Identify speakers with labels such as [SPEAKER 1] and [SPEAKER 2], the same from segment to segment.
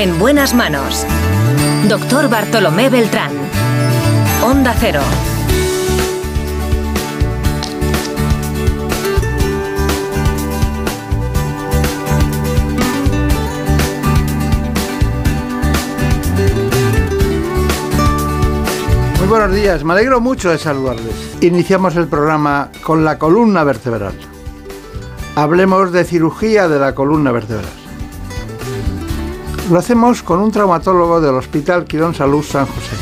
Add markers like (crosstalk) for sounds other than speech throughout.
[SPEAKER 1] En buenas manos. Doctor Bartolomé Beltrán. Onda Cero.
[SPEAKER 2] Muy buenos días, me alegro mucho de saludarles. Iniciamos el programa con la columna vertebral. Hablemos de cirugía de la columna vertebral. Lo hacemos con un traumatólogo del Hospital Quirón Salud San José.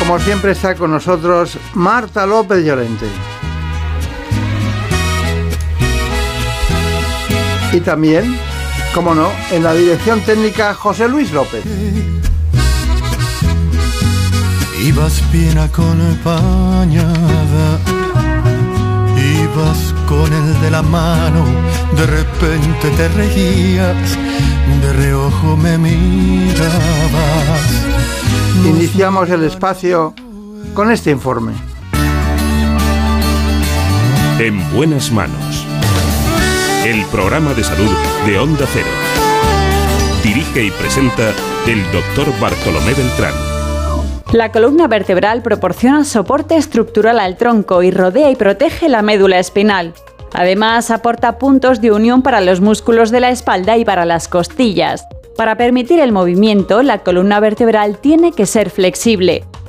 [SPEAKER 2] Como siempre está con nosotros Marta López Llorente. Y también, como no, en la dirección técnica José Luis López.
[SPEAKER 3] Ibas bien acompañada, ibas con el de la mano, de repente te reías, de reojo me mirabas.
[SPEAKER 2] Iniciamos el espacio con este informe.
[SPEAKER 4] En buenas manos. El programa de salud de Onda Cero. Dirige y presenta el doctor Bartolomé Beltrán.
[SPEAKER 5] La columna vertebral proporciona soporte estructural al tronco y rodea y protege la médula espinal. Además, aporta puntos de unión para los músculos de la espalda y para las costillas. Para permitir el movimiento, la columna vertebral tiene que ser flexible.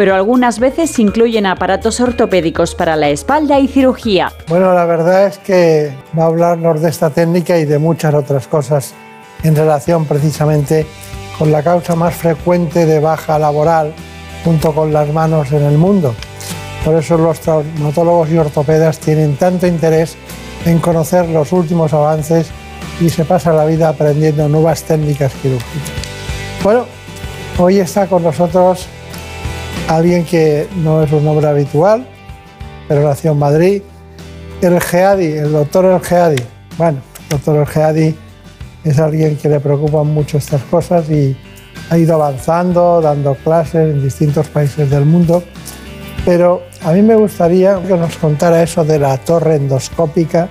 [SPEAKER 5] pero algunas veces incluyen aparatos ortopédicos para la espalda y cirugía.
[SPEAKER 2] Bueno, la verdad es que va a hablarnos de esta técnica y de muchas otras cosas en relación precisamente con la causa más frecuente de baja laboral junto con las manos en el mundo. Por eso los traumatólogos y ortopedas tienen tanto interés en conocer los últimos avances y se pasa la vida aprendiendo nuevas técnicas quirúrgicas. Bueno, hoy está con nosotros alguien que no es un nombre habitual, pero nació en Madrid, el Geadi, el doctor El Geadi. Bueno, el doctor El Geadi es alguien que le preocupan mucho estas cosas y ha ido avanzando, dando clases en distintos países del mundo. Pero a mí me gustaría que nos contara eso de la torre endoscópica,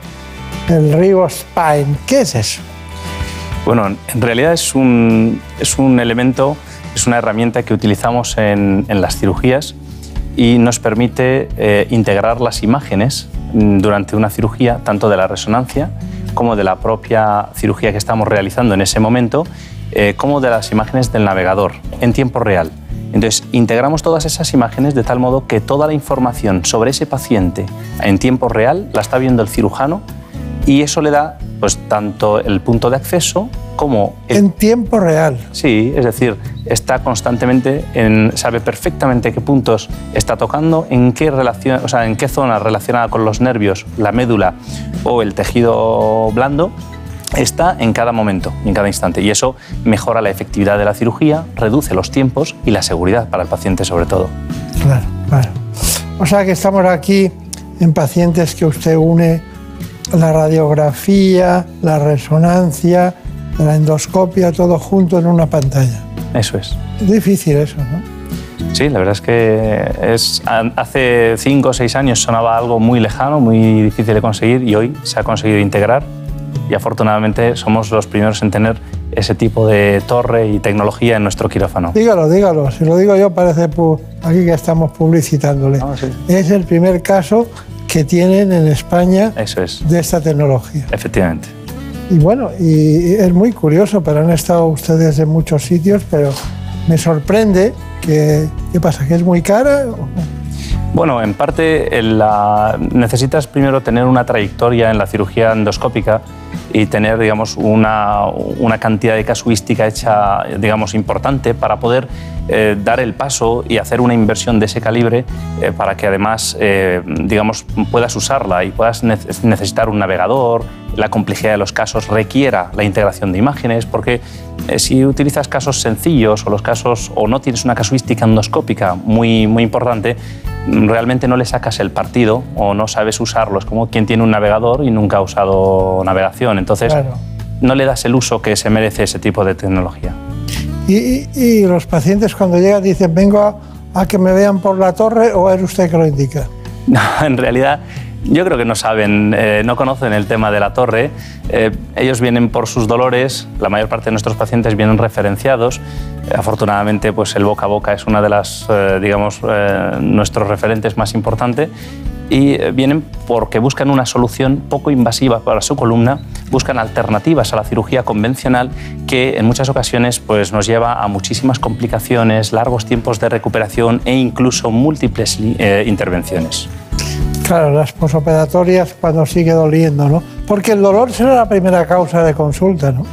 [SPEAKER 2] el Rigo Spine. ¿Qué es eso?
[SPEAKER 6] Bueno, en realidad es un, es un elemento es una herramienta que utilizamos en, las cirugías y nos permite eh, integrar las imágenes mm, durante una cirugía, tanto de la resonancia como de la propia cirugía que estamos realizando en ese momento, eh, como de las imágenes del navegador en tiempo real. Entonces, integramos todas esas imágenes de tal modo que toda la información sobre ese paciente en tiempo real la está viendo el cirujano y eso le da pues tanto el punto de acceso
[SPEAKER 2] en tiempo real.
[SPEAKER 6] Sí, es decir, está constantemente, en, sabe perfectamente qué puntos está tocando, en qué, relación, o sea, en qué zona relacionada con los nervios, la médula o el tejido blando está en cada momento, en cada instante. Y eso mejora la efectividad de la cirugía, reduce los tiempos y la seguridad para el paciente sobre todo.
[SPEAKER 2] Claro, claro. O sea que estamos aquí en pacientes que usted une la radiografía, la resonancia, la endoscopia, todo junto en una pantalla.
[SPEAKER 6] Eso es.
[SPEAKER 2] Es difícil eso, ¿no?
[SPEAKER 6] Sí, la verdad es que es, hace cinco o seis años sonaba algo muy lejano, muy difícil de conseguir y hoy se ha conseguido integrar y afortunadamente somos los primeros en tener ese tipo de torre y tecnología en nuestro quirófano.
[SPEAKER 2] Dígalo, dígalo. Si lo digo yo parece aquí que estamos publicitándole.
[SPEAKER 6] Ah,
[SPEAKER 2] es el primer caso que tienen en España
[SPEAKER 6] Eso es.
[SPEAKER 2] de esta tecnología.
[SPEAKER 6] Efectivamente.
[SPEAKER 2] Y bueno, y es muy curioso, pero han estado ustedes en muchos sitios, pero me sorprende que, ¿qué pasa? ¿Que es muy cara?
[SPEAKER 6] Bueno, en parte la, necesitas primero tener una trayectoria en la cirugía endoscópica y tener digamos, una, una cantidad de casuística hecha digamos, importante para poder eh, dar el paso y hacer una inversión de ese calibre eh, para que además eh, digamos, puedas usarla y puedas necesitar un navegador, la complejidad de los casos requiera la integración de imágenes, porque si utilizas casos sencillos o los casos o no tienes una casuística endoscópica muy, muy importante, realmente no le sacas el partido o no sabes usarlo. Es como quien tiene un navegador y nunca ha usado navegación. Entonces, no le das el uso que se merece ese tipo de tecnología.
[SPEAKER 2] ¿Y, los pacientes cuando llegan dicen, vengo a, que me vean por la torre o es usted que lo indica? (laughs)
[SPEAKER 6] No, en realidad yo creo que no saben, eh, no conocen el tema de la torre. Eh, ellos vienen por sus dolores, la mayor parte de nuestros pacientes vienen referenciados. afortunadamente, pues el boca a boca es una de las, eh, digamos, nuestros referentes más importantes y vienen porque buscan una solución poco invasiva para su columna, buscan alternativas a la cirugía convencional que en muchas ocasiones pues, nos lleva a muchísimas complicaciones, largos tiempos de recuperación e incluso múltiples intervenciones.
[SPEAKER 2] Claro, las posoperatorias cuando sigue doliendo, ¿no? Porque el dolor será la primera causa de consulta, ¿no?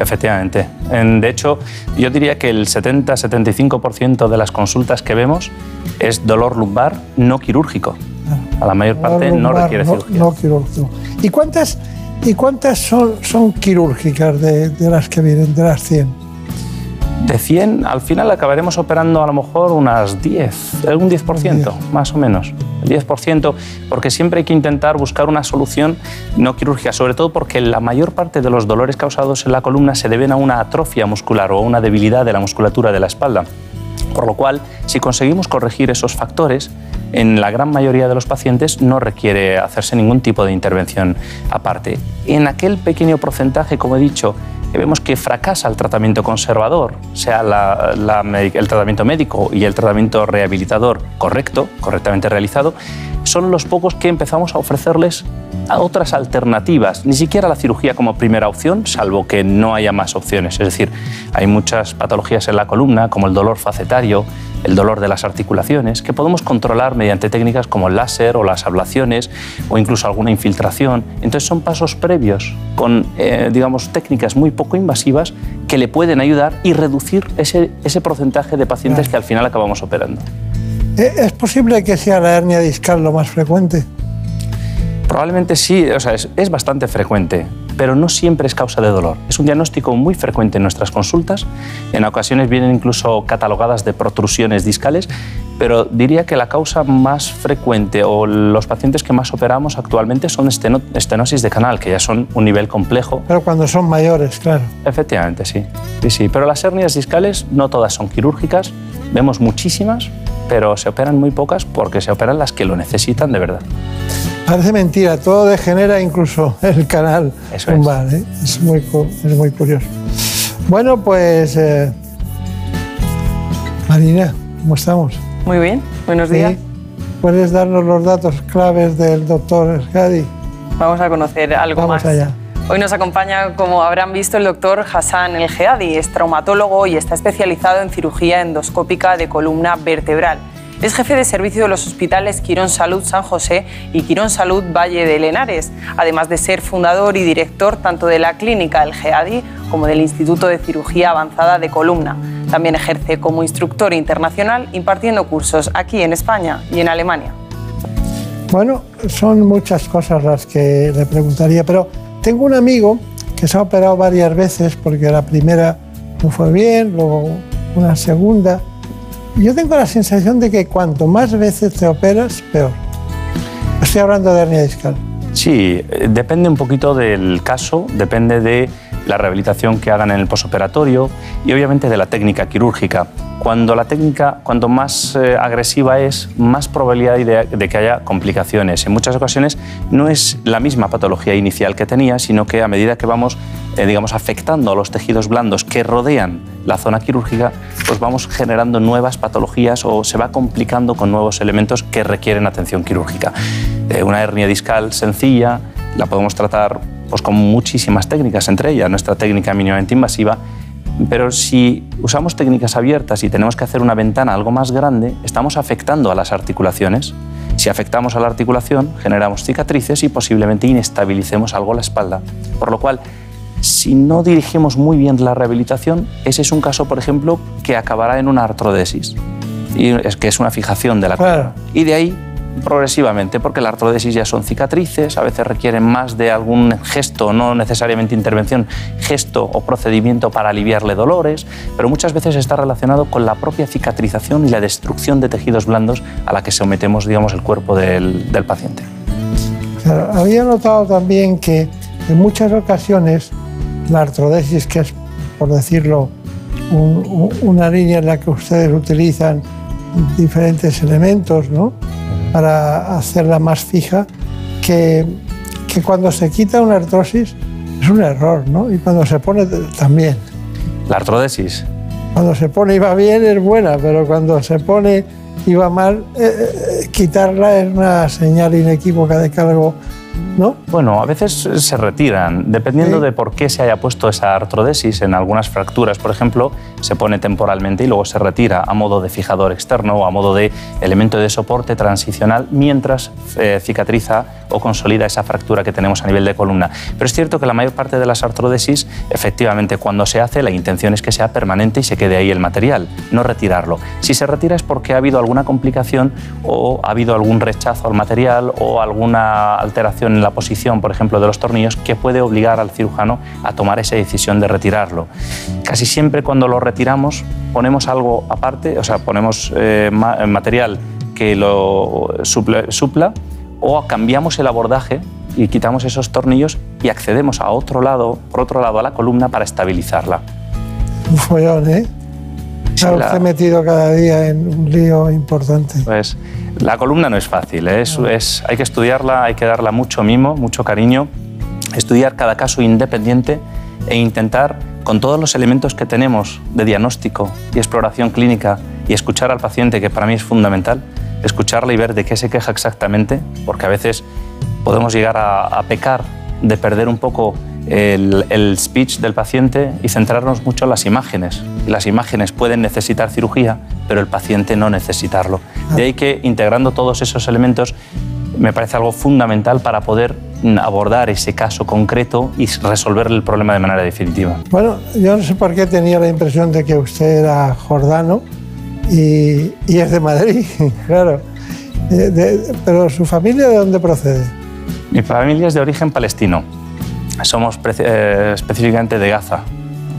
[SPEAKER 6] Efectivamente. de hecho, yo diría que el 70-75% de las consultas que vemos es dolor lumbar no quirúrgico. A la mayor parte no requiere cirugía.
[SPEAKER 2] No quirúrgico. ¿Y cuántas, y cuántas son, son quirúrgicas de, de las que vienen, de las 100?
[SPEAKER 6] de 100, al final acabaremos operando a lo mejor unas 10, algún 10%, más o menos. 10%, porque siempre hay que intentar buscar una solución no quirúrgica, sobre todo porque la mayor parte de los dolores causados en la columna se deben a una atrofia muscular o a una debilidad de la musculatura de la espalda. Por lo cual, si conseguimos corregir esos factores, en la gran mayoría de los pacientes no requiere hacerse ningún tipo de intervención aparte. En aquel pequeño porcentaje, como he dicho, vemos que fracasa el tratamiento conservador, sea el tratamiento médico y el tratamiento rehabilitador correcto, correctamente realizado, son los pocos que empezamos a ofrecerles a otras alternativas, ni siquiera la cirugía como primera opción, salvo que no haya más opciones. Es decir, hay muchas patologías en la columna, como el dolor facetario, el dolor de las articulaciones, que podemos controlar mediante técnicas como el láser o las ablaciones o incluso alguna infiltración. Entonces son pasos previos con, eh, digamos, técnicas muy poco invasivas que le pueden ayudar y reducir ese, ese porcentaje de pacientes que al final acabamos operando.
[SPEAKER 2] Eh, ¿Es posible que sea la hernia discal lo más frecuente?
[SPEAKER 6] Probablemente sí, o sea, es, es, bastante frecuente, pero no siempre es causa de dolor. Es un diagnóstico muy frecuente en nuestras consultas. En ocasiones vienen incluso catalogadas de protrusiones discales, pero diría que la causa más frecuente o los pacientes que más operamos actualmente son estenosis de canal, que ya son un nivel complejo.
[SPEAKER 2] Pero cuando son mayores, claro.
[SPEAKER 6] Efectivamente, sí. Sí, sí. Pero las hernias discales no todas son quirúrgicas, vemos muchísimas, pero se operan muy pocas porque se operan las que lo necesitan de verdad.
[SPEAKER 2] Parece mentira, todo degenera incluso el canal Eso lumbar. Es. ¿eh? Es, muy, es muy curioso. Bueno, pues eh, Marina, ¿cómo estamos?
[SPEAKER 7] Muy bien, buenos días.
[SPEAKER 2] ¿Puedes darnos los datos claves del doctor Escadi?
[SPEAKER 7] Vamos a conocer algo
[SPEAKER 2] Vamos
[SPEAKER 7] más.
[SPEAKER 2] allá.
[SPEAKER 7] Hoy nos acompaña, como habrán visto, el doctor Hassan El Geadi. Es traumatólogo y está especializado en cirugía endoscópica de columna vertebral. Es jefe de servicio de los hospitales Quirón Salud San José y Quirón Salud Valle de Lenares, además de ser fundador y director tanto de la clínica El GEADI como del Instituto de Cirugía Avanzada de Columna. También ejerce como instructor internacional impartiendo cursos aquí en España y en Alemania.
[SPEAKER 2] Bueno, son muchas cosas las que le preguntaría, pero tengo un amigo que se ha operado varias veces porque la primera no fue bien, luego una segunda yo tengo la sensación de que cuanto más veces te operas, peor. Estoy hablando de hernia discal.
[SPEAKER 6] Sí, eh, depende un poquito del caso, depende de la rehabilitación que hagan en el posoperatorio y obviamente de la técnica quirúrgica. Cuando la técnica, cuanto más eh, agresiva es, más probabilidad hay de, que haya complicaciones. En muchas ocasiones no es la misma patología inicial que tenía, sino que a medida que vamos, eh, digamos, afectando a los tejidos blandos que rodean la zona quirúrgica, pues vamos generando nuevas patologías o se va complicando con nuevos elementos que requieren atención quirúrgica. Eh, una hernia discal sencilla la podemos tratar pues con muchísimas técnicas, entre ellas nuestra técnica mínimamente invasiva, pero si usamos técnicas abiertas y tenemos que hacer una ventana algo más grande, estamos afectando a las articulaciones. Si afectamos a la articulación, generamos cicatrices y posiblemente inestabilicemos algo la espalda. Por lo cual, si no dirigimos muy bien la rehabilitación, ese es un caso, por ejemplo, que acabará en una artrodesis, y es que es una fijación de la
[SPEAKER 2] Claro.
[SPEAKER 6] Y de ahí progresivamente, porque la artrodesis ya son cicatrices, a veces requieren más de algún gesto, no necesariamente intervención, gesto o procedimiento para aliviarle dolores, pero muchas veces está relacionado con la propia cicatrización y la destrucción de tejidos blandos a la que sometemos, digamos, el cuerpo del, del paciente.
[SPEAKER 2] Claro, había notado también que en muchas ocasiones la artrodesis, que es, por decirlo, un- un- una línea en la que ustedes utilizan diferentes elementos ¿no? para hacerla más fija, que, que cuando se quita una artrosis es un error, ¿no? Y cuando se pone también.
[SPEAKER 6] La artrodesis,
[SPEAKER 2] Cuando se pone y va bien es buena, pero cuando se pone y va mal, eh, eh, quitarla es una señal inequívoca de que algo, ¿no?
[SPEAKER 6] Bueno, a veces se retiran, dependiendo
[SPEAKER 2] Sí.
[SPEAKER 6] de por qué se haya puesto esa artrodesis. En algunas fracturas, por ejemplo, se pone temporalmente y luego se retira a modo de fijador externo o a modo de elemento de soporte transicional mientras eh, cicatriza o consolida esa fractura que tenemos a nivel de columna. Pero es cierto que la mayor parte de las artrodesis, efectivamente, cuando se hace, la intención es que sea permanente y se quede ahí el material, no retirarlo. Si se retira es porque ha habido alguna complicación o ha habido algún rechazo al material o alguna alteración en la posición, por ejemplo, de los tornillos, que puede obligar al cirujano a tomar esa decisión de retirarlo. Casi siempre cuando lo retiramos ponemos algo aparte, o sea, ponemos eh, ma- material que lo suple- supla o cambiamos el abordaje y quitamos esos tornillos y accedemos a otro lado, por otro lado a la columna para estabilizarla.
[SPEAKER 2] Un follón, ¿eh? Claro,
[SPEAKER 6] la-
[SPEAKER 2] usted metido cada día en un lío importante.
[SPEAKER 6] Pues la columna no es fácil, ¿eh? es, es- hay que estudiarla, hay que darla mucho mimo, mucho cariño, estudiar cada caso independiente e intentar, con todos los elementos que tenemos de diagnóstico y exploración clínica, y escuchar al paciente, que para mí es fundamental, escucharle y ver de qué se queja exactamente, porque a veces podemos llegar a, a pecar de perder un poco el, el speech del paciente y centrarnos mucho en las imágenes. Las imágenes pueden necesitar cirugía, pero el paciente no necesitarlo. De ahí que integrando todos esos elementos me parece algo fundamental para poder abordar ese caso concreto y resolver el problema de manera definitiva.
[SPEAKER 2] Bueno, yo no sé por qué tenía la impresión de que usted era jordano y, y es de Madrid, (laughs) claro. Eh, de- pero su familia de dónde procede?
[SPEAKER 6] Mi familia es de origen palestino. Somos eh, específicamente de Gaza.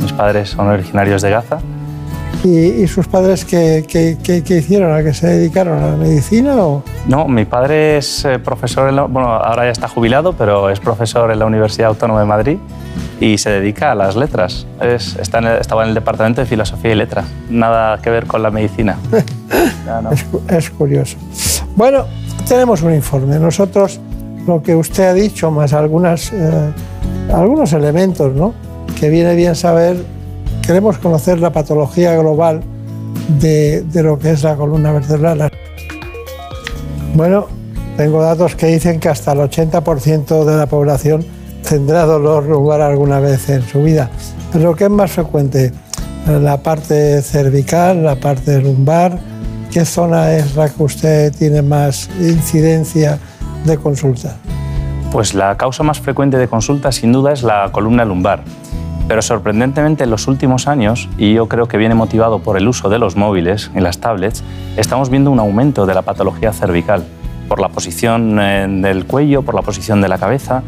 [SPEAKER 6] Mis padres son originarios de Gaza.
[SPEAKER 2] ¿Y, y sus padres qué, qué- qué- qué hicieron? ¿A qué se dedicaron? ¿A la medicina o...?
[SPEAKER 6] No, mi padre es eh, profesor, en la- bueno, ahora ya está jubilado, pero es profesor en la Universidad Autónoma de Madrid y se dedica a las letras. Es- está en el- estaba en el Departamento de Filosofía y Letras. Nada que ver con la medicina. (laughs) No.
[SPEAKER 2] Es, es curioso. Bueno, tenemos un informe. Nosotros, lo que usted ha dicho, más algunas, eh, algunos elementos, ¿no? Que viene bien saber, queremos conocer la patología global de, de lo que es la columna vertebral. Bueno, tengo datos que dicen que hasta el 80% de la población tendrá dolor lumbar alguna vez en su vida. Pero lo que es más frecuente, la parte cervical, la parte lumbar, ¿qué zona es la que usted tiene más incidencia de consulta?
[SPEAKER 6] Pues la causa más frecuente de consulta sin duda es la columna lumbar. Pero sorprendentemente en los últimos años, y yo creo que viene motivado por el uso de los móviles y las tablets, estamos viendo un aumento de la patología cervical por la posición eh, del cuello, por la posición de la cabeza.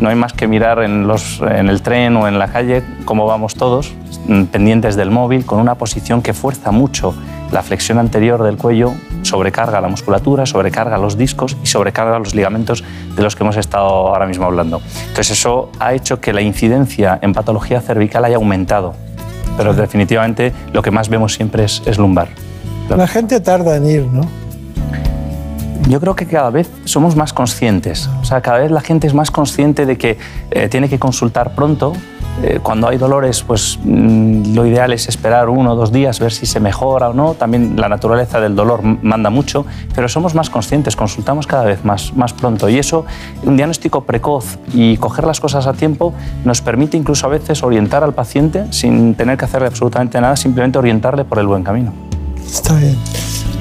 [SPEAKER 6] No hay más que mirar en, en el tren o en la calle cómo vamos todos, mm, pendientes del móvil, con una posición que fuerza mucho la flexión anterior del cuello, sobrecarga la musculatura, sobrecarga los discos y sobrecarga los ligamentos de los que hemos estado ahora mismo hablando. Entonces eso ha hecho que la incidencia en patología cervical haya aumentado, pero definitivamente lo que más vemos siempre es, es lumbar.
[SPEAKER 2] La gente tarda en ir, ¿no?
[SPEAKER 6] Yo creo que cada vez somos más conscientes, o sea, cada vez la gente es más consciente de que eh, tiene que consultar pronto Eh, cuando hay dolores, pues mm, lo ideal es esperar uno o dos días, ver si se mejora o no. También la naturaleza del dolor manda mucho, pero somos más conscientes, consultamos cada vez más, más pronto. Y eso, un diagnóstico precoz y coger las cosas a tiempo, nos permite incluso a veces orientar al paciente sin tener que hacerle absolutamente nada, simplemente orientarle por el buen camino.
[SPEAKER 2] Está bien.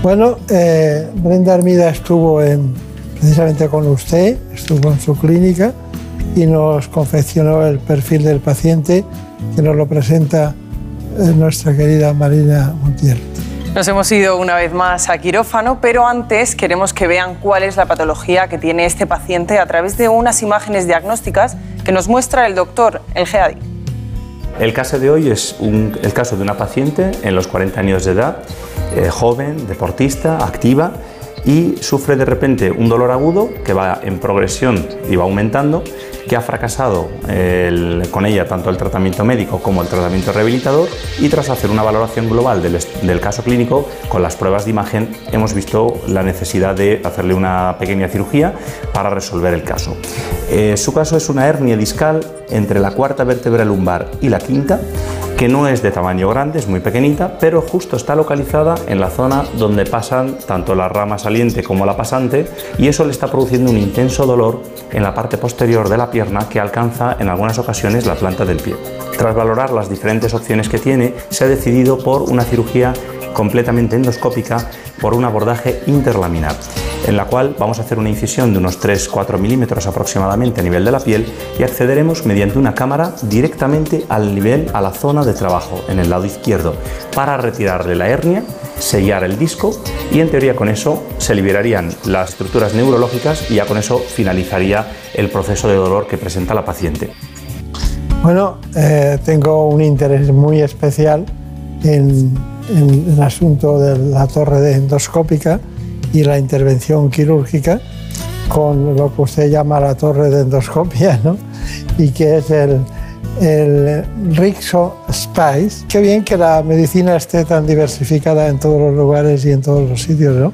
[SPEAKER 2] Bueno, eh, Brenda Armida estuvo en, precisamente con usted, estuvo en su clínica y nos confeccionó el perfil del paciente que nos lo presenta eh, nuestra querida Marina Montiel.
[SPEAKER 7] Nos hemos ido una vez más a quirófano, pero antes queremos que vean cuál es la patología que tiene este paciente a través de unas imágenes diagnósticas que nos muestra el doctor El Geadi.
[SPEAKER 6] El caso de hoy es el caso de una paciente en los 40 años de edad, eh, joven, deportista, activa, y sufre de repente un dolor agudo que va en progresión y va aumentando que ha fracasado con ella tanto el tratamiento médico como el tratamiento rehabilitador y tras hacer una valoración global del, caso clínico con las pruebas de imagen hemos visto la necesidad de hacerle una pequeña cirugía para resolver el caso. Eh, su caso es una hernia discal entre la cuarta vértebra lumbar y la quinta que no es de tamaño grande, es muy pequeñita, pero justo está localizada en la zona donde pasan tanto la rama saliente como la pasante y eso le está produciendo un intenso dolor en la parte posterior de la pierna que alcanza en algunas ocasiones la planta del pie. Tras valorar las diferentes opciones que tiene, se ha decidido por una cirugía completamente endoscópica por un abordaje interlaminar en la cual vamos a hacer una incisión de unos 3-4 milímetros aproximadamente a nivel de la piel y accederemos mediante una cámara directamente al nivel, a la zona de trabajo, en el lado izquierdo, para retirarle la hernia, sellar el disco y en teoría con eso se liberarían las estructuras neurológicas y ya con eso finalizaría el proceso de dolor que presenta la paciente.
[SPEAKER 2] Bueno, eh, tengo un interés muy especial en, el asunto de la torre endoscópica y la intervención quirúrgica con lo que usted llama la torre de endoscopia, (laughs) ¿no? y que es el, el Rixo Spice. Qué bien que la medicina esté tan diversificada en todos los lugares y en todos los sitios, ¿no?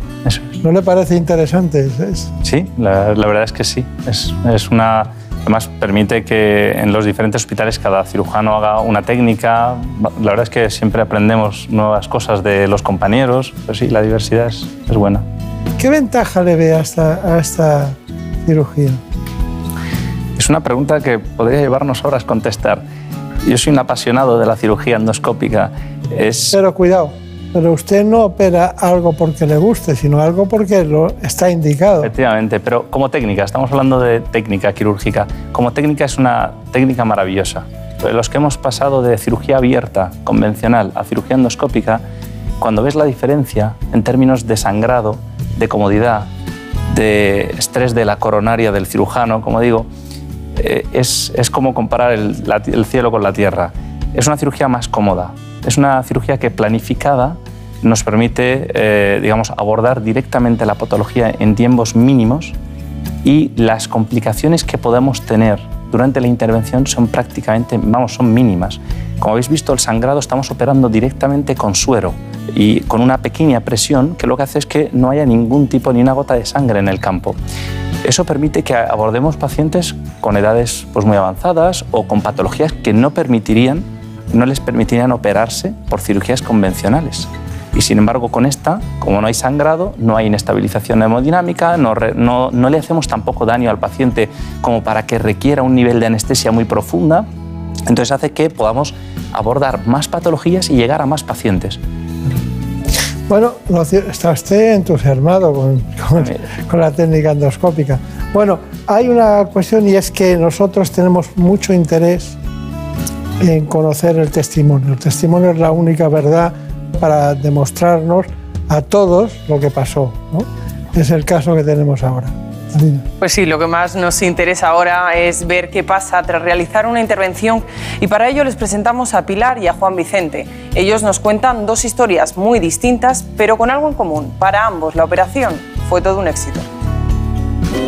[SPEAKER 2] ¿No le parece interesante?
[SPEAKER 6] Sí, la, la, verdad es que sí. Es, es una... Además, permite que en los diferentes hospitales cada cirujano haga una técnica. La verdad es que siempre aprendemos nuevas cosas de los compañeros. Pero sí, la diversidad es, es buena.
[SPEAKER 2] ¿Qué ventaja le ve a esta, cirugía?
[SPEAKER 6] Es una pregunta que podría llevarnos horas contestar. Yo soy un apasionado de la cirugía endoscópica. Es...
[SPEAKER 2] Pero cuidado, pero usted no opera algo porque le guste, sino algo porque lo está indicado.
[SPEAKER 6] Efectivamente, pero como técnica, estamos hablando de técnica quirúrgica. Como técnica es una técnica maravillosa. Los que hemos pasado de cirugía abierta, convencional, a cirugía endoscópica, cuando ves la diferencia en términos de sangrado, de comodidad, de estrés de la coronaria del cirujano, como digo, eh, es, es, como comparar el, el, cielo con la tierra. Es una cirugía más cómoda, es una cirugía que planificada nos permite, eh, digamos, abordar directamente la patología en tiempos mínimos y las complicaciones que podemos tener durante la intervención son prácticamente, vamos, son mínimas. Como habéis visto, el sangrado estamos operando directamente con suero y con una pequeña presión que lo que hace es que no haya ningún tipo ni una gota de sangre en el campo. Eso permite que abordemos pacientes con edades pues, muy avanzadas o con patologías que no permitirían, no les permitirían operarse por cirugías convencionales. Y sin embargo, con esta, como no hay sangrado, no hay inestabilización hemodinámica, no, no, no le hacemos tampoco daño al paciente como para que requiera un nivel de anestesia muy profunda. Entonces hace que podamos abordar más patologías y llegar a más pacientes.
[SPEAKER 2] Bueno, está usted entusiasmado con, con, la técnica endoscópica. Bueno, hay una cuestión y es que nosotros tenemos mucho interés en conocer el testimonio. El testimonio es la única verdad para demostrarnos a todos lo que pasó. ¿no? Es el caso que tenemos ahora.
[SPEAKER 7] Pues sí, lo que más nos interesa ahora es ver qué pasa tras realizar una intervención y para ello les presentamos a Pilar y a Juan Vicente. Ellos nos cuentan dos historias muy distintas, pero con algo en común. Para ambos la operación fue todo un éxito.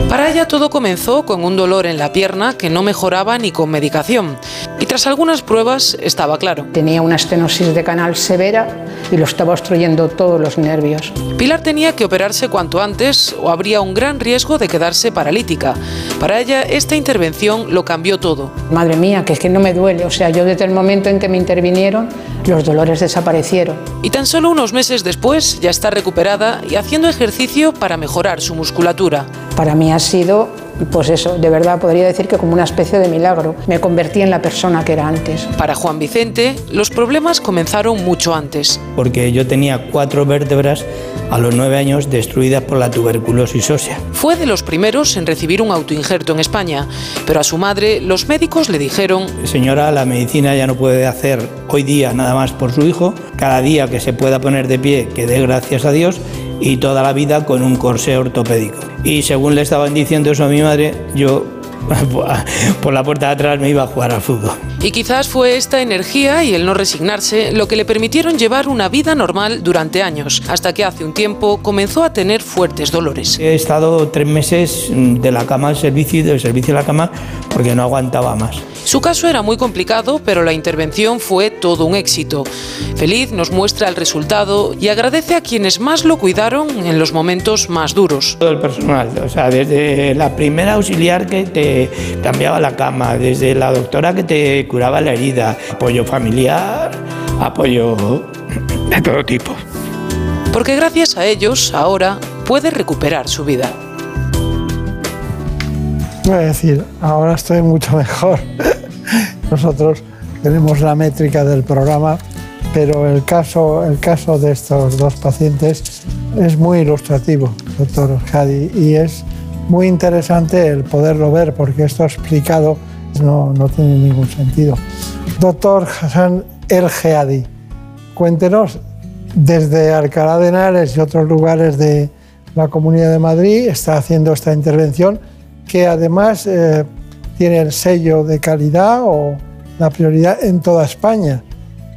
[SPEAKER 8] Para ella todo comenzó con un dolor en la pierna que no mejoraba ni con medicación. Y tras algunas pruebas estaba claro.
[SPEAKER 9] Tenía una estenosis de canal severa y lo estaba obstruyendo todos los nervios.
[SPEAKER 8] Pilar tenía que operarse cuanto antes o habría un gran riesgo de quedarse paralítica. Para ella esta intervención lo cambió todo.
[SPEAKER 9] Madre mía, que es que no me duele. O sea, yo desde el momento en que me intervinieron, los dolores desaparecieron.
[SPEAKER 8] Y tan solo unos meses después ya está recuperada y haciendo ejercicio para mejorar su musculatura.
[SPEAKER 9] Para mí ha sido, pues eso, de verdad podría decir que como una especie de milagro. Me convertí en la persona que era antes.
[SPEAKER 8] Para Juan Vicente, los problemas comenzaron mucho antes.
[SPEAKER 10] Porque yo tenía cuatro vértebras a los nueve años destruidas por la tuberculosis ósea.
[SPEAKER 8] Fue de los primeros en recibir un autoinjerto en España, pero a su madre los médicos le dijeron...
[SPEAKER 10] Señora, la medicina ya no puede hacer hoy día nada más por su hijo. Cada día que se pueda poner de pie, que dé gracias a Dios y toda la vida con un corsé ortopédico. Y según le estaban diciendo eso a mi madre, yo (laughs) por la puerta de atrás me iba a jugar al fútbol.
[SPEAKER 8] Y quizás fue esta energía y el no resignarse lo que le permitieron llevar una vida normal durante años, hasta que hace un tiempo comenzó a tener fuertes dolores.
[SPEAKER 10] He estado tres meses de la cama al servicio y del servicio a la cama porque no aguantaba más.
[SPEAKER 8] Su caso era muy complicado, pero la intervención fue todo un éxito. Feliz nos muestra el resultado y agradece a quienes más lo cuidaron en los momentos más duros.
[SPEAKER 10] Todo el personal, o sea, desde la primera auxiliar que te cambiaba la cama, desde la doctora que te curaba la herida, apoyo familiar, apoyo de todo tipo.
[SPEAKER 8] Porque gracias a ellos ahora puede recuperar su vida.
[SPEAKER 2] Voy a decir, ahora estoy mucho (laughs) mejor. Nosotros tenemos la métrica del programa, pero el caso, el caso de estos dos pacientes es muy ilustrativo, doctor Jadi, y es muy interesante el poderlo ver, porque esto explicado no, no tiene ningún sentido. Doctor Hassan El Geadi, cuéntenos desde Alcalá de Henares y otros lugares de la Comunidad de Madrid, está haciendo esta intervención que además eh, tiene el sello de calidad o la prioridad en toda España.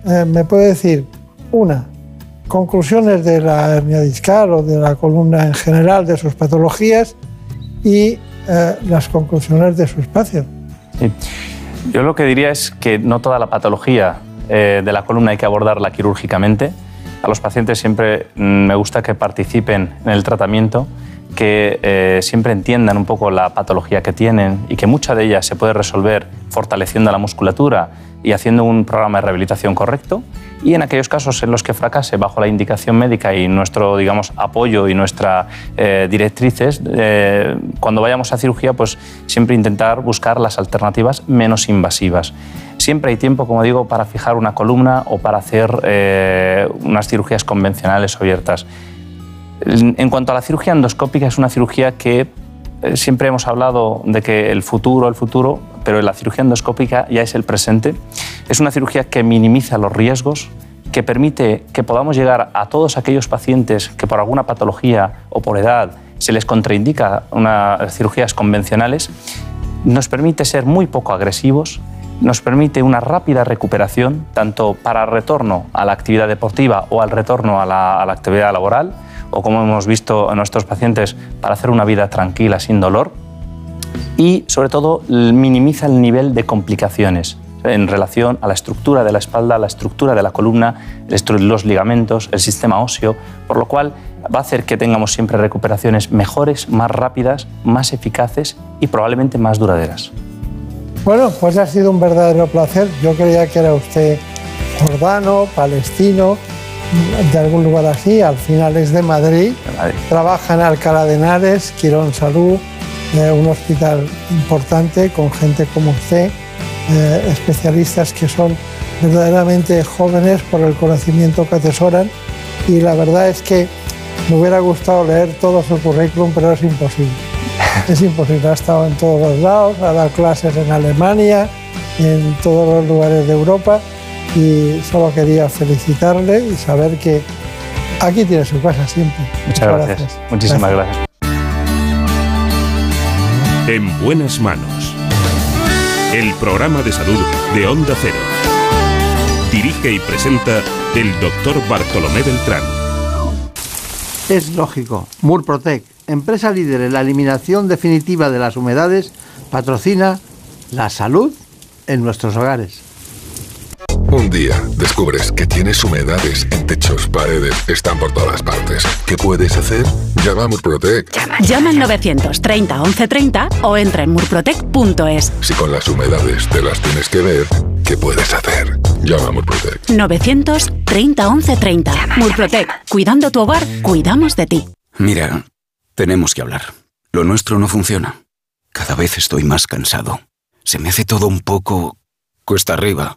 [SPEAKER 2] Eh, ¿Me puede decir una, conclusiones de la hernia discal o de la columna en general de sus patologías y eh, las conclusiones de su espacio?
[SPEAKER 6] Sí. Yo lo que diría es que no toda la patología de la columna hay que abordarla quirúrgicamente. A los pacientes siempre mm, me gusta que participen en el tratamiento que eh, siempre entiendan un poco la patología que tienen y que mucha de ella se puede resolver fortaleciendo la musculatura y haciendo un programa de rehabilitación correcto. Y en aquellos casos en los que fracase bajo la indicación médica y nuestro digamos, apoyo y nuestras eh, directrices, eh, cuando vayamos a cirugía, pues siempre intentar buscar las alternativas menos invasivas. Siempre hay tiempo, como digo, para fijar una columna o para hacer unas cirugías convencionales abiertas. En cuanto a la cirugía endoscópica, es una cirugía que eh, siempre hemos hablado de que el futuro, el futuro, pero la cirugía endoscópica ya es el presente. Es una cirugía que minimiza los riesgos, que permite que podamos llegar a todos aquellos pacientes que por alguna patología o por edad se les contraindica unas cirugías convencionales, nos permite ser muy poco agresivos, nos permite una rápida recuperación, tanto para retorno a la actividad deportiva o al retorno a la actividad laboral, o como hemos visto en nuestros pacientes, para hacer una vida tranquila, sin dolor. Y sobre todo minimiza el nivel de complicaciones en relación a la estructura de la espalda, la estructura de la columna, los ligamentos, el sistema óseo, por lo cual va a hacer que tengamos siempre recuperaciones mejores, más rápidas, más eficaces y probablemente más duraderas.
[SPEAKER 2] Bueno, pues ha sido un verdadero placer. Yo creía que era usted jordano, palestino, de algún lugar así, al final es de Madrid, trabaja en Alcalá de Henares, Quirón Salud, eh, un hospital importante con gente como usted, eh, especialistas que son verdaderamente jóvenes por el conocimiento que atesoran. Y la verdad es que me hubiera gustado leer todo su currículum, pero es imposible. (laughs) Es imposible, ha estado en todos los lados, ha dado clases en Alemania, en todos los lugares de Europa y solo quería felicitarle y saber que aquí tiene su casa siempre.
[SPEAKER 6] Muchas, gracias. Muchísimas gracias.
[SPEAKER 11] En buenas manos. El programa de salud de Onda Cero. Dirige y presenta el doctor Bartolomé Beltrán.
[SPEAKER 2] Es lógico. Murprotec, empresa líder en la eliminación definitiva de las humedades, patrocina la salud en nuestros hogares.
[SPEAKER 12] Un día descubres que tienes humedades en techos, paredes, están por todas partes. ¿Qué puedes hacer? Llama a Murprotec.
[SPEAKER 13] Llama al 930 1130 o entra en murprotec.es.
[SPEAKER 12] Si con las humedades te las tienes que ver, ¿qué puedes hacer? Llama a Murprotec.
[SPEAKER 13] 930 1130. Murprotec. Cuidando tu hogar, cuidamos de ti.
[SPEAKER 14] Mira, tenemos que hablar. Lo nuestro no funciona. Cada vez estoy más cansado. Se me hace todo un poco cuesta arriba.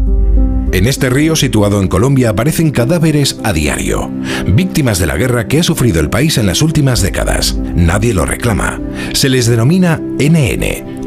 [SPEAKER 15] En este río situado en Colombia aparecen cadáveres a diario, víctimas de la guerra que ha sufrido el país en las últimas décadas. Nadie lo reclama. Se les denomina NN,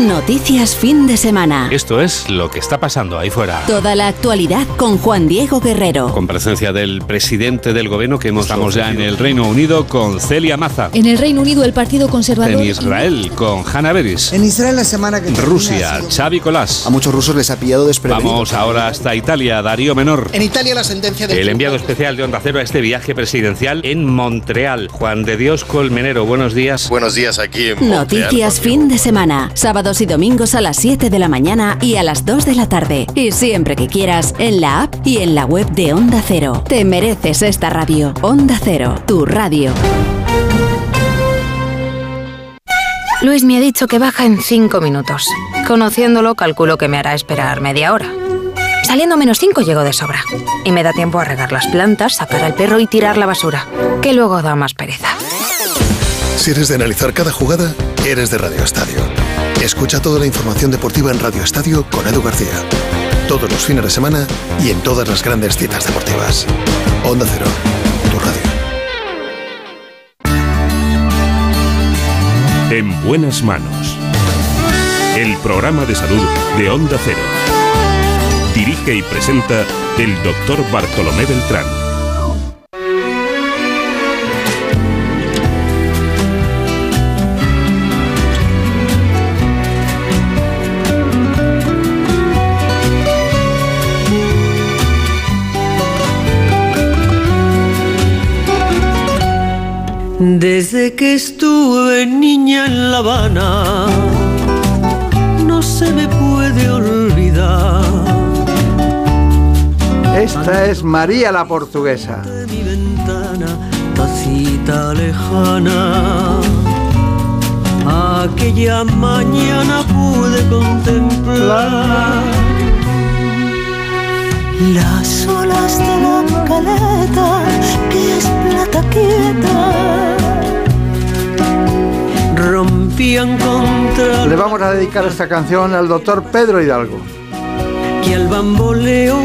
[SPEAKER 16] Noticias fin de semana.
[SPEAKER 17] Esto es lo que está pasando ahí fuera.
[SPEAKER 16] Toda la actualidad con Juan Diego Guerrero.
[SPEAKER 17] Con presencia del presidente del gobierno que hemos Estamos ya en el Reino Unido con Celia Maza.
[SPEAKER 18] En el Reino Unido el Partido Conservador.
[SPEAKER 17] En Israel con Hanna Beris.
[SPEAKER 19] En Israel la semana que
[SPEAKER 17] Rusia, Xavi Colás.
[SPEAKER 19] A muchos rusos les ha pillado desprevenido.
[SPEAKER 17] Vamos ahora hasta Italia, Darío Menor.
[SPEAKER 19] En Italia la sentencia del
[SPEAKER 17] El enviado especial de Onda Cero a este viaje presidencial en Montreal. Juan de Dios Colmenero, buenos días.
[SPEAKER 20] Buenos días aquí en Montreal.
[SPEAKER 16] Noticias fin de semana. Sábados y domingos a las 7 de la mañana y a las 2 de la tarde. Y siempre que quieras, en la app y en la web de Onda Cero. Te mereces esta radio. Onda Cero, tu radio.
[SPEAKER 21] Luis me ha dicho que baja en 5 minutos. Conociéndolo, calculo que me hará esperar media hora. Saliendo menos 5 llego de sobra. Y me da tiempo a regar las plantas, sacar al perro y tirar la basura, que luego da más pereza.
[SPEAKER 20] Si eres de analizar cada jugada, eres de Radio Estadio. Escucha toda la información deportiva en Radio Estadio con Edu García. Todos los fines de semana y en todas las grandes citas deportivas. Onda Cero, tu radio.
[SPEAKER 4] En buenas manos. El programa de salud de Onda Cero. Dirige y presenta el doctor Bartolomé Beltrán.
[SPEAKER 22] Desde que estuve niña en La Habana, no se me puede olvidar.
[SPEAKER 2] Esta es María la Portuguesa.
[SPEAKER 22] De mi ventana, tacita lejana. Aquella mañana pude contemplar las olas de la caleta que es plata quieta rompían contra
[SPEAKER 2] Le vamos a dedicar esta canción al doctor Pedro Hidalgo.
[SPEAKER 22] y al bamboleo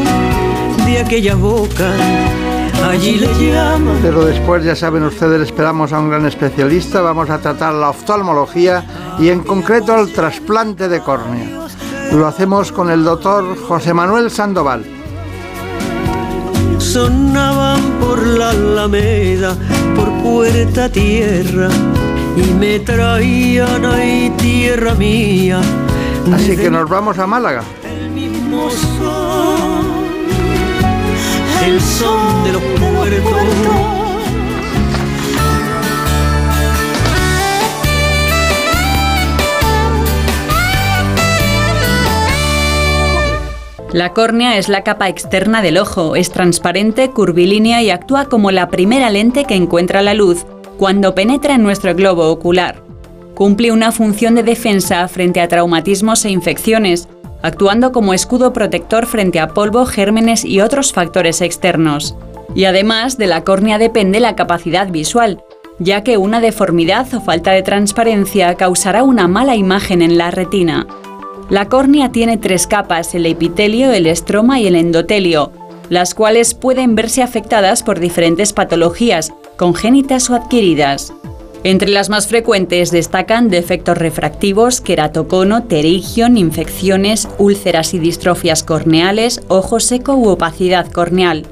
[SPEAKER 22] de aquella boca allí le llaman
[SPEAKER 2] Pero después, ya saben ustedes, esperamos a un gran especialista. Vamos a tratar la oftalmología y en concreto el trasplante de córnea. Lo hacemos con el doctor José Manuel Sandoval.
[SPEAKER 22] Sonaban por la alameda por puerta tierra y me traían ahí tierra mía
[SPEAKER 2] Así que nos vamos a Málaga.
[SPEAKER 22] el mismo son el son de los puertos
[SPEAKER 5] La córnea es la capa externa del ojo, es transparente, curvilínea y actúa como la primera lente que encuentra la luz cuando penetra en nuestro globo ocular. cumple una función de defensa frente a traumatismos e infecciones, actuando como escudo protector frente a polvo, gérmenes y otros factores externos. Y además de la córnea depende la capacidad visual, ya que una deformidad o falta de transparencia causará una mala imagen en la retina. La córnea tiene tres capas, el epitelio, el estroma y el endotelio, las cuales pueden verse afectadas por diferentes patologías, congénitas o adquiridas. Entre las más frecuentes destacan defectos refractivos, queratocono, pterigion, infecciones, úlceras y distrofias corneales, ojo seco u opacidad corneal.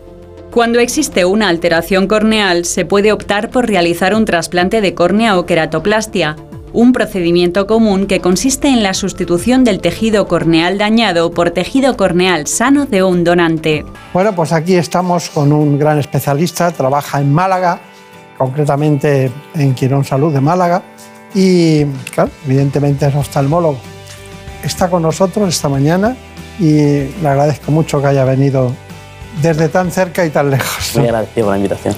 [SPEAKER 5] Cuando existe una alteración corneal, se puede optar por realizar un trasplante de córnea o queratoplastia, un procedimiento común que consiste en la sustitución del tejido corneal dañado por tejido corneal sano de un donante.
[SPEAKER 2] Bueno, pues aquí estamos con un gran especialista, trabaja en Málaga, concretamente en Quirón Salud de Málaga, y claro, evidentemente es oftalmólogo. Está con nosotros esta mañana y le agradezco mucho que haya venido desde tan cerca y tan lejos.
[SPEAKER 23] Muy agradecido por la invitación.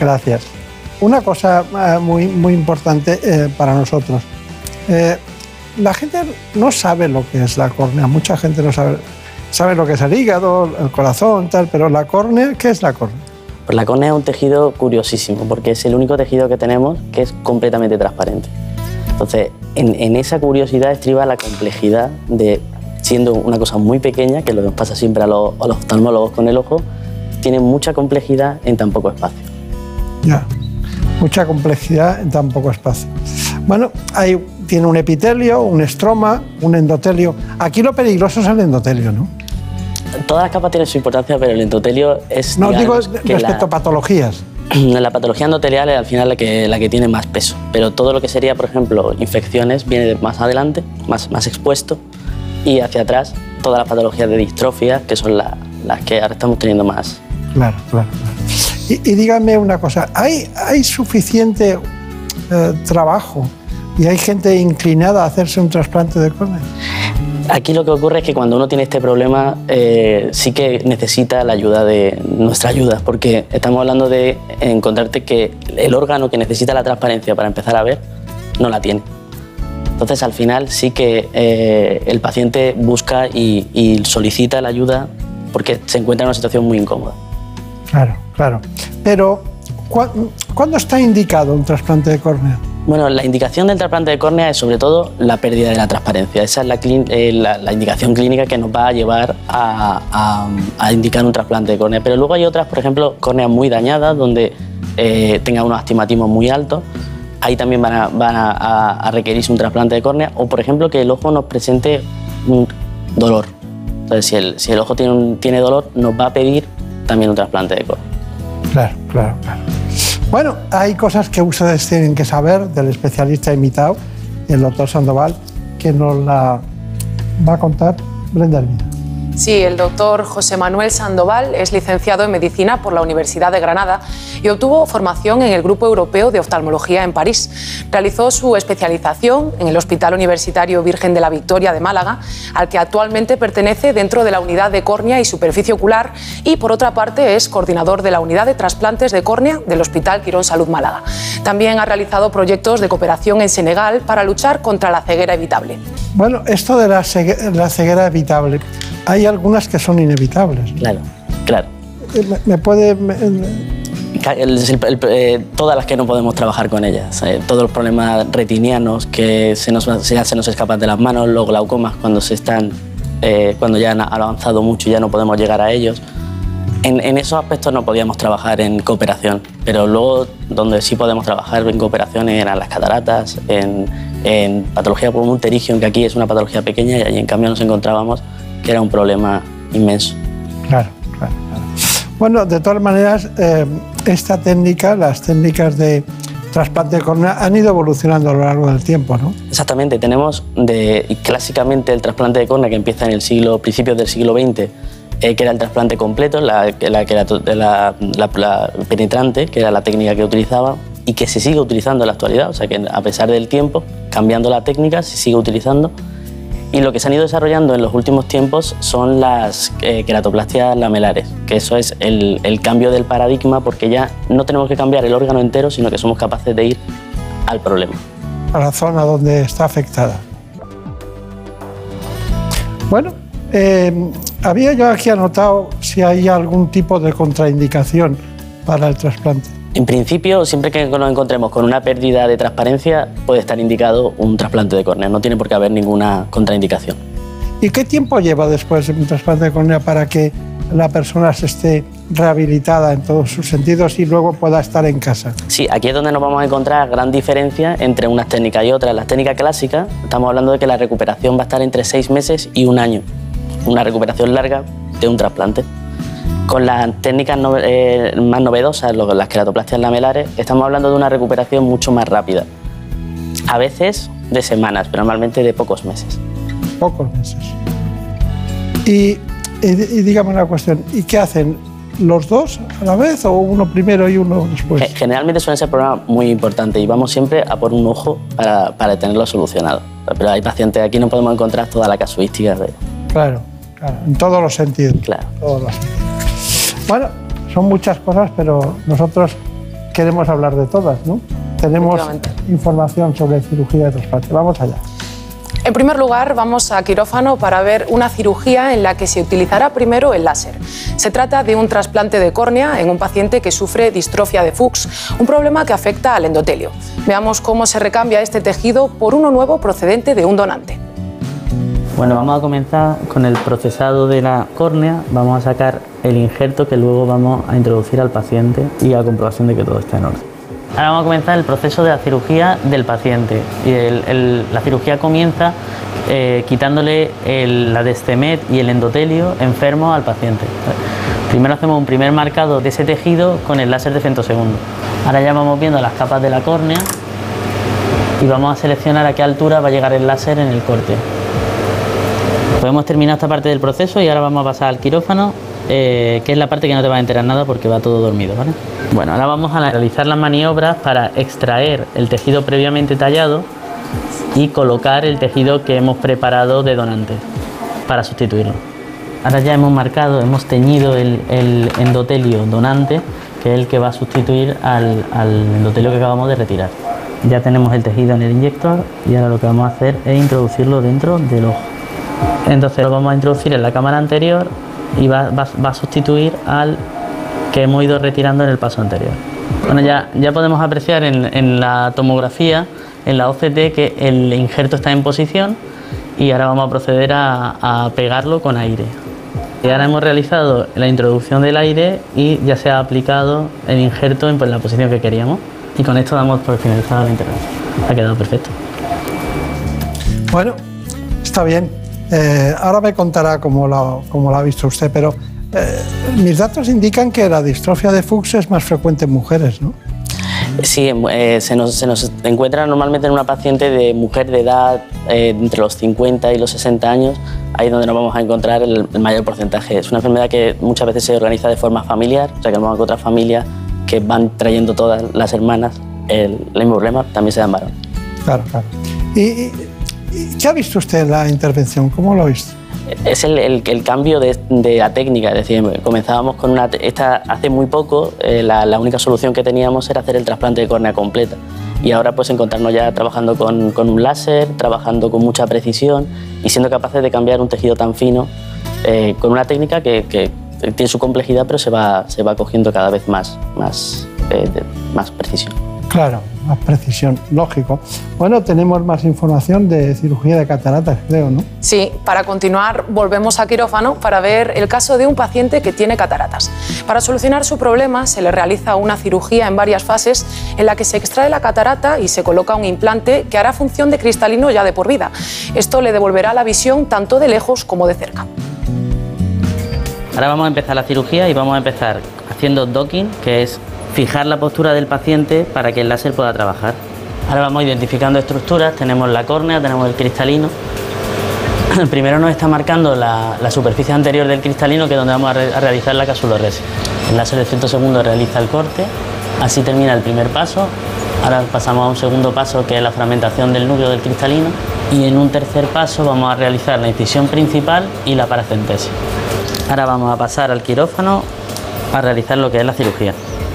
[SPEAKER 2] Gracias. Una cosa eh, muy, muy importante eh, para nosotros. Eh, la gente no sabe lo que es la córnea, mucha gente no sabe, sabe lo que es el hígado, el corazón, tal, pero la córnea, ¿qué es la córnea?
[SPEAKER 23] Pues la córnea es un tejido curiosísimo, porque es el único tejido que tenemos que es completamente transparente. Entonces, en, en esa curiosidad estriba la complejidad de, siendo una cosa muy pequeña, que es lo que nos pasa siempre a los, a los oftalmólogos con el ojo, tiene mucha complejidad en tan poco espacio.
[SPEAKER 2] Ya, mucha complejidad en tan poco espacio. Bueno, hay, tiene un epitelio, un estroma, un endotelio. Aquí lo peligroso es el endotelio, ¿no?
[SPEAKER 23] Todas las capas tienen su importancia, pero el endotelio es.
[SPEAKER 2] No digo
[SPEAKER 23] que
[SPEAKER 2] respecto a patologías.
[SPEAKER 23] La, (clears throat) la patología endotelial es al final la que, la que tiene más peso, pero todo lo que sería, por ejemplo, infecciones viene más adelante, más, más expuesto, y hacia atrás todas las patologías de distrofia, que son la- las que ahora estamos teniendo más.
[SPEAKER 2] Claro, claro. claro. Y, y dígame una cosa, ¿hay, hay suficiente eh, trabajo y hay gente inclinada a hacerse un trasplante de córnea?
[SPEAKER 23] Aquí lo que ocurre es que cuando uno tiene este problema eh, sí que necesita la ayuda de nuestra ayuda, porque estamos hablando de encontrarte que el órgano que necesita la transparencia para empezar a ver no la tiene. Entonces al final sí que eh, el paciente busca y, y solicita la ayuda porque se encuentra en una situación muy incómoda.
[SPEAKER 2] Claro, claro. Pero, ¿cu- ¿cuándo está indicado un trasplante de córnea?
[SPEAKER 23] Bueno, la indicación del trasplante de córnea es sobre todo la pérdida de la transparencia. Esa es la, eh, indicación clínica que nos va a llevar a, indicar un trasplante de córnea. Pero luego hay otras, por ejemplo, córneas muy dañadas, donde eh, unos astigmatismos muy altos. Ahí también van, a, requerirse un trasplante de córnea. O, por ejemplo, que el ojo nos presente un dolor. Entonces, si el, ojo tiene dolor, nos va a pedir también un trasplante de córnea.
[SPEAKER 2] Claro, claro, claro. Bueno, hay cosas que ustedes tienen que saber del especialista invitado, el doctor Sandoval, que nos la va a contar Brenda Hermida.
[SPEAKER 7] Sí, el doctor José Manuel Sandoval es licenciado en medicina por la Universidad de Granada y obtuvo formación en el Grupo Europeo de Oftalmología en París. Realizó su especialización en el Hospital Universitario Virgen de la Victoria de Málaga, al que actualmente pertenece dentro de la unidad de córnea y superficie ocular y por otra parte es coordinador de la unidad de trasplantes de córnea del Hospital Quirón Salud Málaga. También ha realizado proyectos de cooperación en Senegal para luchar contra la ceguera evitable.
[SPEAKER 2] Bueno, esto de la, cegue- la ceguera evitable, hay algunas que son inevitables.
[SPEAKER 23] Claro, claro.
[SPEAKER 2] Eh, ¿Me, me puede...? me-
[SPEAKER 23] Ca- el- el- eh, todas las que no podemos trabajar con ellas, eh, todos los problemas retinianos que se nos, se, se nos escapan de las manos, los glaucomas cuando se están, eh, cuando ya han avanzado mucho y ya no podemos llegar a ellos. En, en esos aspectos no podíamos trabajar en cooperación, pero luego donde sí podemos trabajar en cooperación eran las cataratas, en, en patología como un pterigion, que aquí es una patología pequeña y allí en cambio nos encontrábamos que era un problema inmenso.
[SPEAKER 2] Claro, claro, claro. Bueno, de todas maneras, eh, esta técnica, las técnicas de trasplante de córnea han ido evolucionando a lo largo del tiempo, ¿no?
[SPEAKER 23] Exactamente, tenemos de, clásicamente el trasplante de córnea que empieza en el siglo, principios del siglo XX, eh, que era el trasplante completo, la, la- la- la penetrante, que era la técnica que utilizaba y que se sigue utilizando en la actualidad, o sea que a pesar del tiempo, cambiando la técnica, se sigue utilizando. Y lo que se han ido desarrollando en los últimos tiempos son las eh, queratoplastias lamelares, que eso es el, el cambio del paradigma porque ya no tenemos que cambiar el órgano entero, sino que somos capaces de ir al problema.
[SPEAKER 2] a la zona donde está afectada. Bueno, eh, había yo aquí anotado si hay algún tipo de contraindicación para el trasplante.
[SPEAKER 23] En principio, siempre que nos encontremos con una pérdida de transparencia, puede estar indicado un trasplante de córnea. No tiene por qué haber ninguna contraindicación.
[SPEAKER 2] ¿Y qué tiempo lleva después un trasplante de córnea para que la persona se esté rehabilitada en todos sus sentidos y luego pueda estar en casa?
[SPEAKER 23] Sí, aquí es donde nos vamos a encontrar gran diferencia entre unas técnicas y otras. Las técnicas clásicas, estamos hablando de que la recuperación va a estar entre seis meses y un año. Una recuperación larga de un trasplante. Con las técnicas no- eh, más novedosas, las queratoplastias lamelares, estamos hablando de una recuperación mucho más rápida. A veces de semanas, pero normalmente de pocos meses.
[SPEAKER 2] Pocos meses. Y, y, y dígame una cuestión, ¿y qué hacen? ¿Los dos a la vez o uno primero y uno después?
[SPEAKER 23] Ge- Generalmente suelen ser problemas muy importantes y vamos siempre a por un ojo para, para tenerlo solucionado. Pero hay pacientes, aquí no podemos encontrar toda la casuística de...
[SPEAKER 2] Claro, claro, en todos los sentidos.
[SPEAKER 23] Claro.
[SPEAKER 2] Todos los sentidos. Bueno, son muchas cosas, pero nosotros queremos hablar de todas, ¿no? Tenemos información sobre cirugía de trasplante. Vamos allá.
[SPEAKER 8] En primer lugar, vamos a quirófano para ver una cirugía en la que se utilizará primero el láser. Se trata de un trasplante de córnea en un paciente que sufre distrofia de Fuchs, un problema que afecta al endotelio. Veamos cómo se recambia este tejido por uno nuevo procedente de un donante.
[SPEAKER 23] Bueno, vamos a comenzar con el procesado de la córnea. Vamos a sacar el injerto que luego vamos a introducir al paciente y a comprobación de que todo está en orden. Ahora vamos a comenzar el proceso de la cirugía del paciente. Y la cirugía comienza eh, quitándole la destemet y el endotelio enfermo al paciente. Primero hacemos un primer marcado de ese tejido con el láser de femtosegundo. Ahora ya vamos viendo las capas de la córnea y vamos a seleccionar a qué altura va a llegar el láser en el corte. Podemos terminar esta parte del proceso y ahora vamos a pasar al quirófano, eh, que es la parte que no te va a enterar nada porque va todo dormido. ¿vale? Bueno, ahora vamos a realizar las maniobras para extraer el tejido previamente tallado y colocar el tejido que hemos preparado de donante para sustituirlo. Ahora ya hemos marcado, hemos teñido el, el endotelio donante, que es el que va a sustituir al, al endotelio que acabamos de retirar. Ya tenemos el tejido en el inyector y ahora lo que vamos a hacer es introducirlo dentro del ojo. Entonces lo vamos a introducir en la cámara anterior y va, va- va a sustituir al que hemos ido retirando en el paso anterior. Bueno, ya, ya podemos apreciar en, en la tomografía, en la OCT, que el injerto está en posición y ahora vamos a proceder a, a pegarlo con aire. Y ahora hemos realizado la introducción del aire y ya se ha aplicado el injerto en pues, la posición que queríamos. Y con esto damos por finalizado la intervención. Ha quedado perfecto.
[SPEAKER 2] Bueno, está bien. Eh, ahora me contará cómo lo, cómo lo ha visto usted, pero eh, mis datos indican que la distrofia de Fuchs es más frecuente en mujeres, ¿no?
[SPEAKER 23] Sí, eh, se, nos, se nos encuentra normalmente en una paciente de mujer de edad eh, entre los 50 y los 60 años, ahí es donde nos vamos a encontrar el, el mayor porcentaje. Es una enfermedad que muchas veces se organiza de forma familiar, o sea que nos vamos a encontrar familias que van trayendo todas las hermanas el, el mismo problema, también se dan varón.
[SPEAKER 2] Claro, claro. ¿Y, y- y qué ha visto usted en la intervención? ¿Cómo lo ha visto?
[SPEAKER 23] Es el, el- el cambio de, de la técnica, es decir, comenzábamos con una... Esta, hace muy poco eh, la, la única solución que teníamos era hacer el trasplante de córnea completa y ahora pues encontrarnos ya trabajando con, con un láser, trabajando con mucha precisión y siendo capaces de cambiar un tejido tan fino eh, con una técnica que, que tiene su complejidad pero se va, se va cogiendo cada vez más, más, eh, de- más precisión.
[SPEAKER 2] Claro, más precisión, lógico. Bueno, tenemos más información de cirugía de cataratas, creo, ¿no?
[SPEAKER 8] Sí, para continuar volvemos a quirófano para ver el caso de un paciente que tiene cataratas. Para solucionar su problema se le realiza una cirugía en varias fases en la que se extrae la catarata y se coloca un implante que hará función de cristalino ya de por vida. Esto le devolverá la visión tanto de lejos como de cerca.
[SPEAKER 23] Ahora vamos a empezar la cirugía y vamos a empezar haciendo docking, que es fijar la postura del paciente para que el láser pueda trabajar. Ahora vamos identificando estructuras, tenemos la córnea, tenemos el cristalino. (clears throat) Primero nos está marcando la, superficie anterior del cristalino, que es donde vamos a realizar la casuloresis. El láser de 100 segundos realiza el corte, así termina el primer paso. Ahora pasamos a un segundo paso, que es la fragmentación del núcleo del cristalino. Y en un tercer paso vamos a realizar la incisión principal y la paracentesis. Ahora vamos a pasar al quirófano a realizar lo que es la cirugía.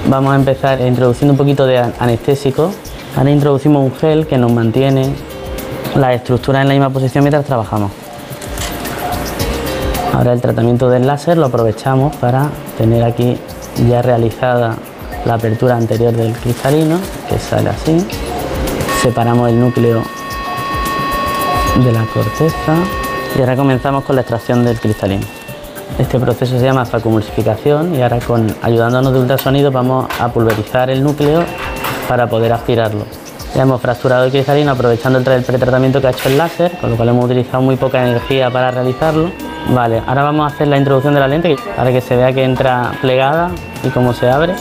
[SPEAKER 23] Vamos a empezar introduciendo un poquito de an- anestésico Ahora introducimos un gel que nos mantiene la estructura en la misma posición mientras trabajamos. Ahora el tratamiento del láser lo aprovechamos para tener aquí ya realizada la apertura anterior del cristalino, que sale así. Separamos el núcleo de la corteza y ahora comenzamos con la extracción del cristalino. Este proceso se llama facumulsificación y ahora ayudándonos de ultrasonido vamos a pulverizar el núcleo para poder aspirarlo. Ya hemos fracturado el cristalino aprovechando el pretratamiento que ha hecho el láser, con lo cual hemos utilizado muy poca energía para realizarlo. Vale, ahora vamos a hacer la introducción de la lente para que se vea que entra plegada y cómo se abre.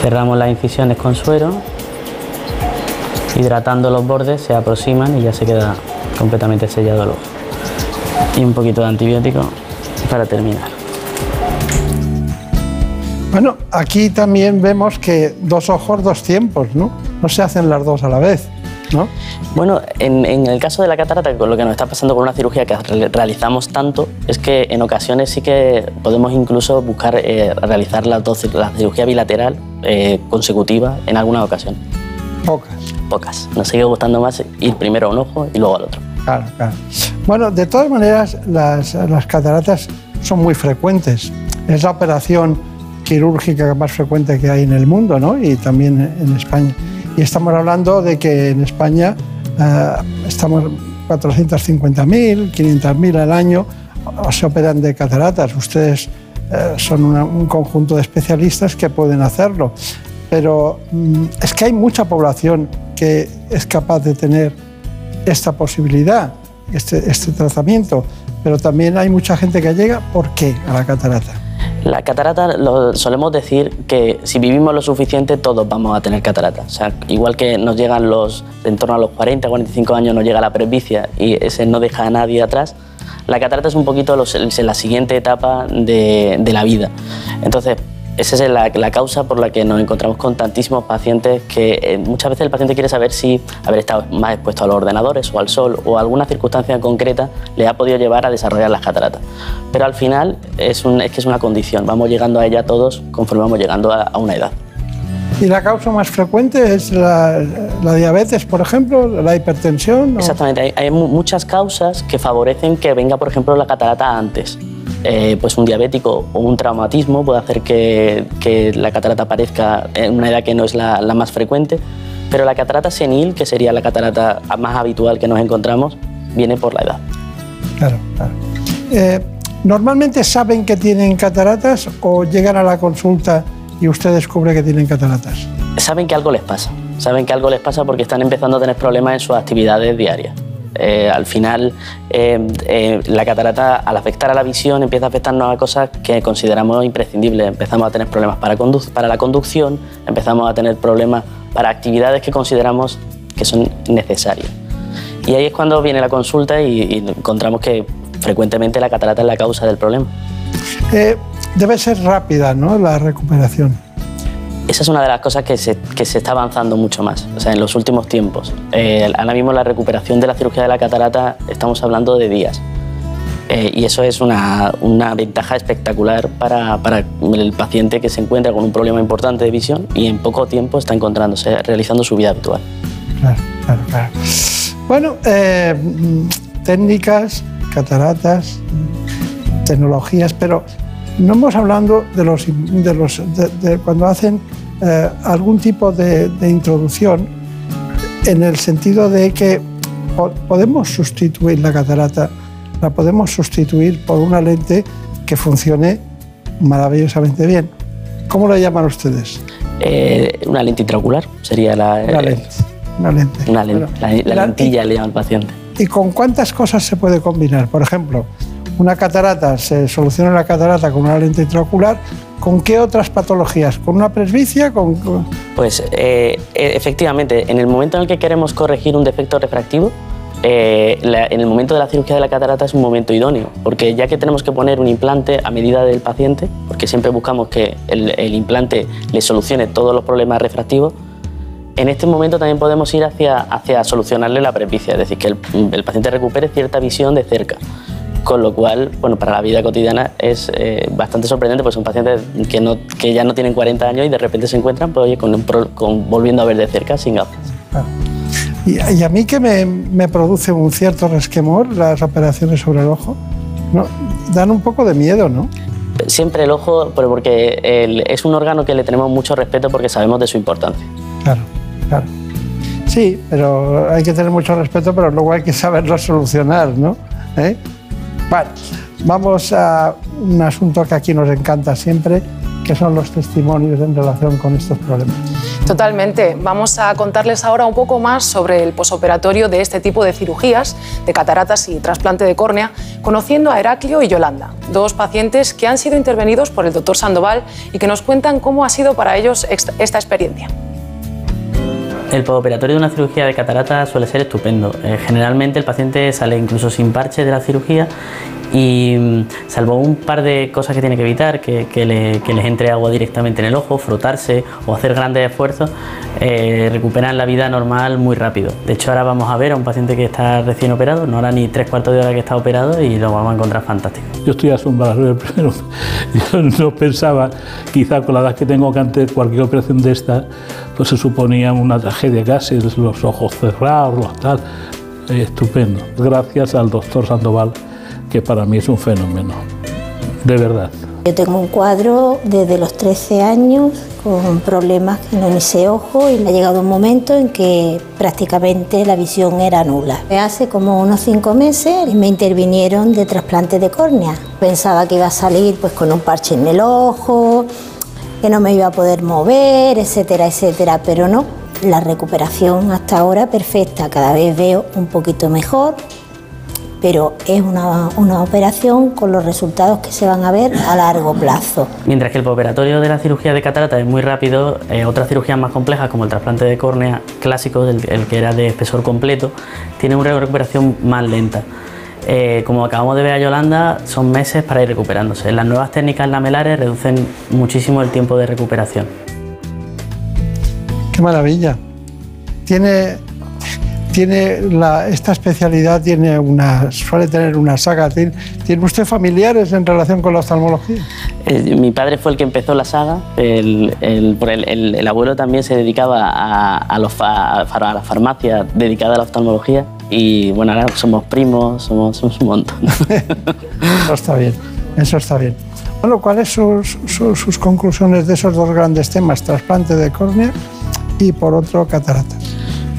[SPEAKER 23] Cerramos las incisiones con suero, hidratando los bordes, se aproximan y ya se queda completamente sellado el ojo. Y un poquito de antibiótico para terminar.
[SPEAKER 2] Bueno, aquí también vemos que dos ojos, dos tiempos, ¿no? No se hacen las dos a la vez, ¿no?
[SPEAKER 23] Bueno, en, en el caso de la catarata, con lo que nos está pasando con una cirugía que re- realizamos tanto, es que en ocasiones sí que podemos incluso buscar eh, realizar dos, la cirugía bilateral eh, consecutiva en algunas ocasiones.
[SPEAKER 2] Pocas.
[SPEAKER 23] Pocas. Nos sigue gustando más ir primero a un ojo y luego al otro.
[SPEAKER 2] Claro, claro. Bueno, de todas maneras, las, las cataratas son muy frecuentes. Es la operación quirúrgica más frecuente que hay en el mundo, ¿no? Y también en España. Y estamos hablando de que en España eh, estamos 450.000, 500.000 al año se operan de cataratas. Ustedes eh, son una- un conjunto de especialistas que pueden hacerlo. Pero mm, es que hay mucha población que es capaz de tener esta posibilidad, este, este tratamiento, pero también hay mucha gente que llega, ¿por qué? A la catarata.
[SPEAKER 23] La catarata, lo, solemos decir que si vivimos lo suficiente, todos vamos a tener catarata. O sea, igual que nos llegan los, en torno a los 40, 45 años, nos llega la presbicia y ese no deja a nadie atrás, la catarata es un poquito los- la siguiente etapa de, de la vida. Entonces, esa es la, la causa por la que nos encontramos con tantísimos pacientes que eh, muchas veces el paciente quiere saber si haber estado más expuesto a los ordenadores o al sol o alguna circunstancia concreta le ha podido llevar a desarrollar las cataratas. Pero al final es, un- es que es una condición, vamos llegando a ella todos conforme vamos llegando a, a una edad.
[SPEAKER 2] Y la causa más frecuente es la, la diabetes, por ejemplo, la hipertensión. o-
[SPEAKER 23] Exactamente, hay, hay mu- muchas causas que favorecen que venga, por ejemplo, la catarata antes. Eh, pues un diabético o un traumatismo puede hacer que, que la catarata aparezca en una edad que no es la, la más frecuente, pero la catarata senil, que sería la catarata más habitual que nos encontramos, viene por la edad.
[SPEAKER 2] Claro, claro. Eh, ¿Normalmente saben que tienen cataratas o llegan a la consulta y usted descubre que tienen cataratas?
[SPEAKER 23] saben que algo les pasa. Saben que algo les pasa porque están empezando a tener problemas en sus actividades diarias. Eh, al final, eh, eh, la catarata, al afectar a la visión, empieza a afectarnos a cosas que consideramos imprescindibles. Empezamos a tener problemas para, la conducción, empezamos a tener problemas para actividades que consideramos que son necesarias. Y ahí es cuando viene la consulta y, y encontramos que frecuentemente la catarata es la causa del problema.
[SPEAKER 2] Debe ser rápida, ¿no? La recuperación.
[SPEAKER 23] Esa es una de las cosas que se, que se está avanzando mucho más, o sea, en los últimos tiempos. Eh, ahora mismo la recuperación de la cirugía de la catarata estamos hablando de días. Eh, y eso es una, una ventaja espectacular para, para el paciente que se encuentra con un problema importante de visión y en poco tiempo está encontrándose, realizando su vida habitual.
[SPEAKER 2] Claro, claro, claro. Bueno, eh, técnicas, cataratas, tecnologías, pero no hemos hablado de los, de los de, de cuando hacen eh, algún tipo de, de introducción en el sentido de que po- podemos sustituir la catarata, la podemos sustituir por una lente que funcione maravillosamente bien. ¿Cómo lo llaman ustedes?
[SPEAKER 23] Eh, una lente intraocular sería la,
[SPEAKER 2] Una
[SPEAKER 23] eh,
[SPEAKER 2] lente. Una lente.
[SPEAKER 23] una lente, la, la
[SPEAKER 2] la-
[SPEAKER 23] lentilla le llama al paciente.
[SPEAKER 2] ¿Y con cuántas cosas se puede combinar? Por ejemplo, una catarata, se soluciona la catarata con una lente intraocular. ¿Con qué otras patologías? ¿Con una presbicia? ¿Con,
[SPEAKER 23] Pues eh, e- efectivamente, en el momento en el que queremos corregir un defecto refractivo, eh, en el momento de la cirugía de la catarata es un momento idóneo, porque ya que tenemos que poner un implante a medida del paciente, porque siempre buscamos que el, implante le solucione todos los problemas refractivos, en este momento también podemos ir hacia, hacia solucionarle la presbicia, es decir, que el paciente recupere cierta visión de cerca. Con lo cual, bueno, para la vida cotidiana es eh, bastante sorprendente, pues son pacientes que, no, que ya no tienen 40 años y de repente se encuentran pues, oye, con, con- volviendo a ver de cerca sin gafas.
[SPEAKER 2] Y, y a mí que me, me produce un cierto resquemor las operaciones sobre el ojo, ¿no? dan un poco de miedo, ¿no?
[SPEAKER 23] Siempre el ojo, pero porque el- es un órgano que le tenemos mucho respeto porque sabemos de su importancia.
[SPEAKER 2] Claro, claro. Sí, pero hay que tener mucho respeto, pero luego hay que saberlo solucionar, ¿no? ¿Eh? Bueno, vamos a un asunto que aquí nos encanta siempre, que son los testimonios en relación con estos problemas.
[SPEAKER 8] Totalmente. Vamos a contarles ahora un poco más sobre el posoperatorio de este tipo de cirugías, de cataratas y trasplante de córnea, conociendo a Heraclio y Yolanda, dos pacientes que han sido intervenidos por el doctor Sandoval y que nos cuentan cómo ha sido para ellos esta experiencia.
[SPEAKER 23] El postoperatorio de una cirugía de catarata suele ser estupendo. Eh, generalmente el paciente sale incluso sin parche de la cirugía y mm, salvo un par de cosas que tiene que evitar, que, que le- que les entre agua directamente en el ojo, frotarse o hacer grandes esfuerzos, eh, recuperan la vida normal muy rápido. De hecho ahora vamos a ver a un paciente que está recién operado, no hará ni tres cuartos de hora que está operado y lo vamos a encontrar fantástico.
[SPEAKER 24] Yo estoy asombrado. Primero, (laughs) yo no pensaba, quizá con la edad que tengo, que antes cualquier operación de esta pues se suponía una tragedia casi, los ojos cerrados, los tal. Estupendo. Gracias al doctor Sandoval, que para mí es un fenómeno. De verdad.
[SPEAKER 25] Yo tengo un cuadro desde los 13 años con problemas en ese ojo y me ha llegado un momento en que prácticamente la visión era nula. Hace como unos cinco meses me intervinieron de trasplante de córnea. Pensaba que iba a salir pues con un parche en el ojo, que no me iba a poder mover, etcétera, etcétera, pero no. La recuperación hasta ahora perfecta, cada vez veo un poquito mejor, pero es una, una operación con los resultados que se van a ver a largo plazo.
[SPEAKER 23] Mientras que el postoperatorio de la cirugía de catarata es muy rápido, eh, otras cirugías más complejas como el trasplante de córnea clásico, el, el que era de espesor completo, tienen una recuperación más lenta. Eh, como acabamos de ver a Yolanda, son meses para ir recuperándose. Las nuevas técnicas lamelares reducen muchísimo el tiempo de recuperación.
[SPEAKER 2] Qué maravilla. Tiene, tiene la- esta especialidad tiene una, suele tener una saga. ¿Tiene, ¿Tiene usted familiares en relación con la oftalmología?
[SPEAKER 23] Eh, mi padre fue el que empezó la saga, el, el- el- el- el abuelo también se dedicaba a, a los a a la farmacia dedicada a la oftalmología y bueno, ahora somos primos, somos, somos un montón. (laughs) (laughs)
[SPEAKER 2] Eso está bien, eso está bien. Bueno, ¿cuáles son sus, sus- sus conclusiones de esos dos grandes temas? Trasplante de córnea y por otro cataratas.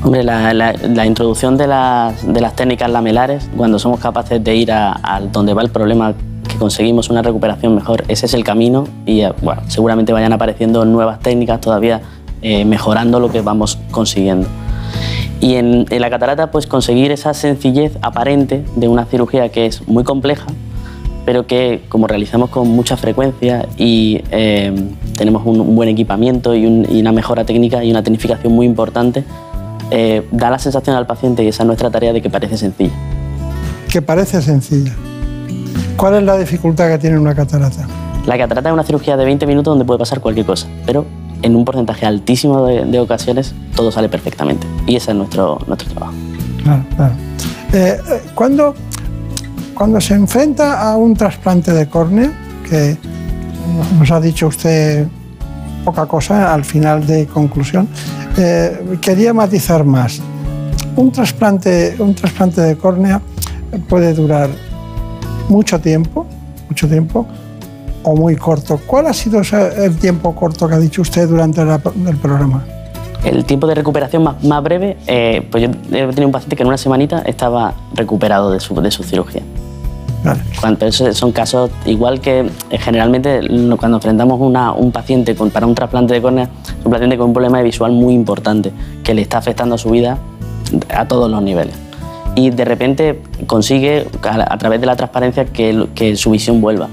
[SPEAKER 23] Hombre, la, la- la introducción de las, de las técnicas lamelares, cuando somos capaces de ir a, a donde va el problema, que conseguimos una recuperación mejor, ese es el camino y eh, bueno, seguramente vayan apareciendo nuevas técnicas todavía eh, mejorando lo que vamos consiguiendo. Y en, en la catarata, pues conseguir esa sencillez aparente de una cirugía que es muy compleja, pero que como realizamos con mucha frecuencia y eh, tenemos un buen equipamiento y, un- y una mejora técnica y una tecnificación muy importante, eh, da la sensación al paciente, y esa es nuestra tarea, de que parece sencilla.
[SPEAKER 2] Que parece sencilla. ¿Cuál es la dificultad que tiene una catarata?
[SPEAKER 23] La catarata es una cirugía de 20 minutos donde puede pasar cualquier cosa, pero en un porcentaje altísimo de, de ocasiones todo sale perfectamente. Y ese es nuestro, nuestro trabajo.
[SPEAKER 2] Claro, claro. Eh, eh, cuando, cuando se enfrenta a un trasplante de córnea, que nos ha dicho usted poca cosa al final de conclusión, eh, quería matizar más. Un trasplante, un trasplante de córnea puede durar mucho tiempo, mucho tiempo, o muy corto. ¿Cuál ha sido el tiempo corto que ha dicho usted durante el programa?
[SPEAKER 23] El tiempo de recuperación más, breve, eh, pues yo he tenido un paciente que en una semanita estaba recuperado de su cirugía. Cuando- pero eso son casos, igual que eh, generalmente cuando enfrentamos una- un paciente con- para un trasplante de córnea, es un paciente con un problema visual muy importante que le está afectando a su vida a todos los niveles. Y de repente consigue, a, a través de la transparencia, que, su visión vuelva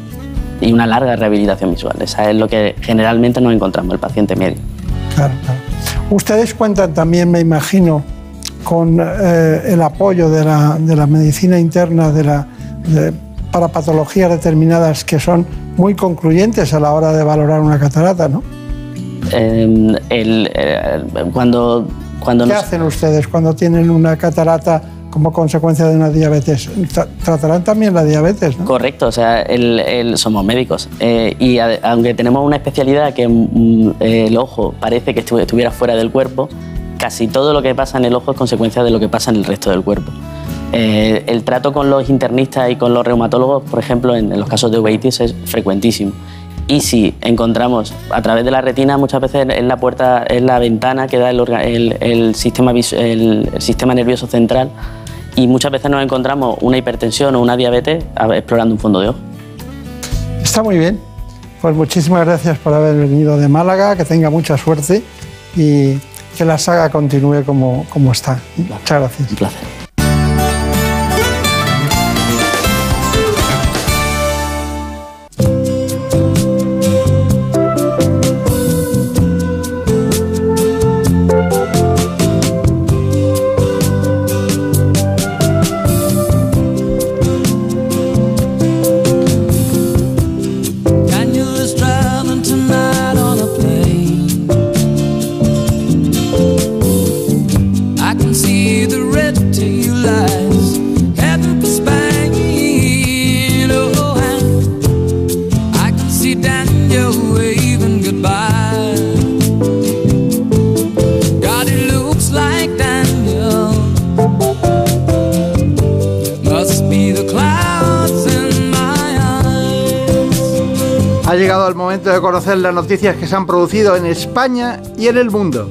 [SPEAKER 23] y una larga rehabilitación visual. Esa es lo que generalmente nos encontramos el paciente medio.
[SPEAKER 2] Claro, claro. Ustedes cuentan también, me imagino, con eh, el apoyo de la, de la medicina interna de la, de- para patologías determinadas que son muy concluyentes a la hora de valorar una catarata, ¿no?
[SPEAKER 23] Eh, el- eh, cuando, cuando
[SPEAKER 2] ¿Qué
[SPEAKER 23] nos-
[SPEAKER 2] hacen ustedes cuando tienen una catarata como consecuencia de una diabetes. Tra- Tratarán también la diabetes, ¿no?
[SPEAKER 23] Correcto, o sea, el- el- somos médicos eh, y a- aunque tenemos una especialidad que mm, el ojo parece que estu- estuviera fuera del cuerpo, casi todo lo que pasa en el ojo es consecuencia de lo que pasa en el resto del cuerpo. Eh, el trato con los internistas y con los reumatólogos, por ejemplo, en, en los casos de uveitis es frecuentísimo. Y si encontramos a través de la retina, muchas veces es la puerta, es la ventana que da el, orga- el- el sistema, vis- el- el sistema nervioso central y muchas veces nos encontramos una hipertensión o una diabetes explorando un fondo de ojo.
[SPEAKER 2] Está muy bien. Pues muchísimas gracias por haber venido de Málaga, que tenga mucha suerte y que la saga continúe como, como está. Muchas gracias.
[SPEAKER 23] Un placer.
[SPEAKER 26] Conocer las noticias que se han producido en España y en el mundo.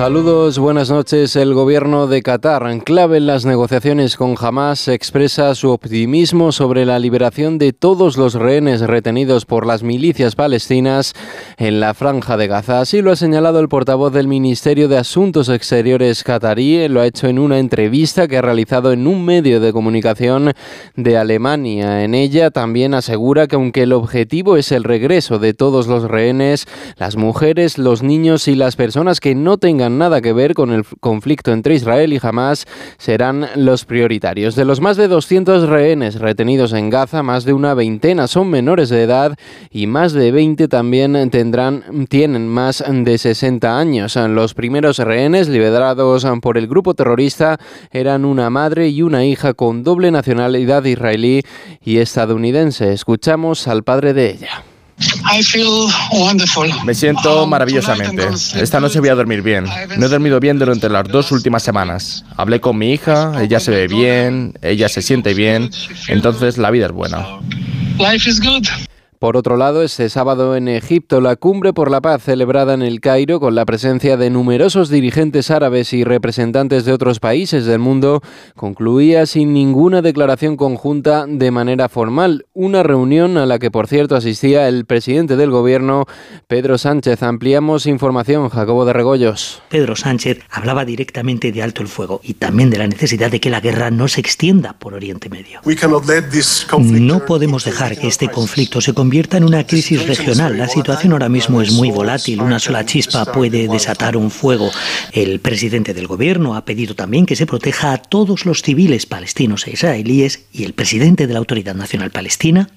[SPEAKER 27] Saludos, buenas noches. El gobierno de Qatar, en clave en las negociaciones con Hamas, expresa su optimismo sobre la liberación de todos los rehenes retenidos por las milicias palestinas en la franja de Gaza. Así lo ha señalado el portavoz del Ministerio de Asuntos Exteriores qatarí. Lo ha hecho en una entrevista que ha realizado en un medio de comunicación de Alemania. En ella también asegura que aunque el objetivo es el regreso de todos los rehenes, las mujeres, los niños y las personas que no tengan nada que ver con el conflicto entre Israel y Hamas serán los prioritarios. De los más de 200 rehenes retenidos en Gaza, más de una veintena son menores de edad y más de 20 también tendrán, tienen más de 60 años. Los primeros rehenes liberados por el grupo terrorista eran una madre y una hija con doble nacionalidad israelí y estadounidense. Escuchamos al padre de ella.
[SPEAKER 28] Me siento maravillosamente. Esta noche voy a dormir bien. No he dormido bien durante las dos últimas semanas. Hablé con mi hija, ella se ve bien, ella se siente bien, entonces la vida es buena.
[SPEAKER 27] Por otro lado, este sábado en Egipto, la cumbre por la paz celebrada en el Cairo con la presencia de numerosos dirigentes árabes y representantes de otros países del mundo concluía sin ninguna declaración conjunta de manera formal. Una reunión a la que, por cierto, asistía el presidente del gobierno, Pedro Sánchez. Ampliamos información, Jacobo de Regoyos.
[SPEAKER 29] Pedro Sánchez hablaba directamente de alto el fuego y también de la necesidad de que la guerra no se extienda por Oriente Medio. No podemos dejar que este conflicto se convierta en una crisis regional. La situación ahora mismo es muy volátil. Una sola chispa puede desatar un fuego. El presidente del gobierno ha pedido también que se proteja a todos los civiles palestinos e israelíes y el presidente de la Autoridad Nacional Palestina,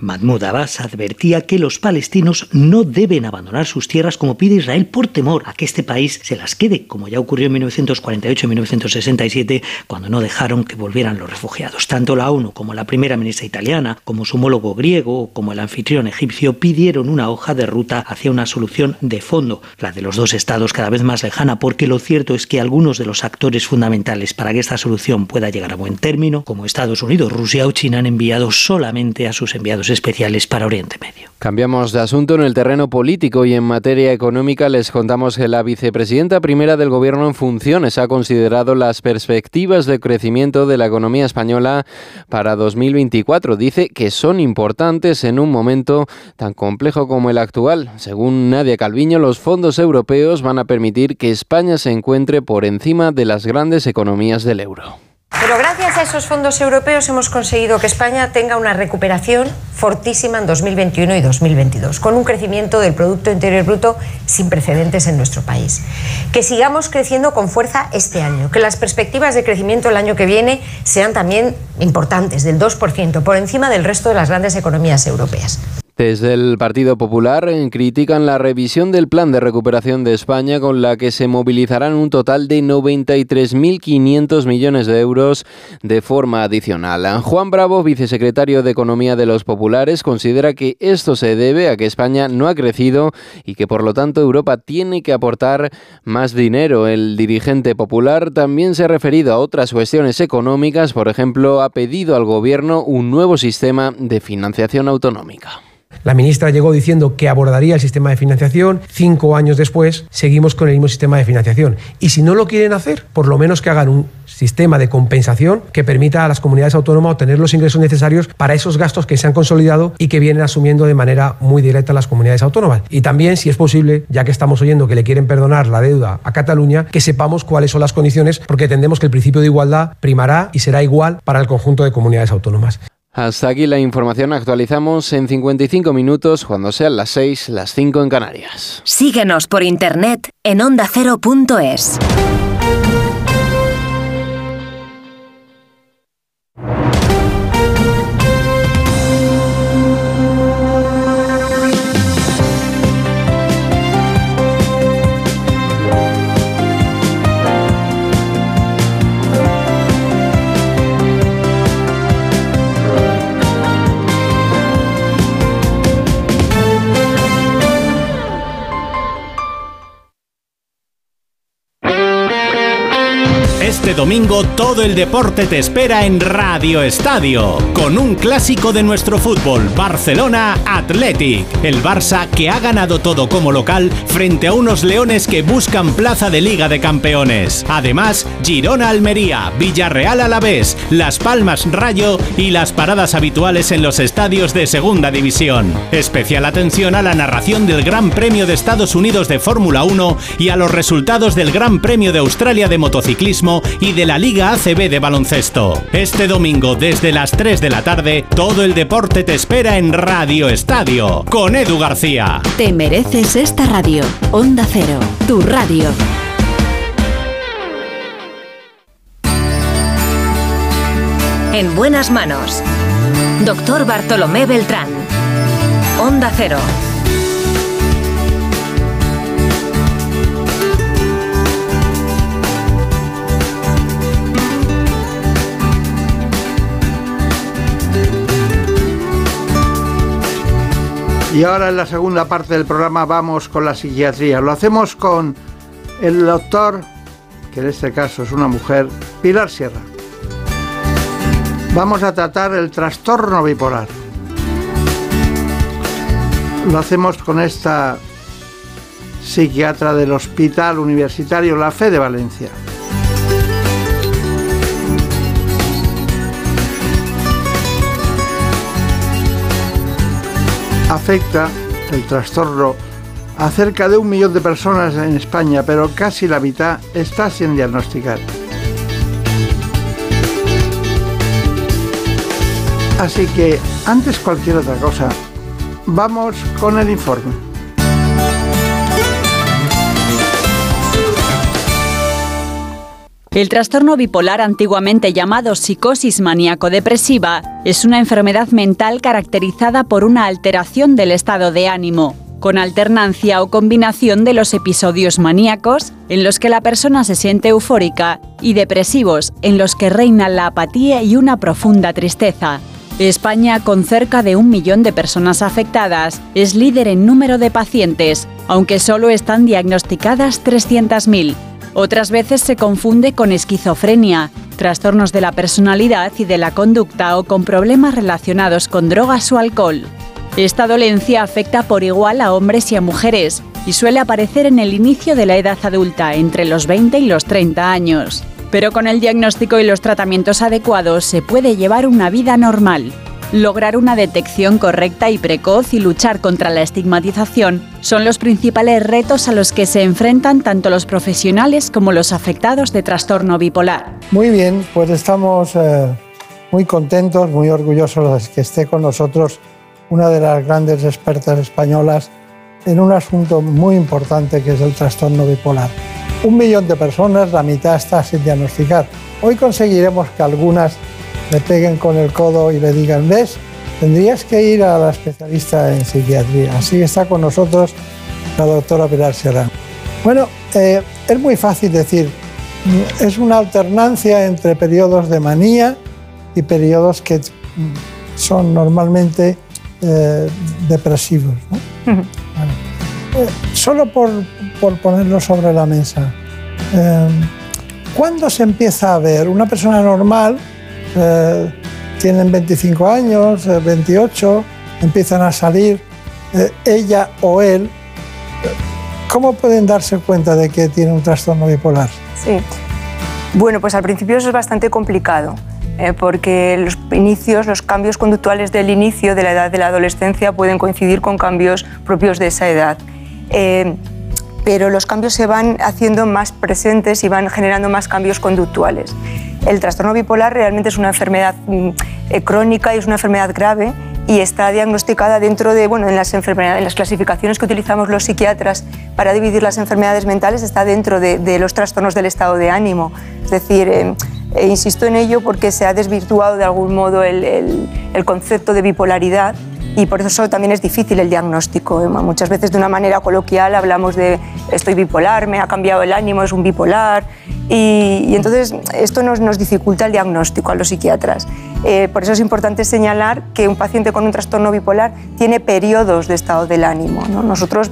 [SPEAKER 29] Mahmoud Abbas, advertía que los palestinos no deben abandonar sus tierras como pide Israel por temor a que este país se las quede, como ya ocurrió en 1948 y 1967, cuando no dejaron que volvieran los refugiados. Tanto la ONU como la primera ministra italiana, como su homólogo griego, como el anfitrión egipcio, pidieron una hoja de ruta hacia una solución de fondo, la de los dos estados cada vez más lejana, porque lo cierto es que algunos de los actores fundamentales para que esta solución pueda llegar a buen término, como Estados Unidos, Rusia o China, han enviado solamente a sus enviados especiales para Oriente Medio.
[SPEAKER 27] Cambiamos de asunto en el terreno político y en materia económica les contamos que la vicepresidenta primera del Gobierno en funciones ha considerado las perspectivas de crecimiento de la economía española para 2024. Dice que son importantes en un momento tan complejo como el actual. Según Nadia Calviño, los fondos europeos van a permitir que España se encuentre por encima de las grandes economías del euro.
[SPEAKER 30] Pero gracias a esos fondos europeos hemos conseguido que España tenga una recuperación fortísima en 2021 y 2022, con un crecimiento del Producto Interior Bruto sin precedentes en nuestro país. Que sigamos creciendo con fuerza este año, que las perspectivas de crecimiento el año que viene sean también importantes, del 2%, por encima del resto de las grandes economías europeas.
[SPEAKER 27] Desde el Partido Popular critican la revisión del plan de recuperación de España con la que se movilizarán un total de 93.500 millones de euros de forma adicional. Juan Bravo, vicesecretario de Economía de los Populares, considera que esto se debe a que España no ha crecido y que por lo tanto Europa tiene que aportar más dinero. El dirigente popular también se ha referido a otras cuestiones económicas, por ejemplo, ha pedido al gobierno un nuevo sistema de financiación autonómica.
[SPEAKER 31] La ministra llegó diciendo que abordaría el sistema de financiación. Cinco años después, seguimos con el mismo sistema de financiación. Y si no lo quieren hacer, por lo menos que hagan un sistema de compensación que permita a las comunidades autónomas obtener los ingresos necesarios para esos gastos que se han consolidado y que vienen asumiendo de manera muy directa las comunidades autónomas. Y también, si es posible, ya que estamos oyendo que le quieren perdonar la deuda a Cataluña, que sepamos cuáles son las condiciones, porque entendemos que el principio de igualdad primará y será igual para el conjunto de comunidades autónomas.
[SPEAKER 27] Hasta aquí la información. Actualizamos en 55 minutos cuando sean las 6, las 5 en Canarias.
[SPEAKER 32] Síguenos por internet en ondacero.es.
[SPEAKER 33] domingo todo el deporte te espera en Radio Estadio, con un clásico de nuestro fútbol, Barcelona Athletic. El Barça que ha ganado todo como local frente a unos leones que buscan plaza de Liga de Campeones. Además, Girona Almería, Villarreal Alavés, Las Palmas Rayo y las paradas habituales en los estadios de Segunda División. Especial atención a la narración del Gran Premio de Estados Unidos de Fórmula 1 y a los resultados del Gran Premio de Australia de motociclismo de la Liga ACB de baloncesto. Este domingo desde las 3 de la tarde, todo el deporte te espera en Radio Estadio con Edu García.
[SPEAKER 32] Te mereces esta radio. Onda Cero, tu radio. En buenas manos. Doctor Bartolomé Beltrán. Onda Cero.
[SPEAKER 26] Y ahora en la segunda parte del programa vamos con la psiquiatría. Lo hacemos con el doctor, que en este caso es una mujer, Pilar Sierra. Vamos a tratar el trastorno bipolar. Lo hacemos con esta psiquiatra del Hospital Universitario La Fe de Valencia. Afecta el trastorno a cerca de un millón de personas en España, pero casi la mitad está sin diagnosticar. Así que, antes cualquier otra cosa, vamos con el informe.
[SPEAKER 5] El trastorno bipolar, antiguamente llamado psicosis maníaco-depresiva, es una enfermedad mental caracterizada por una alteración del estado de ánimo, con alternancia o combinación de los episodios maníacos, en los que la persona se siente eufórica, y depresivos, en los que reina la apatía y una profunda tristeza. España, con cerca de un millón de personas afectadas, es líder en número de pacientes, aunque solo están diagnosticadas 300.000. Otras veces se confunde con esquizofrenia, trastornos de la personalidad y de la conducta o con problemas relacionados con drogas o alcohol. Esta dolencia afecta por igual a hombres y a mujeres y suele aparecer en el inicio de la edad adulta, entre los 20 y los 30 años. Pero con el diagnóstico y los tratamientos adecuados se puede llevar una vida normal. Lograr una detección correcta y precoz y luchar contra la estigmatización son los principales retos a los que se enfrentan tanto los profesionales como los afectados de trastorno bipolar.
[SPEAKER 2] Muy bien, pues estamos eh, muy contentos, muy orgullosos de que esté con nosotros una de las grandes expertas españolas en un asunto muy importante que es el trastorno bipolar. Un millón de personas, la mitad está sin diagnosticar. Hoy conseguiremos que algunas le peguen con el codo y le digan, ves, tendrías que ir a la especialista en psiquiatría. Así está con nosotros la doctora Pilar Serrano. Bueno, eh, es muy fácil decir, es una alternancia entre periodos de manía y periodos que son normalmente eh, depresivos. ¿no? Bueno, eh, solo por, por, ponerlo sobre la mesa, ¿cuándo se empieza a ver una persona normal? Eh, tienen 25 años, 28, empiezan a salir, ella o él, ¿cómo pueden darse cuenta de que tiene un trastorno bipolar?
[SPEAKER 34] Sí. Bueno, pues al principio eso es bastante complicado. Eh, porque los inicios, los cambios conductuales del inicio de la edad de la adolescencia pueden coincidir con cambios propios de esa edad. Eh, pero los cambios se van haciendo más presentes y van generando más cambios conductuales. El trastorno bipolar realmente es una enfermedad mm, eh, crónica y es una enfermedad grave y está diagnosticada dentro de, bueno, en las, enfermedades, en las clasificaciones que utilizamos los psiquiatras para dividir las enfermedades mentales, está dentro de, los trastornos del estado de ánimo. Es decir, e insisto en ello porque se ha desvirtuado de algún modo el concepto de bipolaridad y por eso también es difícil el diagnóstico. Muchas veces de una manera coloquial hablamos de estoy bipolar, me ha cambiado el ánimo, es un bipolar y, y entonces esto nos, nos, dificulta el diagnóstico a los psiquiatras. Eh, por eso es importante señalar que un paciente con un trastorno bipolar tiene periodos de estado del ánimo. ¿no? Nosotros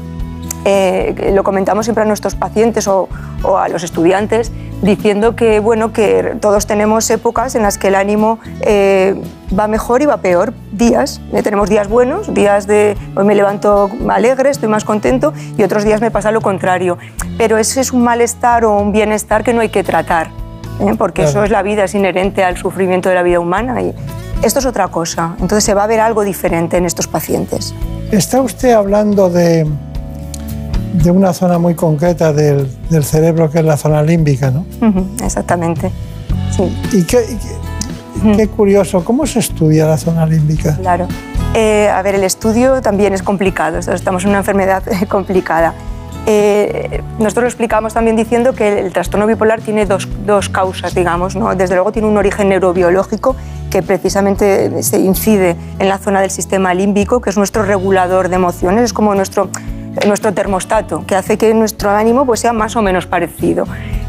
[SPEAKER 34] eh, lo comentamos siempre a nuestros pacientes o, o a los estudiantes, diciendo que, bueno, que todos tenemos épocas en las que el ánimo eh, va mejor y va peor. Días, eh, tenemos días buenos, días de hoy me levanto alegre, estoy más contento y otros días me pasa lo contrario. Pero ese es un malestar o un bienestar que no hay que tratar, ¿eh? porque
[SPEAKER 2] Claro.
[SPEAKER 34] eso es la vida, es inherente al sufrimiento de la vida humana y esto es otra cosa. Entonces se va a ver algo diferente en estos pacientes.
[SPEAKER 2] Está usted hablando de, de una zona muy concreta del, del cerebro que es la zona límbica, ¿no?
[SPEAKER 34] Exactamente. Sí.
[SPEAKER 2] Y qué, qué- qué curioso, ¿cómo se estudia la zona límbica?
[SPEAKER 34] Claro. Eh, a ver, el estudio también es complicado, estamos en una enfermedad (laughs) complicada. Eh, nosotros lo explicamos también diciendo que el, trastorno bipolar tiene dos, dos causas, digamos. ¿no? Desde luego tiene un origen neurobiológico que precisamente se incide en la zona del sistema límbico, que es nuestro regulador de emociones, es como nuestro, nuestro termostato, que hace que nuestro ánimo pues, sea más o menos parecido.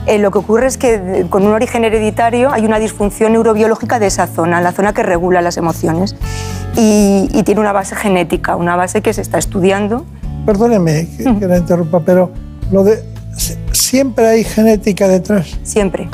[SPEAKER 34] Eh, lo que ocurre es que eh, con un origen hereditario hay una disfunción neurobiológica de esa zona, la zona que regula las emociones, y, y tiene una base genética, una base que se está estudiando.
[SPEAKER 2] Perdóneme que, que la interrumpa, pero lo de si- siempre hay genética detrás.
[SPEAKER 34] Siempre.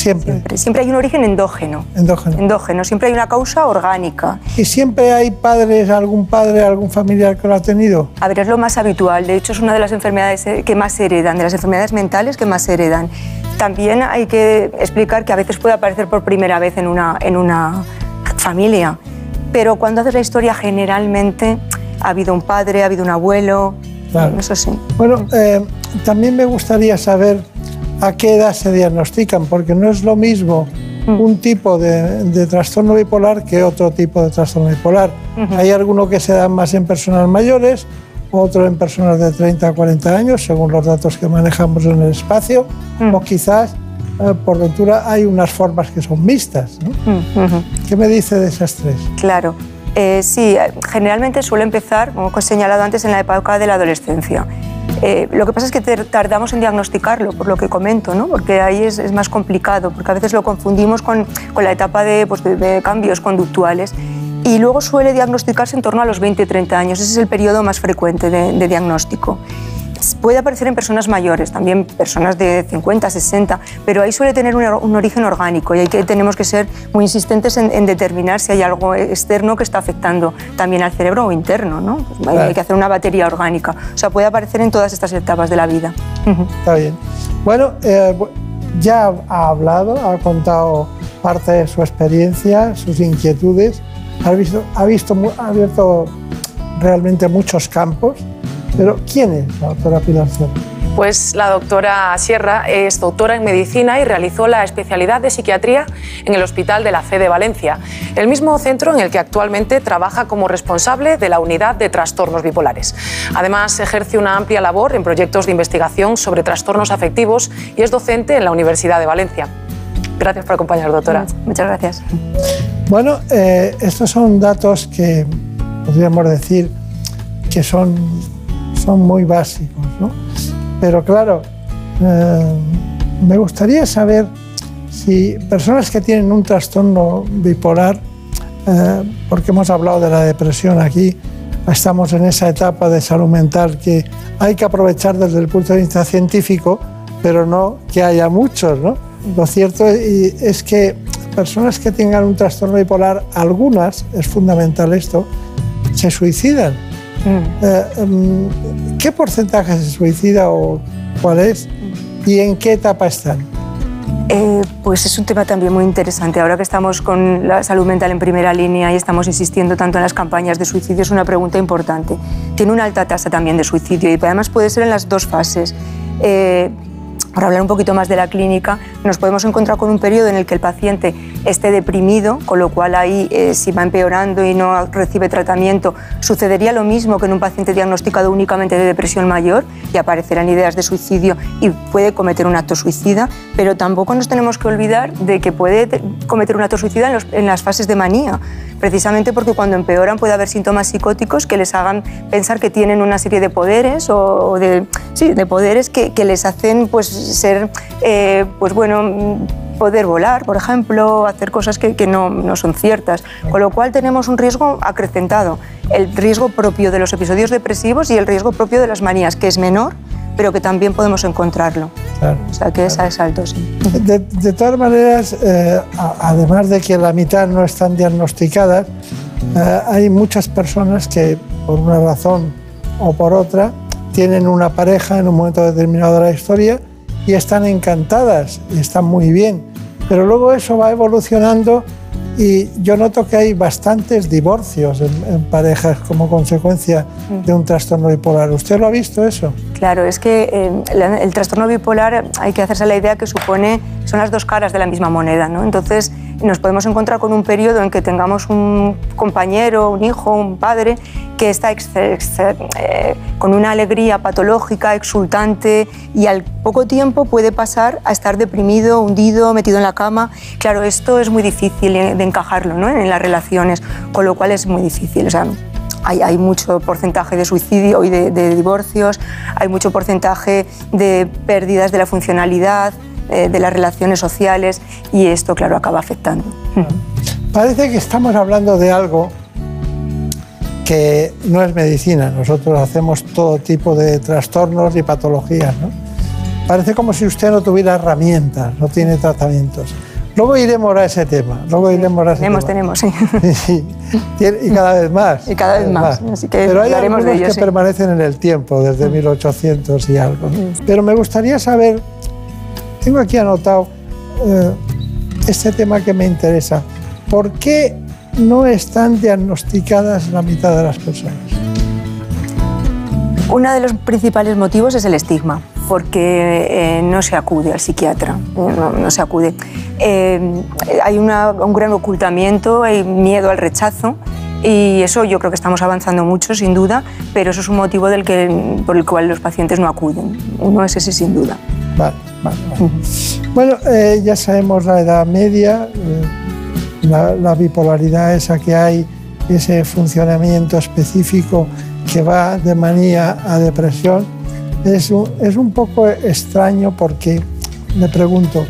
[SPEAKER 2] Siempre.
[SPEAKER 34] Siempre, siempre hay un origen endógeno.
[SPEAKER 2] Endógeno.
[SPEAKER 34] Endógeno, siempre hay una causa orgánica.
[SPEAKER 2] Y siempre hay padres, algún padre, algún familiar que lo ha tenido.
[SPEAKER 34] A ver, es lo más habitual. De hecho, es una de las enfermedades eh, que más se heredan, de las enfermedades mentales que más se heredan. También hay que explicar que a veces puede aparecer por primera vez en una, en una familia. Pero cuando haces la historia, generalmente ha habido un padre, ha habido un abuelo.
[SPEAKER 2] Claro.
[SPEAKER 34] Eso sí.
[SPEAKER 2] Bueno, eh, también me gustaría saber a qué edad se diagnostican, porque no es lo mismo
[SPEAKER 34] Mm.
[SPEAKER 2] un tipo de, de trastorno bipolar que otro tipo de trastorno bipolar. Hay algunos que se dan más en personas mayores, otro en personas de 30 a 40 años, según los datos que manejamos en el espacio,
[SPEAKER 34] Mm.
[SPEAKER 2] o quizás, eh, por ventura, hay unas formas que son mixtas. ¿no?
[SPEAKER 34] Mm.
[SPEAKER 2] ¿Qué me dice de esas tres?
[SPEAKER 34] Claro. Eh, sí, eh, generalmente suele empezar, como he señalado antes, en la época de la adolescencia. Eh, lo que pasa es que tardamos en diagnosticarlo, por lo que comento, ¿no? porque ahí es, más complicado, porque a veces lo confundimos con, con la etapa de, pues, de- cambios conductuales. Y luego suele diagnosticarse en torno a los 20-30 años, ese es el periodo más frecuente de diagnóstico. Puede aparecer en personas mayores, también personas de 50, 60, pero ahí suele tener un, or- un origen orgánico y ahí que tenemos que ser muy insistentes en, en determinar si hay algo externo que está afectando también al cerebro o interno. ¿no? Pues hay-
[SPEAKER 2] Claro.
[SPEAKER 34] Hay que hacer una batería orgánica. O sea, puede aparecer en todas estas etapas de la vida.
[SPEAKER 2] Está bien. Bueno, eh, ya ha hablado, ha contado parte de su experiencia, sus inquietudes, ha visto, ha visto, mu- ha abierto realmente muchos campos. Pero ¿quién es la doctora Pilar Sierra?
[SPEAKER 8] Pues la doctora Sierra es doctora en medicina y realizó la especialidad de psiquiatría en el Hospital de la Fe de Valencia, el mismo centro en el que actualmente trabaja como responsable de la unidad de trastornos bipolares. Además, ejerce una amplia labor en proyectos de investigación sobre trastornos afectivos y es docente en la Universidad de Valencia. Gracias por acompañarnos, doctora.
[SPEAKER 34] Muchas gracias.
[SPEAKER 2] Bueno, eh, estos son datos que podríamos decir que son, son muy básicos, ¿no? Pero claro, eh, me gustaría saber si personas que tienen un trastorno bipolar, eh, porque hemos hablado de la depresión aquí, estamos en esa etapa de salud mental que hay que aprovechar desde el punto de vista científico, pero no que haya muchos, ¿no? Lo cierto es que personas que tengan un trastorno bipolar, algunas, es fundamental esto, se suicidan. Eh, em, ¿Qué porcentaje se suicida o cuál es? ¿Y en qué etapa están?
[SPEAKER 34] Eh, pues es un tema también muy interesante. Ahora que estamos con la salud mental en primera línea y estamos insistiendo tanto en las campañas de suicidio, es una pregunta importante. Tiene una alta tasa también de suicidio y además puede ser en las dos fases. Eh, para hablar un poquito más de la clínica, nos podemos encontrar con un periodo en el que el paciente esté deprimido, con lo cual ahí eh, si va empeorando y no recibe tratamiento, sucedería lo mismo que en un paciente diagnosticado únicamente de depresión mayor y aparecerán ideas de suicidio y puede cometer un acto suicida, pero tampoco nos tenemos que olvidar de que puede te- cometer un acto suicida en, las fases de manía, precisamente porque cuando empeoran puede haber síntomas psicóticos que les hagan pensar que tienen una serie de poderes o de, sí, de poderes que, que les hacen pues, ser, eh, pues bueno, poder volar, por ejemplo, hacer cosas que, que no, no son ciertas. Con lo cual tenemos un riesgo acrecentado. El riesgo propio de los episodios depresivos y el riesgo propio de las manías, que es menor, pero que también podemos encontrarlo.
[SPEAKER 2] Claro,
[SPEAKER 34] O sea, que esa es alto, sí.
[SPEAKER 2] De, de todas maneras, eh, además de que la mitad no están diagnosticadas, eh, hay muchas personas que por una razón o por otra tienen una pareja en un momento determinado de la historia y están encantadas y están muy bien. Pero luego eso va evolucionando y yo noto que hay bastantes divorcios en, en parejas como consecuencia de un trastorno bipolar. ¿Usted lo ha visto eso?
[SPEAKER 34] Claro, es que eh, el trastorno bipolar hay que hacerse la idea que supone, son las dos caras de la misma moneda, ¿no? Entonces nos podemos encontrar con un periodo en que tengamos un compañero, un hijo, un padre que está ex- ex- eh, con una alegría patológica, exultante y al poco tiempo puede pasar a estar deprimido, hundido, metido en la cama. Claro, esto es muy difícil eh, de encajarlo ¿no? en las relaciones, con lo cual es muy difícil. O sea, hay, hay mucho porcentaje de suicidio y de, de divorcios, hay mucho porcentaje de pérdidas de la funcionalidad, eh, de las relaciones sociales y esto, claro, acaba afectando.
[SPEAKER 2] Parece que estamos hablando de algo que no es medicina. Nosotros hacemos todo tipo de trastornos y patologías. ¿no? Parece como si usted no tuviera herramientas, no tiene tratamientos. Luego iremos a ese tema. Luego iremos a ese
[SPEAKER 34] Tenemos,
[SPEAKER 2] tema.
[SPEAKER 34] tenemos,
[SPEAKER 2] tiene- y cada vez más.
[SPEAKER 34] Y cada vez más, así que
[SPEAKER 2] Pero hay algunos
[SPEAKER 34] de ello,
[SPEAKER 2] que
[SPEAKER 34] sí.
[SPEAKER 2] permanecen en el tiempo, desde 1800 y algo. Pero me gustaría saber, tengo aquí anotado eh, este tema que me interesa. ¿Por qué no están diagnosticadas la mitad de las personas?
[SPEAKER 34] Uno de los principales motivos es el estigma, porque eh, no se acude al psiquiatra, eh, no, no se acude. Eh, hay una- un gran ocultamiento, hay miedo al rechazo y eso yo creo que estamos avanzando mucho, sin duda, pero eso es un motivo del que, por el cual los pacientes no acuden. Uno es ese, sin duda.
[SPEAKER 2] Vale, vale, vale. Bueno, eh, ya sabemos la edad media, eh, la, la bipolaridad esa que hay, ese funcionamiento específico que va de manía a depresión. Es un, es un poco extraño porque me pregunto,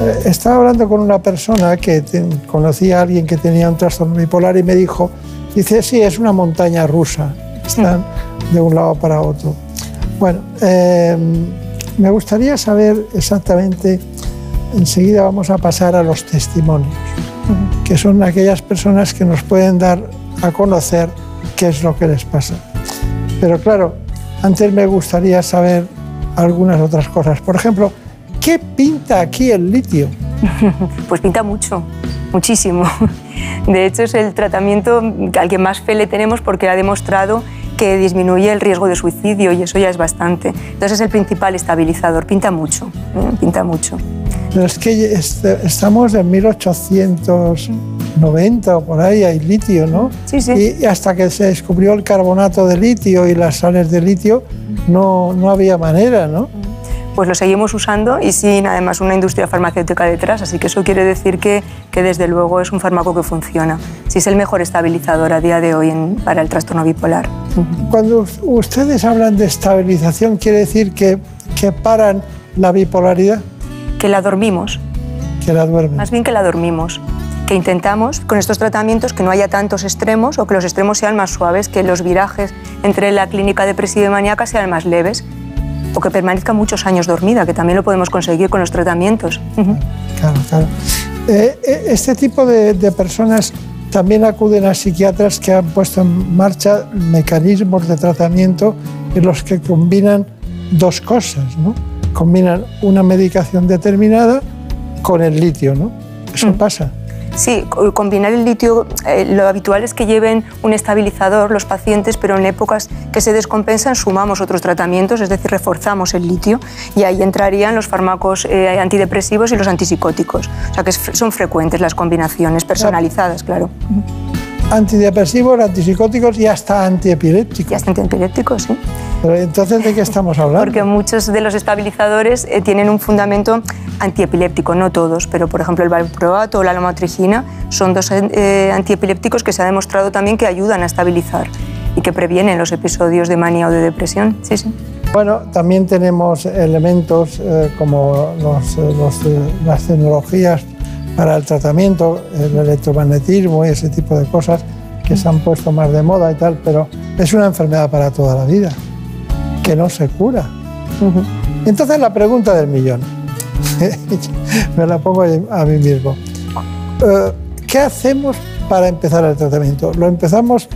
[SPEAKER 2] eh, estaba hablando con una persona que ten- conocía a alguien que tenía un trastorno bipolar y me dijo, dice, sí, es una montaña rusa, están de un lado para otro. Bueno, eh, me gustaría saber exactamente, enseguida vamos a pasar a los testimonios, que son aquellas personas que nos pueden dar a conocer qué es lo que les pasa. Pero claro, antes me gustaría saber algunas otras cosas. Por ejemplo, ¿qué pinta aquí el litio? (laughs)
[SPEAKER 34] Pues pinta mucho, muchísimo. (laughs) De hecho, es el tratamiento al que más fe le tenemos porque ha demostrado que disminuye el riesgo de suicidio y eso ya es bastante. Entonces es el principal estabilizador, pinta mucho, ¿eh? pinta mucho.
[SPEAKER 2] Pero es que este- estamos en 1890 o por ahí, hay litio, ¿no?
[SPEAKER 34] Sí, sí.
[SPEAKER 2] Y hasta que se descubrió el carbonato de litio y las sales de litio, no, no había manera, ¿no?
[SPEAKER 34] Pues lo seguimos usando y sin además una industria farmacéutica detrás, así que eso quiere decir que, que desde luego es un fármaco que funciona. Sí es el mejor estabilizador a día de hoy en- para el trastorno bipolar.
[SPEAKER 2] Cuando us- ustedes hablan de estabilización, quiere decir que, que paran la bipolaridad,
[SPEAKER 34] Que la dormimos,
[SPEAKER 2] que la duermen.
[SPEAKER 34] Más bien que la dormimos. Que intentamos con estos tratamientos que no haya tantos extremos o que los extremos sean más suaves, que los virajes entre la clínica depresiva y maníaca sean más leves o que permanezca muchos años dormida, que también lo podemos conseguir con los tratamientos.
[SPEAKER 2] Claro, claro. Eh, eh, este tipo de, de personas también acuden a psiquiatras que han puesto en marcha mecanismos de tratamiento en los que combinan dos cosas, ¿no? Combinan una medicación determinada con el litio, ¿no? Eso pasa.
[SPEAKER 34] Sí, co- combinar el litio, eh, lo habitual es que lleven un estabilizador los pacientes, pero en épocas que se descompensan sumamos otros tratamientos, es decir, reforzamos el litio y ahí entrarían los fármacos eh, antidepresivos y los antipsicóticos. O sea que son frecuentes las combinaciones personalizadas, claro.
[SPEAKER 2] Antidepresivos, antipsicóticos y hasta antiepilépticos.
[SPEAKER 34] Y hasta antiepilépticos, sí.
[SPEAKER 2] Pero entonces, ¿de qué estamos hablando?
[SPEAKER 34] Porque muchos de los estabilizadores eh, tienen un fundamento antiepiléptico, no todos, pero por ejemplo el valproato o la lomotrigina son dos eh, antiepilépticos que se ha demostrado también que ayudan a estabilizar y que previenen los episodios de manía o de depresión. Sí, sí.
[SPEAKER 2] Bueno, también tenemos elementos eh, como los, los, las tecnologías para el tratamiento, el electromagnetismo y ese tipo de cosas que se han puesto más de moda y tal, pero es una enfermedad para toda la vida, que no se cura. Entonces la pregunta del millón, (laughs) me la pongo a mí mismo. Eh, ¿Qué hacemos para empezar el tratamiento? ¿Lo empezamos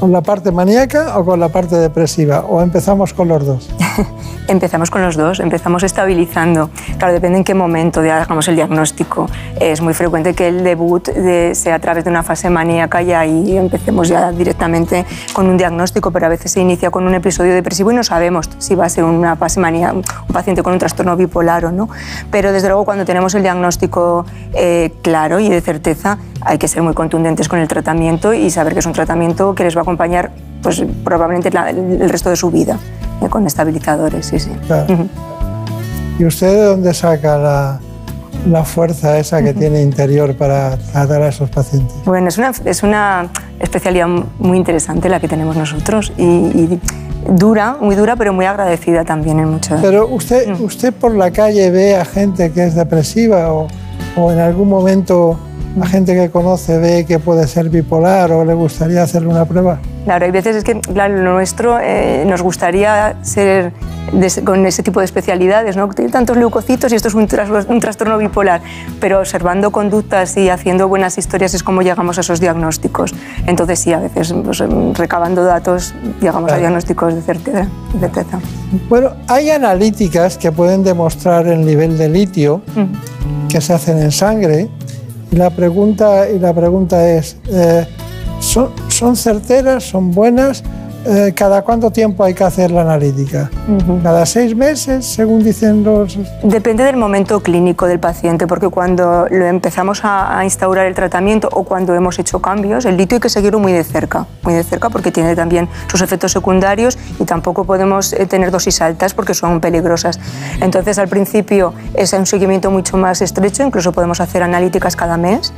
[SPEAKER 2] con la parte maníaca o con la parte depresiva? ¿O empezamos con los dos? (laughs)
[SPEAKER 34] Empezamos con los dos, empezamos estabilizando. Claro, depende en qué momento hagamos el diagnóstico. Es muy frecuente que el debut de- sea a través de una fase maníaca y ahí empecemos ya directamente con un diagnóstico, pero a veces se inicia con un episodio depresivo y no sabemos si va a ser una fase maníaca, un paciente con un trastorno bipolar o no. Pero desde luego cuando tenemos el diagnóstico eh, claro y de certeza, hay que ser muy contundentes con el tratamiento y saber que es un tratamiento que les va a acompañar pues, probablemente el resto de su vida, eh, con estabilizadores, sí, sí.
[SPEAKER 2] Claro. ¿Y usted de dónde saca la, la fuerza esa que tiene interior para tratar a esos pacientes?
[SPEAKER 34] Bueno, es una, es una especialidad muy interesante la que tenemos nosotros y, y dura, muy dura, pero muy agradecida también en muchas.
[SPEAKER 2] Pero usted, usted por la calle ve a gente que es depresiva o, o en algún momento a gente que conoce ve que puede ser bipolar o le gustaría hacerle una prueba.
[SPEAKER 34] Claro, hay veces es que, claro, lo nuestro eh, nos gustaría ser de con ese tipo de especialidades, ¿no? Tiene tantos leucocitos y esto es un, tras- un trastorno bipolar, pero observando conductas y haciendo buenas historias es como llegamos a esos diagnósticos. Entonces sí, a veces pues, em, recabando datos llegamos a diagnósticos de certeza. de certeza.
[SPEAKER 2] Bueno, hay analíticas que pueden demostrar el nivel de litio que se hacen en sangre y la pregunta, y la pregunta es, eh, ¿son, ¿son certeras, son buenas? Eh, ¿Cada cuánto tiempo hay que hacer la analítica? ¿Cada seis meses, según dicen los...?
[SPEAKER 34] Depende del momento clínico del paciente, porque cuando lo empezamos a, a instaurar el tratamiento o cuando hemos hecho cambios, el litio hay que seguirlo muy de cerca, muy de cerca porque tiene también sus efectos secundarios y tampoco podemos eh, tener dosis altas porque son peligrosas. Entonces, al principio es un seguimiento mucho más estrecho, incluso podemos hacer analíticas cada mes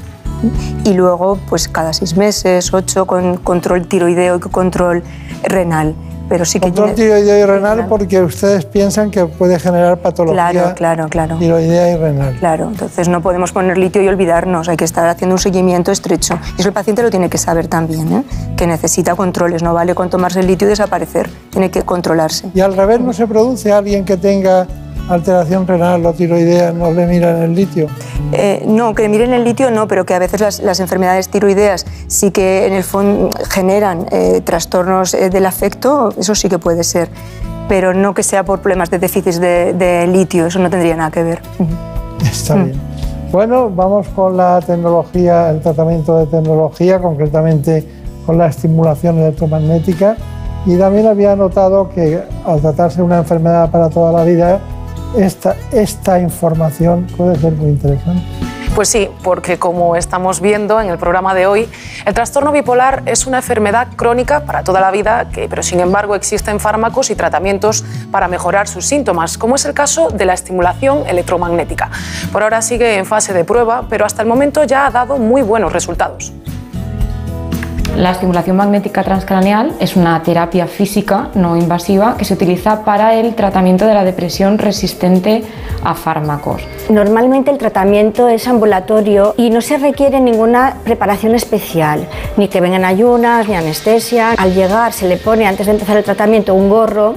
[SPEAKER 34] y luego pues cada seis meses, ocho, con control tiroideo y control renal. Pero sí que
[SPEAKER 2] Control
[SPEAKER 34] tiene-
[SPEAKER 2] tiroideo y renal porque ustedes piensan que puede generar patología
[SPEAKER 34] Claro, claro, claro.
[SPEAKER 2] tiroidea y renal.
[SPEAKER 34] Claro, entonces no podemos poner litio y olvidarnos, hay que estar haciendo un seguimiento estrecho. Y eso el paciente lo tiene que saber también, ¿eh? que necesita controles, no vale con tomarse el litio y desaparecer, tiene que controlarse.
[SPEAKER 2] Y al revés, ¿no se produce alguien que tenga alteración renal o tiroidea, no le miran el litio?
[SPEAKER 34] Eh, no, que miren el litio no, pero que a veces las, las enfermedades tiroideas sí que en el fondo generan eh, trastornos eh, del afecto, eso sí que puede ser, pero no que sea por problemas de déficit de, de litio, eso no tendría nada que ver.
[SPEAKER 2] Está bien. Bueno, vamos con la tecnología, el tratamiento de tecnología, concretamente con la estimulación electromagnética. Y también había notado que al tratarse de una enfermedad para toda la vida, esta, esta información puede ser muy interesante.
[SPEAKER 8] Pues sí, porque como estamos viendo en el programa de hoy, el trastorno bipolar es una enfermedad crónica para toda la vida, que, pero sin embargo existen fármacos y tratamientos para mejorar sus síntomas, como es el caso de la estimulación electromagnética. Por ahora sigue en fase de prueba, pero hasta el momento ya ha dado muy buenos resultados.
[SPEAKER 35] La estimulación magnética transcraneal es una terapia física no invasiva que se utiliza para el tratamiento de la depresión resistente a fármacos.
[SPEAKER 25] Normalmente el tratamiento es ambulatorio y no se requiere ninguna preparación especial, ni que vengan ayunas, ni anestesia. Al llegar se le pone antes de empezar el tratamiento un gorro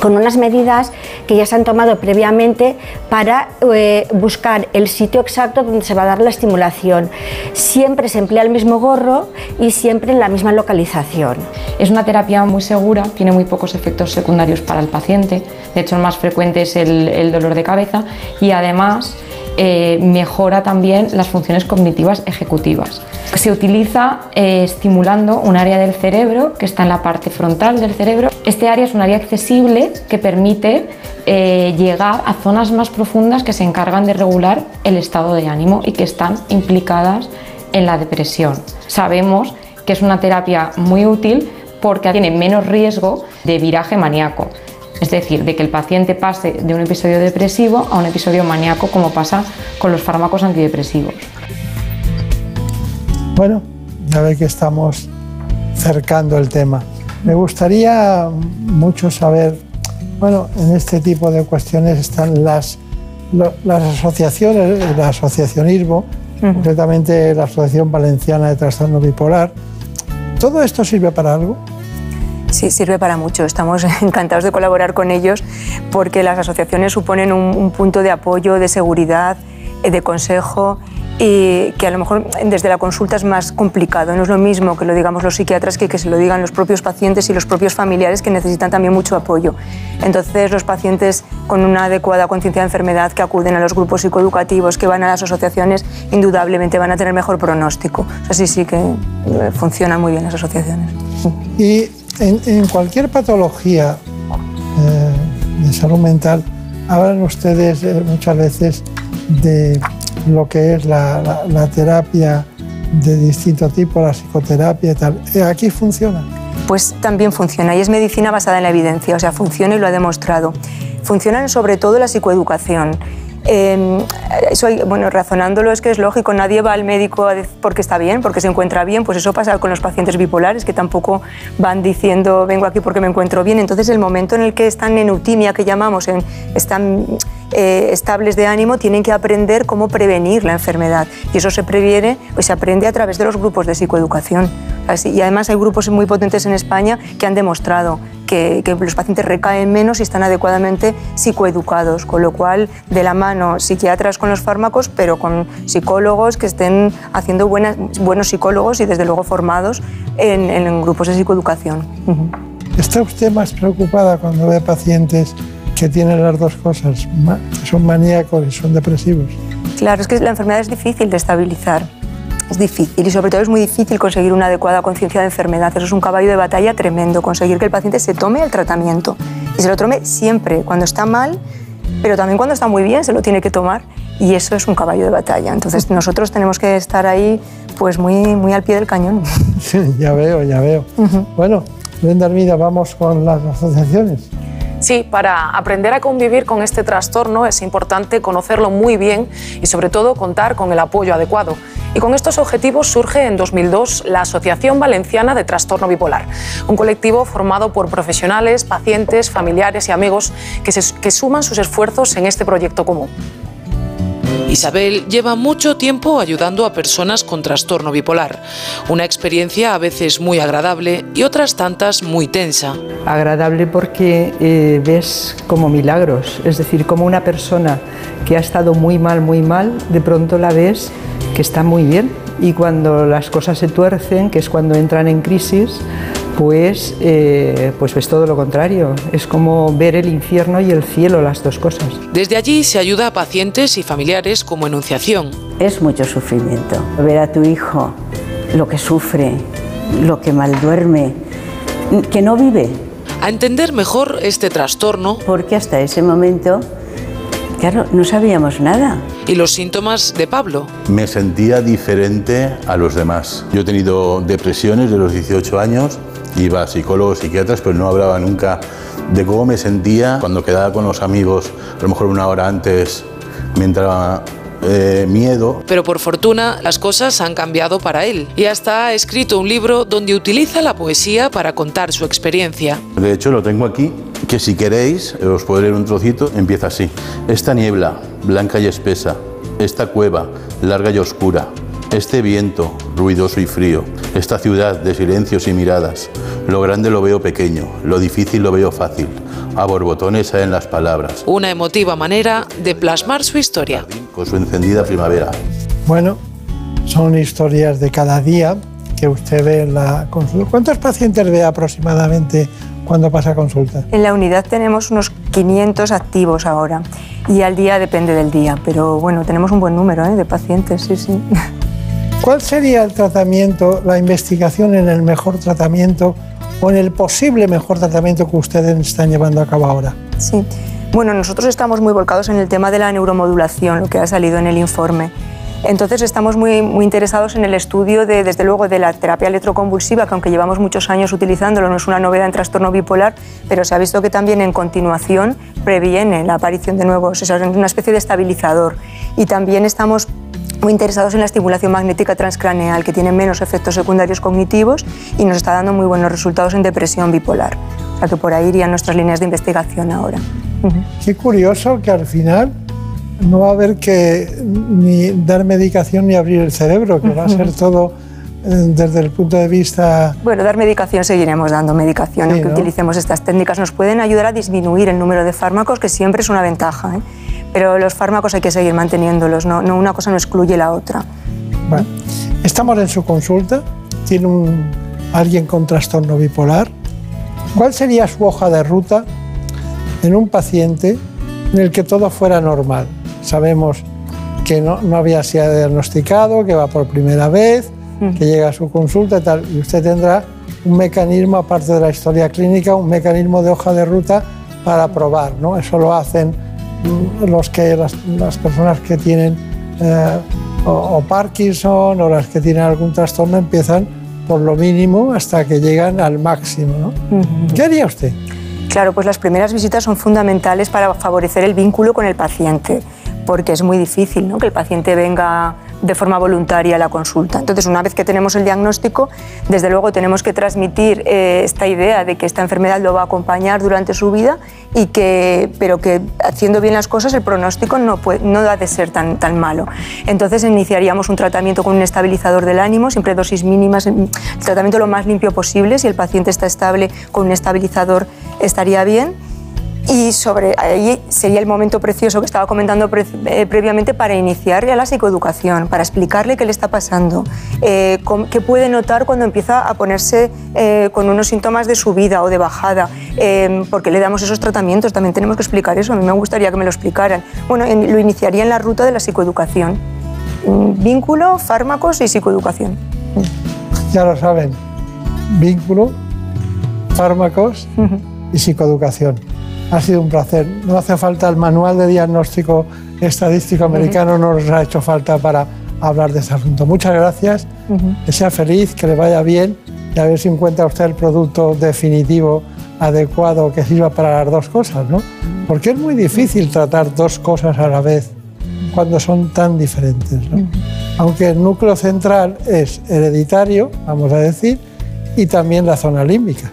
[SPEAKER 25] con unas medidas que ya se han tomado previamente para eh, buscar el sitio exacto donde se va a dar la estimulación. Siempre se emplea el mismo gorro y siempre en la misma localización.
[SPEAKER 35] Es una terapia muy segura, tiene muy pocos efectos secundarios para el paciente, de hecho el más frecuente es el, el dolor de cabeza y además eh, mejora también las funciones cognitivas ejecutivas. Se utiliza eh, estimulando un área del cerebro que está en la parte frontal del cerebro. Este área es un área accesible que permite eh, llegar a zonas más profundas que se encargan de regular el estado de ánimo y que están implicadas en la depresión. Sabemos que es una terapia muy útil porque tiene menos riesgo de viraje maníaco. Es decir, de que el paciente pase de un episodio depresivo a un episodio maníaco como pasa con los fármacos antidepresivos.
[SPEAKER 2] Bueno, ya ve que estamos cercando el tema. Me gustaría mucho saber Bueno, en este tipo de cuestiones están las, asociaciones, el asociacionismo, concretamente la Asociación Valenciana de Trastorno Bipolar. ¿Todo esto sirve para algo?
[SPEAKER 34] Sí, sirve para mucho. Estamos (laughs) encantados de colaborar con ellos porque las asociaciones suponen un, un punto de apoyo, de seguridad, eh, de consejo y que a lo mejor desde la consulta es más complicado. No es lo mismo que lo digamos los psiquiatras que que se lo digan los propios pacientes y los propios familiares que necesitan también mucho apoyo. Entonces los pacientes con una adecuada conciencia de enfermedad que acuden a los grupos psicoeducativos, que van a las asociaciones, indudablemente van a tener mejor pronóstico. O sea, sí, que eh, funcionan muy bien las asociaciones.
[SPEAKER 2] En, cualquier patología eh, de salud mental, hablan ustedes eh, muchas veces de lo que es la terapia de distinto tipo, la psicoterapia y tal. Eh, ¿Aquí funciona?
[SPEAKER 34] pues también funciona y es medicina basada en la evidencia, o sea, funciona y lo ha demostrado. Funcionan sobre todo la psicoeducación. Eh, eso, bueno, razonándolo es que es lógico, nadie va al médico porque está bien, porque se encuentra bien, pues eso pasa con los pacientes bipolares que tampoco van diciendo vengo aquí porque me encuentro bien. Entonces el momento en el que están en eutimia, que llamamos, en- están eh, estables de ánimo, tienen que aprender cómo prevenir la enfermedad y eso se previene, pues se aprende a través de los grupos de psicoeducación. Así- y además hay grupos muy potentes en España que han demostrado que, los pacientes recaen menos y están adecuadamente psicoeducados, con lo cual de la mano psiquiatras con los fármacos, pero con psicólogos que estén haciendo buenas, buenos psicólogos y desde luego formados en, grupos de psicoeducación.
[SPEAKER 2] ¿Está usted más preocupada cuando ve pacientes que tienen las dos cosas, son maníacos y son depresivos?
[SPEAKER 34] Claro, es que la enfermedad es difícil de estabilizar. Es difícil y sobre todo es muy difícil conseguir una adecuada conciencia de enfermedad. Eso es un caballo de batalla tremendo, conseguir que el paciente se tome el tratamiento y se lo tome siempre, cuando está mal, pero también cuando está muy bien se lo tiene que tomar y eso es un caballo de batalla. Entonces nosotros tenemos que estar ahí pues muy, muy al pie del cañón.
[SPEAKER 2] Sí, (laughs) ya veo, ya veo. Bueno, Brenda Armida, vamos con las asociaciones.
[SPEAKER 8] Sí, para aprender a convivir con este trastorno es importante conocerlo muy bien y sobre todo contar con el apoyo adecuado. Y con estos objetivos surge en 2002 la Asociación Valenciana de Trastorno Bipolar, un colectivo formado por profesionales, pacientes, familiares y amigos que, se- suman sus esfuerzos en este proyecto común.
[SPEAKER 36] Isabel lleva mucho tiempo ayudando a personas con trastorno bipolar, una experiencia a veces muy agradable y otras tantas muy tensa.
[SPEAKER 37] agradable porque eh, ves como milagros, es decir, como una persona que ha estado muy mal, muy mal, de pronto la ves que está muy bien y cuando las cosas se tuercen, que es cuando entran en crisis, pues, eh, pues ves todo lo contrario, es como ver el infierno y el cielo, las dos cosas.
[SPEAKER 36] Desde allí se ayuda a pacientes y familiares como Enunciación.
[SPEAKER 38] Es mucho sufrimiento. Ver a tu hijo lo que sufre, lo que mal duerme, que no vive.
[SPEAKER 36] A entender mejor este trastorno.
[SPEAKER 38] Porque hasta ese momento, claro, no sabíamos nada.
[SPEAKER 36] Y los síntomas de Pablo.
[SPEAKER 39] Me sentía diferente a los demás. Yo he tenido depresiones de los 18 años, iba a psicólogos, psiquiatras, pero no hablaba nunca de cómo me sentía cuando quedaba con los amigos, a lo mejor una hora antes me entraba eh, miedo.
[SPEAKER 36] Pero por fortuna las cosas han cambiado para él y hasta ha escrito un libro donde utiliza la poesía para contar su experiencia.
[SPEAKER 39] De hecho, lo tengo aquí, que si queréis, os puedo leer un trocito, empieza así. Esta niebla, blanca y espesa, esta cueva, larga y oscura, este viento, ruidoso y frío, esta ciudad de silencios y miradas, lo grande lo veo pequeño, lo difícil lo veo fácil, a borbotones en las palabras,
[SPEAKER 36] Una emotiva manera de plasmar su historia.
[SPEAKER 39] con su encendida primavera.
[SPEAKER 2] Bueno, son historias de cada día que usted ve en la consulta. ¿Cuántos pacientes ve aproximadamente cuando pasa a consulta?
[SPEAKER 34] En la unidad tenemos unos 500 activos ahora y al día depende del día, pero bueno, tenemos un buen número ¿eh? de pacientes, sí, sí. (laughs)
[SPEAKER 2] ¿Cuál sería el tratamiento, la investigación en el mejor tratamiento o en el posible mejor tratamiento que ustedes están llevando a cabo ahora?
[SPEAKER 34] Sí. Bueno, nosotros estamos muy volcados en el tema de la neuromodulación, lo que ha salido en el informe. Entonces estamos muy, muy interesados en el estudio de, desde luego, de la terapia electroconvulsiva, que aunque llevamos muchos años utilizándolo, no es una novedad en trastorno bipolar, pero se ha visto que también en continuación previene la aparición de nuevos, es una especie de estabilizador. Y también estamos muy interesados en la estimulación magnética transcraneal, que tiene menos efectos secundarios cognitivos y nos está dando muy buenos resultados en depresión bipolar. O sea que por ahí irían nuestras líneas de investigación ahora.
[SPEAKER 2] Qué curioso que al final no va a haber que ni dar medicación ni abrir el cerebro, que va a ser todo eh, desde el punto de vista...
[SPEAKER 34] Bueno, dar medicación seguiremos dando medicación,
[SPEAKER 2] Sí,
[SPEAKER 34] aunque
[SPEAKER 2] ¿no?
[SPEAKER 34] utilicemos estas técnicas. Nos pueden ayudar a disminuir el número de fármacos, que siempre es una ventaja. ¿eh? Pero los fármacos hay que seguir manteniéndolos, no, no una cosa no excluye la otra.
[SPEAKER 2] Bueno, estamos en su consulta, tiene un, alguien con trastorno bipolar. ¿Cuál sería su hoja de ruta en un paciente en el que todo fuera normal? Sabemos que no, no había sido diagnosticado, que va por primera vez, que llega a su consulta y tal, y usted tendrá un mecanismo, aparte de la historia clínica, un mecanismo de hoja de ruta para probar, ¿no? Eso lo hacen mm, los que, las, las personas que tienen eh, o, o Parkinson o las que tienen algún trastorno empiezan por lo mínimo hasta que llegan al máximo, ¿no? ¿Qué haría usted?
[SPEAKER 34] Claro, pues las primeras visitas son fundamentales para favorecer el vínculo con el paciente, porque es muy difícil ¿no? que el paciente venga de forma voluntaria la consulta. Entonces, una vez que tenemos el diagnóstico, desde luego tenemos que transmitir eh, esta idea de que esta enfermedad lo va a acompañar durante su vida, y que, pero que haciendo bien las cosas el pronóstico no, puede, no ha de ser tan, tan malo. Entonces, iniciaríamos un tratamiento con un estabilizador del ánimo, siempre dosis mínimas, el tratamiento lo más limpio posible. Si el paciente está estable con un estabilizador, estaría bien. Y sobre ahí sería el momento precioso que estaba comentando pre- eh, previamente para iniciar ya la psicoeducación, para explicarle qué le está pasando, eh, com- qué puede notar cuando empieza a ponerse eh, con unos síntomas de subida o de bajada, eh, porque le damos esos tratamientos. También tenemos que explicar eso. A mí me gustaría que me lo explicaran. Bueno, en- lo iniciaría en la ruta de la psicoeducación. Vínculo, fármacos y psicoeducación.
[SPEAKER 2] Ya lo saben, vínculo, fármacos y psicoeducación. Ha sido un placer. No hace falta el manual de diagnóstico estadístico americano, no nos ha hecho falta para hablar de este asunto. Muchas gracias, que sea feliz, que le vaya bien y a ver si encuentra usted el producto definitivo adecuado que sirva para las dos cosas, ¿no? Porque es muy difícil tratar dos cosas a la vez cuando son tan diferentes. ¿no? Aunque el núcleo central es hereditario, vamos a decir, y también la zona límbica.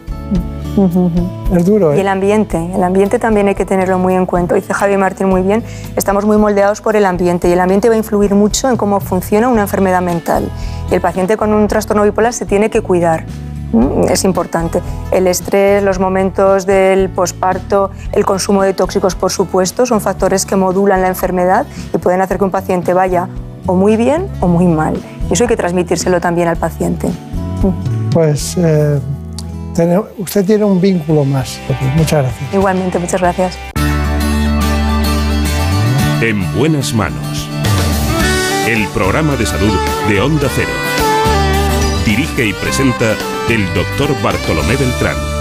[SPEAKER 2] Es duro,
[SPEAKER 34] Y
[SPEAKER 2] ¿eh?
[SPEAKER 34] el ambiente, el ambiente también hay que tenerlo muy en cuenta. Dice Javi Martín muy bien, estamos muy moldeados por el ambiente y el ambiente va a influir mucho en cómo funciona una enfermedad mental. Y el paciente con un trastorno bipolar se tiene que cuidar. Es importante. El estrés, los momentos del posparto, el consumo de tóxicos, por supuesto, son factores que modulan la enfermedad y pueden hacer que un paciente vaya o muy bien o muy mal. Y eso hay que transmitírselo también al paciente.
[SPEAKER 2] Pues eh, usted tiene un vínculo más. Muchas gracias.
[SPEAKER 34] Igualmente, muchas gracias.
[SPEAKER 11] En buenas manos. El programa de salud de Onda Cero. Dirige y presenta el doctor Bartolomé Beltrán.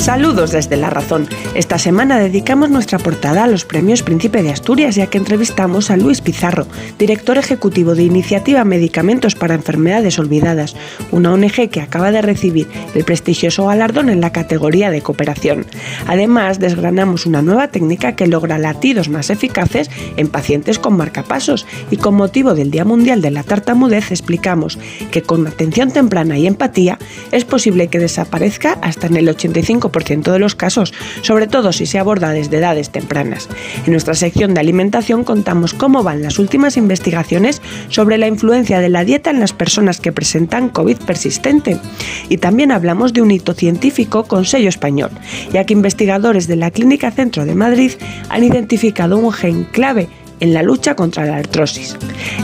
[SPEAKER 40] Saludos desde La Razón. Esta semana dedicamos nuestra portada a los premios Príncipe de Asturias, ya que entrevistamos a Luis Pizarro, director ejecutivo de Iniciativa Medicamentos para Enfermedades Olvidadas, una ONG que acaba de recibir el prestigioso galardón en la categoría de cooperación. Además, desgranamos una nueva técnica que logra latidos más eficaces en pacientes con marcapasos y con motivo del Día Mundial de la Tartamudez explicamos que con atención temprana y empatía es posible que desaparezca hasta en el 85% de los casos, sobre todo si se aborda desde edades tempranas. En nuestra sección de alimentación contamos cómo van las últimas investigaciones sobre la influencia de la dieta en las personas que presentan COVID persistente. Y también hablamos de un hito científico con sello español, ya que investigadores de la Clínica Centro de Madrid han identificado un gen clave en la lucha contra la artrosis.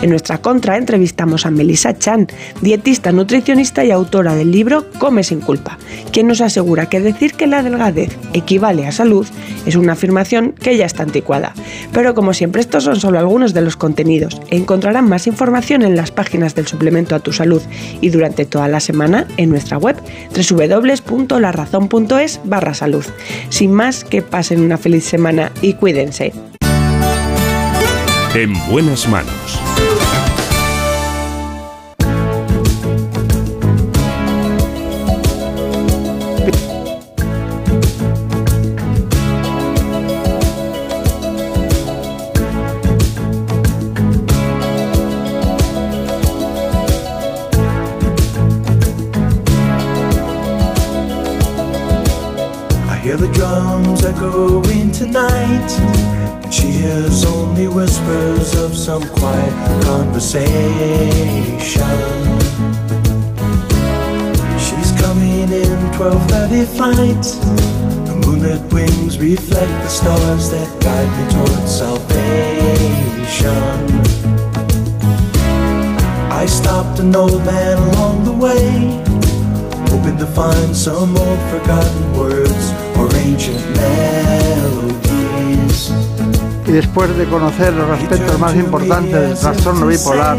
[SPEAKER 40] En nuestra contra entrevistamos a Melissa Chan, dietista, nutricionista y autora del libro Come sin culpa, quien nos asegura que decir que la delgadez equivale a salud es una afirmación que ya está anticuada. Pero como siempre estos son solo algunos de los contenidos. Encontrarán más información en las páginas del suplemento a tu salud y durante toda la semana en nuestra web www.larazón.es barra salud. Sin más, que pasen una feliz semana y cuídense.
[SPEAKER 11] En buenas manos.
[SPEAKER 26] Después de conocer los aspectos más importantes del trastorno bipolar,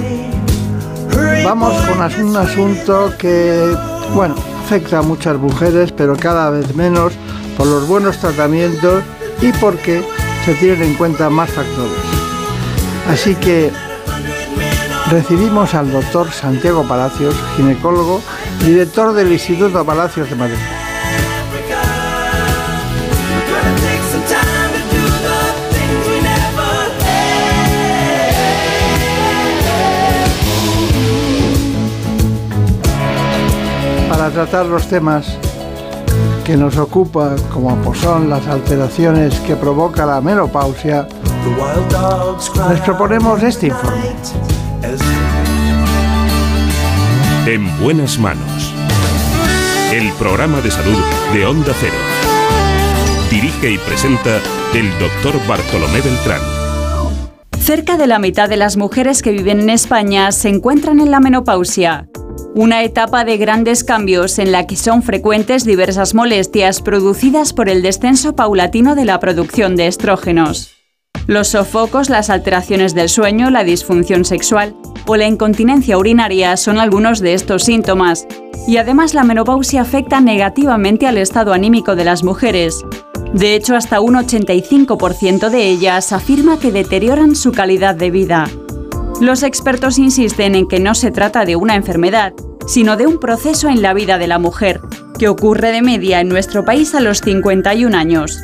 [SPEAKER 26] vamos con un asunto que, bueno, afecta a muchas mujeres, pero cada vez menos por los buenos tratamientos y porque se tienen en cuenta más factores. Así que recibimos al doctor Santiago Palacios, ginecólogo, director del Instituto Palacios de Madrid. Para tratar los temas que nos ocupan, como pues son las alteraciones que provoca la menopausia, les proponemos este informe.
[SPEAKER 11] En buenas manos. El programa de salud de Onda Cero. Dirige y presenta el doctor Bartolomé Beltrán.
[SPEAKER 5] Cerca de la mitad de las mujeres que viven en España se encuentran en la menopausia, una etapa de grandes cambios en la que son frecuentes diversas molestias producidas por el descenso paulatino de la producción de estrógenos. Los sofocos, las alteraciones del sueño, la disfunción sexual o la incontinencia urinaria son algunos de estos síntomas. Y además la menopausia afecta negativamente al estado anímico de las mujeres. De hecho, hasta un 85% de ellas afirma que deterioran su calidad de vida. Los expertos insisten en que no se trata de una enfermedad, sino de un proceso en la vida de la mujer, que ocurre de media en nuestro país a los 51 años.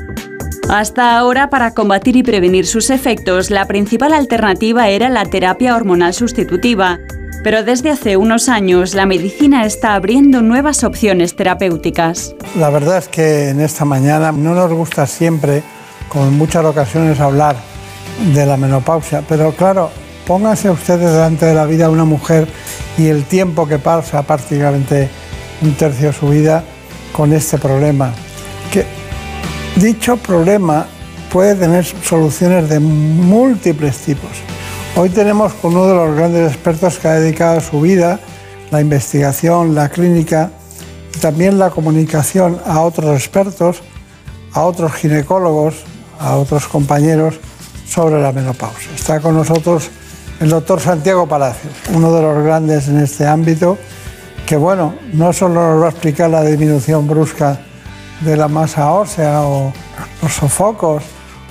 [SPEAKER 5] Hasta ahora, para combatir y prevenir sus efectos, la principal alternativa era la terapia hormonal sustitutiva, pero desde hace unos años la medicina está abriendo nuevas opciones terapéuticas.
[SPEAKER 2] La verdad es que en esta mañana no nos gusta siempre, como en muchas ocasiones, hablar de la menopausia, pero claro, pónganse ustedes delante de la vida de una mujer y el tiempo que pasa, prácticamente un tercio de su vida, con este problema. Que dicho problema puede tener soluciones de múltiples tipos. Hoy tenemos con uno de los grandes expertos que ha dedicado su vida, la investigación, la clínica y también la comunicación a otros expertos, a otros ginecólogos, a otros compañeros sobre la menopausia. Está con nosotros el doctor Santiago Palacios, uno de los grandes en este ámbito, que bueno, no solo nos va a explicar la disminución brusca de la masa ósea o los sofocos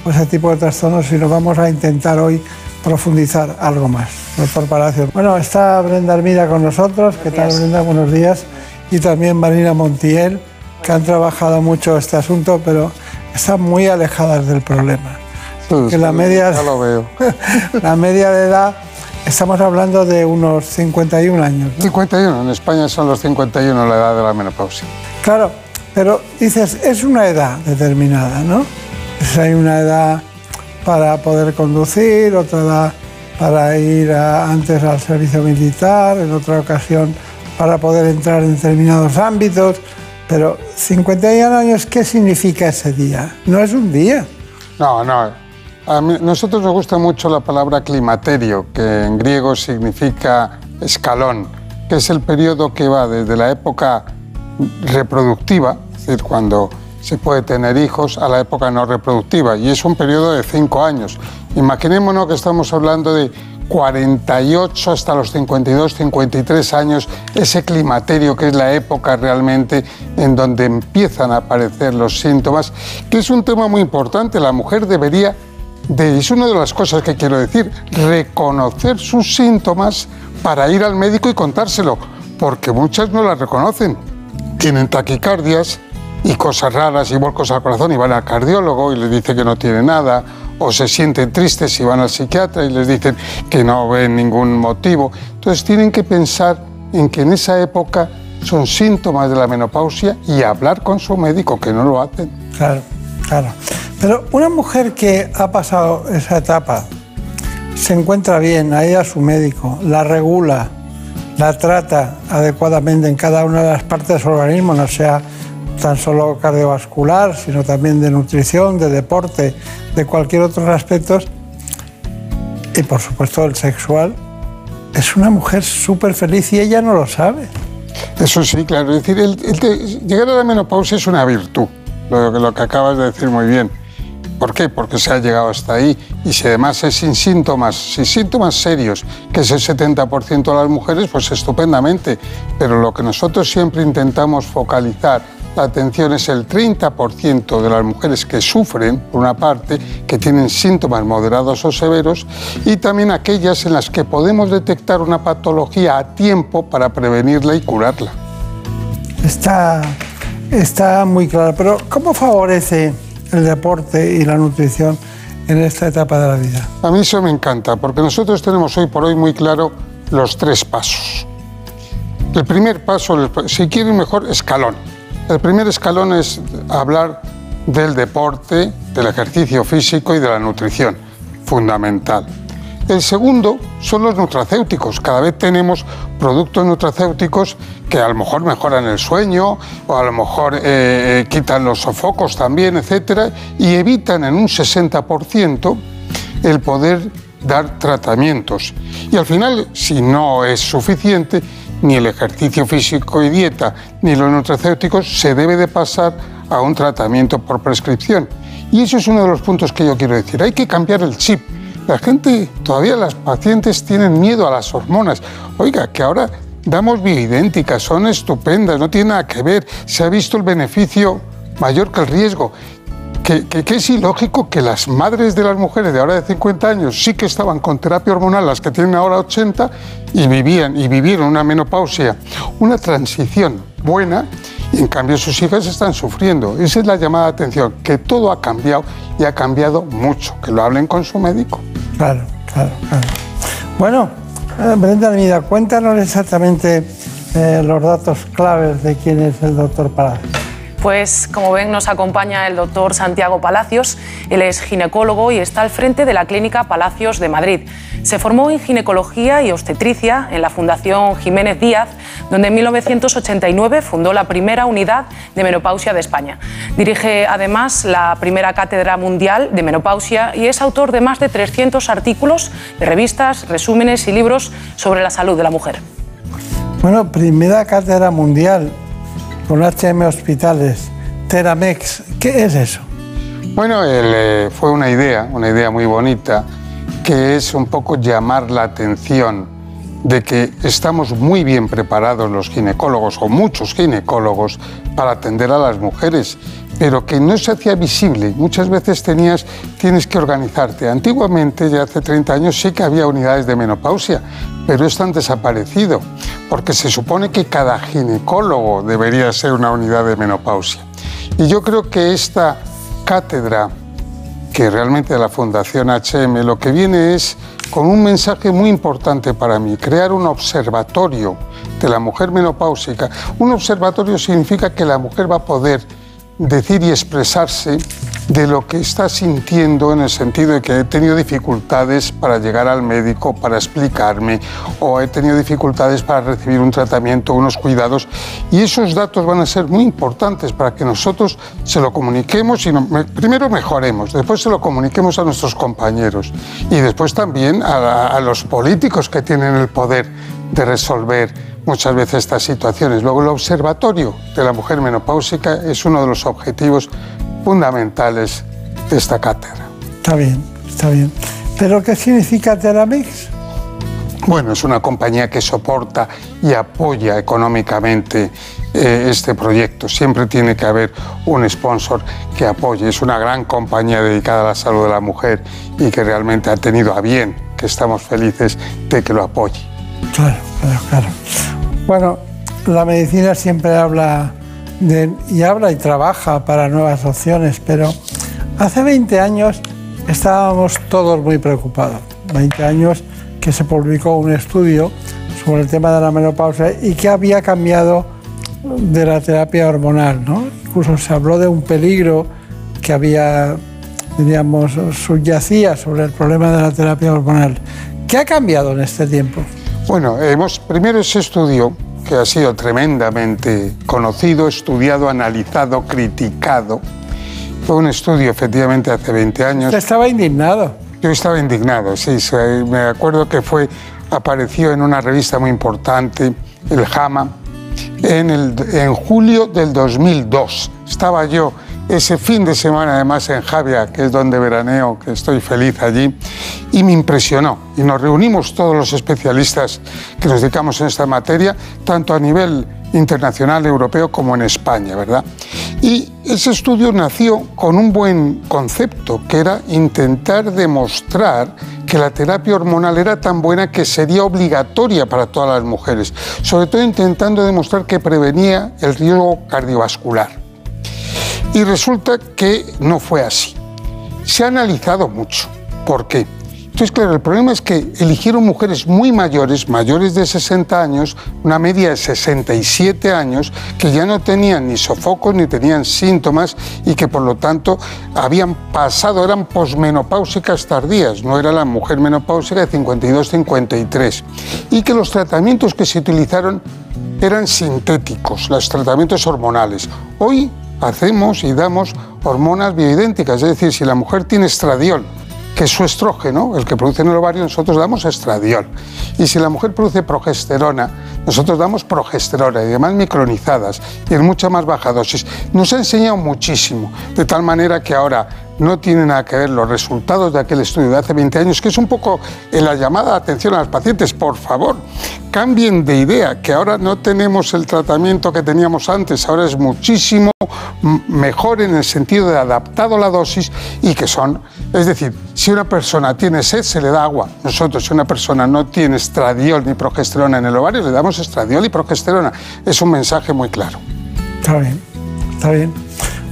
[SPEAKER 2] o ese tipo de trastornos, sino vamos a intentar hoy profundizar algo más. Doctor Palacios. Bueno, está Brenda Armida con nosotros. ¿Qué tal, Brenda? Buenos días. Y también Marina Montiel, que han trabajado mucho este asunto, pero están muy alejadas del problema. Que la media,
[SPEAKER 41] Ya lo veo. (laughs)
[SPEAKER 2] la media de edad, estamos hablando de unos 51 años. ¿no?
[SPEAKER 41] 51, en España son los 51 la edad de la menopausia.
[SPEAKER 2] Claro, pero dices, es una edad determinada, ¿no? Pues hay una edad para poder conducir, otra edad para ir a- antes al servicio militar, en otra ocasión para poder entrar en determinados ámbitos. Pero 51 años, ¿qué significa ese día? No es un día.
[SPEAKER 41] No, no. A nosotros nos gusta mucho la palabra climaterio, que en griego significa escalón, que es el periodo que va desde la época reproductiva, es decir, cuando se puede tener hijos, a la época no reproductiva, y es un periodo de cinco años. Imaginémonos que estamos hablando de 48 hasta los 52, 53 años, ese climaterio que es la época realmente en donde empiezan a aparecer los síntomas, que es un tema muy importante. La mujer debería, de, es una de las cosas que quiero decir, reconocer sus síntomas para ir al médico y contárselo, porque muchas no las reconocen. Tienen taquicardias y cosas raras y cosas al corazón y van al cardiólogo y le dice que no tiene nada o se sienten tristes y van al psiquiatra y les dicen que no ven ningún motivo. Entonces tienen que pensar en que en esa época son síntomas de la menopausia y hablar con su médico, que no lo hacen.
[SPEAKER 2] Claro, claro. Pero una mujer que ha pasado esa etapa, se encuentra bien, a su médico, la regula, la trata adecuadamente en cada una de las partes de su organismo, no sea tan solo cardiovascular, sino también de nutrición, de deporte, de cualquier otro aspecto, y por supuesto el sexual, es una mujer súper feliz y ella no lo sabe.
[SPEAKER 41] Eso sí, claro. Es decir, llegar a la menopausia es una virtud, lo, lo que acabas de decir muy bien. ¿Por qué? Porque se ha llegado hasta ahí y si además es sin síntomas, sin síntomas serios, que es el 70% de las mujeres, pues estupendamente. Pero lo que nosotros siempre intentamos focalizar la atención es el 30% de las mujeres que sufren, por una parte, que tienen síntomas moderados o severos, y también aquellas en las que podemos detectar una patología a tiempo para prevenirla y curarla.
[SPEAKER 2] Está, está muy claro, pero ¿cómo favorece el deporte y la nutrición en esta etapa de la vida?
[SPEAKER 41] A mí eso me encanta, porque nosotros tenemos hoy por hoy muy claro los tres pasos. El primer paso, si quieren mejor, escalón el primer escalón es hablar del deporte, del ejercicio físico y de la nutrición, fundamental. El segundo son los nutracéuticos. Cada vez tenemos productos nutracéuticos que a lo mejor mejoran el sueño o a lo mejor eh, eh, quitan los sofocos también, etcétera, y evitan en un 60% el poder dar tratamientos. Y al final, si no es suficiente, ni el ejercicio físico y dieta, ni los nutracéuticos, se debe de pasar a un tratamiento por prescripción. Y eso es uno de los puntos que yo quiero decir. Hay que cambiar el chip. La gente, todavía las pacientes tienen miedo a las hormonas. Oiga, que ahora damos bioidénticas, son estupendas, no tiene nada que ver. Se ha visto el beneficio mayor que el riesgo que, es ilógico que las madres de las mujeres de ahora de 50 años sí que estaban con terapia hormonal, las que tienen ahora 80, y vivían y vivieron una menopausia, una transición buena, y en cambio sus hijas están sufriendo. Esa es la llamada de atención, que todo ha cambiado y ha cambiado mucho, que lo hablen con su médico.
[SPEAKER 2] Claro, claro, claro. Bueno, eh, Brenda Almida, cuéntanos exactamente eh, los datos claves de quién es el doctor Palacios.
[SPEAKER 8] Pues como ven nos acompaña el doctor Santiago Palacios. Él es ginecólogo y está al frente de la Clínica Palacios de Madrid. Se formó en ginecología y obstetricia en la Fundación Jiménez Díaz, donde en 1989 fundó la primera unidad de menopausia de España. Dirige además la primera cátedra mundial de menopausia y es autor de más de 300 artículos de revistas, resúmenes y libros sobre la salud de la mujer.
[SPEAKER 2] Bueno, primera cátedra mundial con HM Hospitales, Teramex. ¿Qué es eso?
[SPEAKER 41] Bueno, eh, fue una idea, una idea muy bonita, que es un poco llamar la atención de que estamos muy bien preparados los ginecólogos o muchos ginecólogos para atender a las mujeres, pero que no se hacía visible. Muchas veces tenías, tienes que organizarte. Antiguamente, ya hace 30 años, sí que había unidades de menopausia, pero están desaparecido, porque se supone que cada ginecólogo debería ser una unidad de menopausia. Y yo creo que esta cátedra, que realmente de la Fundación HM, lo que viene es con un mensaje muy importante para mí, crear un observatorio de la mujer menopáusica. Un observatorio significa que la mujer va a poder decir y expresarse de lo que está sintiendo en el sentido de que he tenido dificultades para llegar al médico, para explicarme, o he tenido dificultades para recibir un tratamiento, unos cuidados. Y esos datos van a ser muy importantes para que nosotros se lo comuniquemos y primero mejoremos, después se lo comuniquemos a nuestros compañeros y después también a, los políticos que tienen el poder de resolver muchas veces estas situaciones. Luego el observatorio de la mujer menopáusica es uno de los objetivos fundamentales de esta cátedra.
[SPEAKER 2] Está bien, está bien. ¿Pero qué significa Teramix?
[SPEAKER 41] Bueno, es una compañía que soporta y apoya económicamente eh, este proyecto. Siempre tiene que haber un sponsor que apoye. Es una gran compañía dedicada a la salud de la mujer y que realmente ha tenido a bien, que estamos felices de que lo apoye.
[SPEAKER 2] Claro, claro, claro. Bueno, la medicina siempre habla y habla y trabaja para nuevas opciones, pero hace 20 años estábamos todos muy preocupados. 20 años que se publicó un estudio sobre el tema de la menopausia y que había cambiado de la terapia hormonal. Incluso se habló de un peligro que había, diríamos, subyacía sobre el problema de la terapia hormonal. ¿Qué ha cambiado en este tiempo?
[SPEAKER 41] Bueno, hemos, primero ese estudio que ha sido tremendamente conocido, estudiado, analizado, criticado. Fue un estudio efectivamente hace 20 años.
[SPEAKER 2] ¿Usted estaba indignado?
[SPEAKER 41] Yo estaba indignado, sí. Me acuerdo que fue, apareció en una revista muy importante, el JAMA, en, el, en julio del 2002. Estaba yo ese fin de semana además en Javia, que es donde veraneo, que estoy feliz allí, y me impresionó. Y nos reunimos todos los especialistas que nos dedicamos en esta materia, tanto a nivel internacional, europeo, como en España, ¿verdad? Y ese estudio nació con un buen concepto, que era intentar demostrar que la terapia hormonal era tan buena que sería obligatoria para todas las mujeres, sobre todo intentando demostrar que prevenía el riesgo cardiovascular. Y resulta que no fue así. Se ha analizado mucho. ¿Por qué? Entonces, claro, el problema es que eligieron mujeres muy mayores, mayores de 60 años, una media de 67 años, que ya no tenían ni sofocos ni tenían síntomas y que por lo tanto habían pasado, eran posmenopáusicas tardías, no era la mujer menopáusica de 52-53. Y que los tratamientos que se utilizaron eran sintéticos, los tratamientos hormonales. Hoy hacemos y damos hormonas bioidénticas, es decir, si la mujer tiene estradiol, que es su estrógeno, el que produce en el ovario, nosotros damos estradiol. Y si la mujer produce progesterona, nosotros damos progesterona y además micronizadas y en mucha más baja dosis. Nos ha enseñado muchísimo, de tal manera que ahora no tiene nada que ver los resultados de aquel estudio de hace 20 años, que es un poco en la llamada de atención a los pacientes, por favor, cambien de idea, que ahora no tenemos el tratamiento que teníamos antes, ahora es muchísimo mejor en el sentido de adaptado a la dosis y que son, es decir, si una persona tiene sed, se le da agua. Nosotros, si una persona no tiene estradiol ni progesterona en el ovario, le damos estradiol y progesterona. Es un mensaje muy claro.
[SPEAKER 2] Está bien, está bien.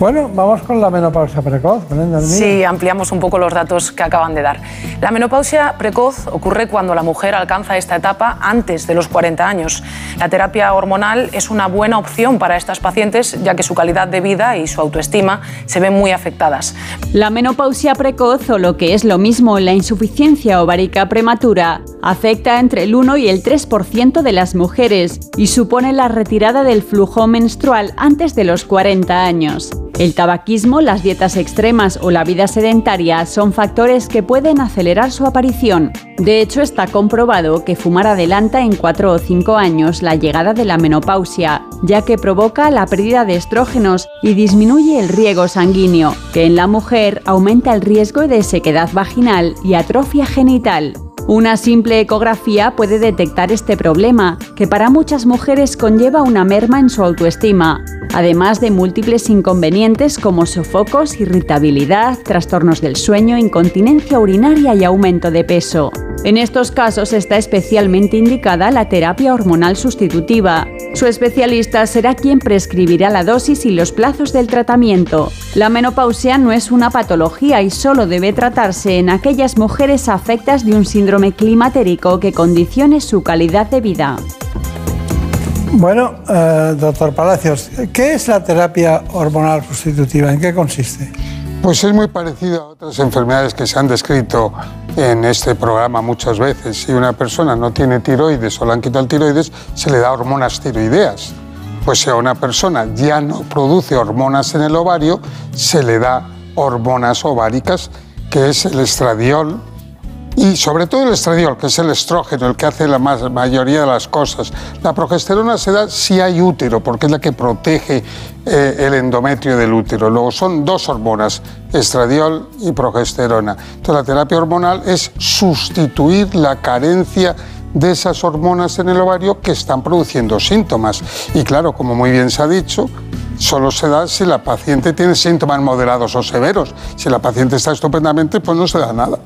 [SPEAKER 2] Bueno, vamos con la menopausia precoz,
[SPEAKER 8] Sí, ampliamos un poco los datos que acaban de dar. La menopausia precoz ocurre cuando la mujer alcanza esta etapa antes de los 40 años. La terapia hormonal es una buena opción para estas pacientes ya que su calidad de vida y su autoestima se ven muy afectadas.
[SPEAKER 5] La menopausia precoz o lo que es lo mismo la insuficiencia ovárica prematura afecta entre el 1 y el 3% de las mujeres y supone la retirada del flujo menstrual antes de los 40 años. El tabaquismo, las dietas extremas o la vida sedentaria son factores que pueden acelerar su aparición. De hecho, está comprobado que fumar adelanta en 4 o 5 años la llegada de la menopausia, ya que provoca la pérdida de estrógenos y disminuye el riego sanguíneo, que en la mujer aumenta el riesgo de sequedad vaginal y atrofia genital. Una simple ecografía puede detectar este problema, que para muchas mujeres conlleva una merma en su autoestima, además de múltiples inconvenientes como sofocos, irritabilidad, trastornos del sueño, incontinencia urinaria y aumento de peso. En estos casos está especialmente indicada la terapia hormonal sustitutiva. Su especialista será quien prescribirá la dosis y los plazos del tratamiento. La menopausia no es una patología y solo debe tratarse en aquellas mujeres afectas de un síndrome climatérico que condicione su calidad de vida.
[SPEAKER 2] Bueno, eh, doctor Palacios, ¿qué es la terapia hormonal sustitutiva? ¿En qué consiste?
[SPEAKER 41] Pues es muy parecido a otras enfermedades que se han descrito en este programa muchas veces. Si una persona no tiene tiroides o le han quitado el tiroides, se le da hormonas tiroideas. Pues si a una persona ya no produce hormonas en el ovario, se le da hormonas ováricas, que es el estradiol, y sobre todo el estradiol, que es el estrógeno, el que hace la mayoría de las cosas. La progesterona se da si hay útero, porque es la que protege eh, el endometrio del útero. Luego son dos hormonas, estradiol y progesterona. Entonces la terapia hormonal es sustituir la carencia de esas hormonas en el ovario que están produciendo síntomas. Y claro, como muy bien se ha dicho, solo se da si la paciente tiene síntomas moderados o severos. Si la paciente está estupendamente, pues no se da nada.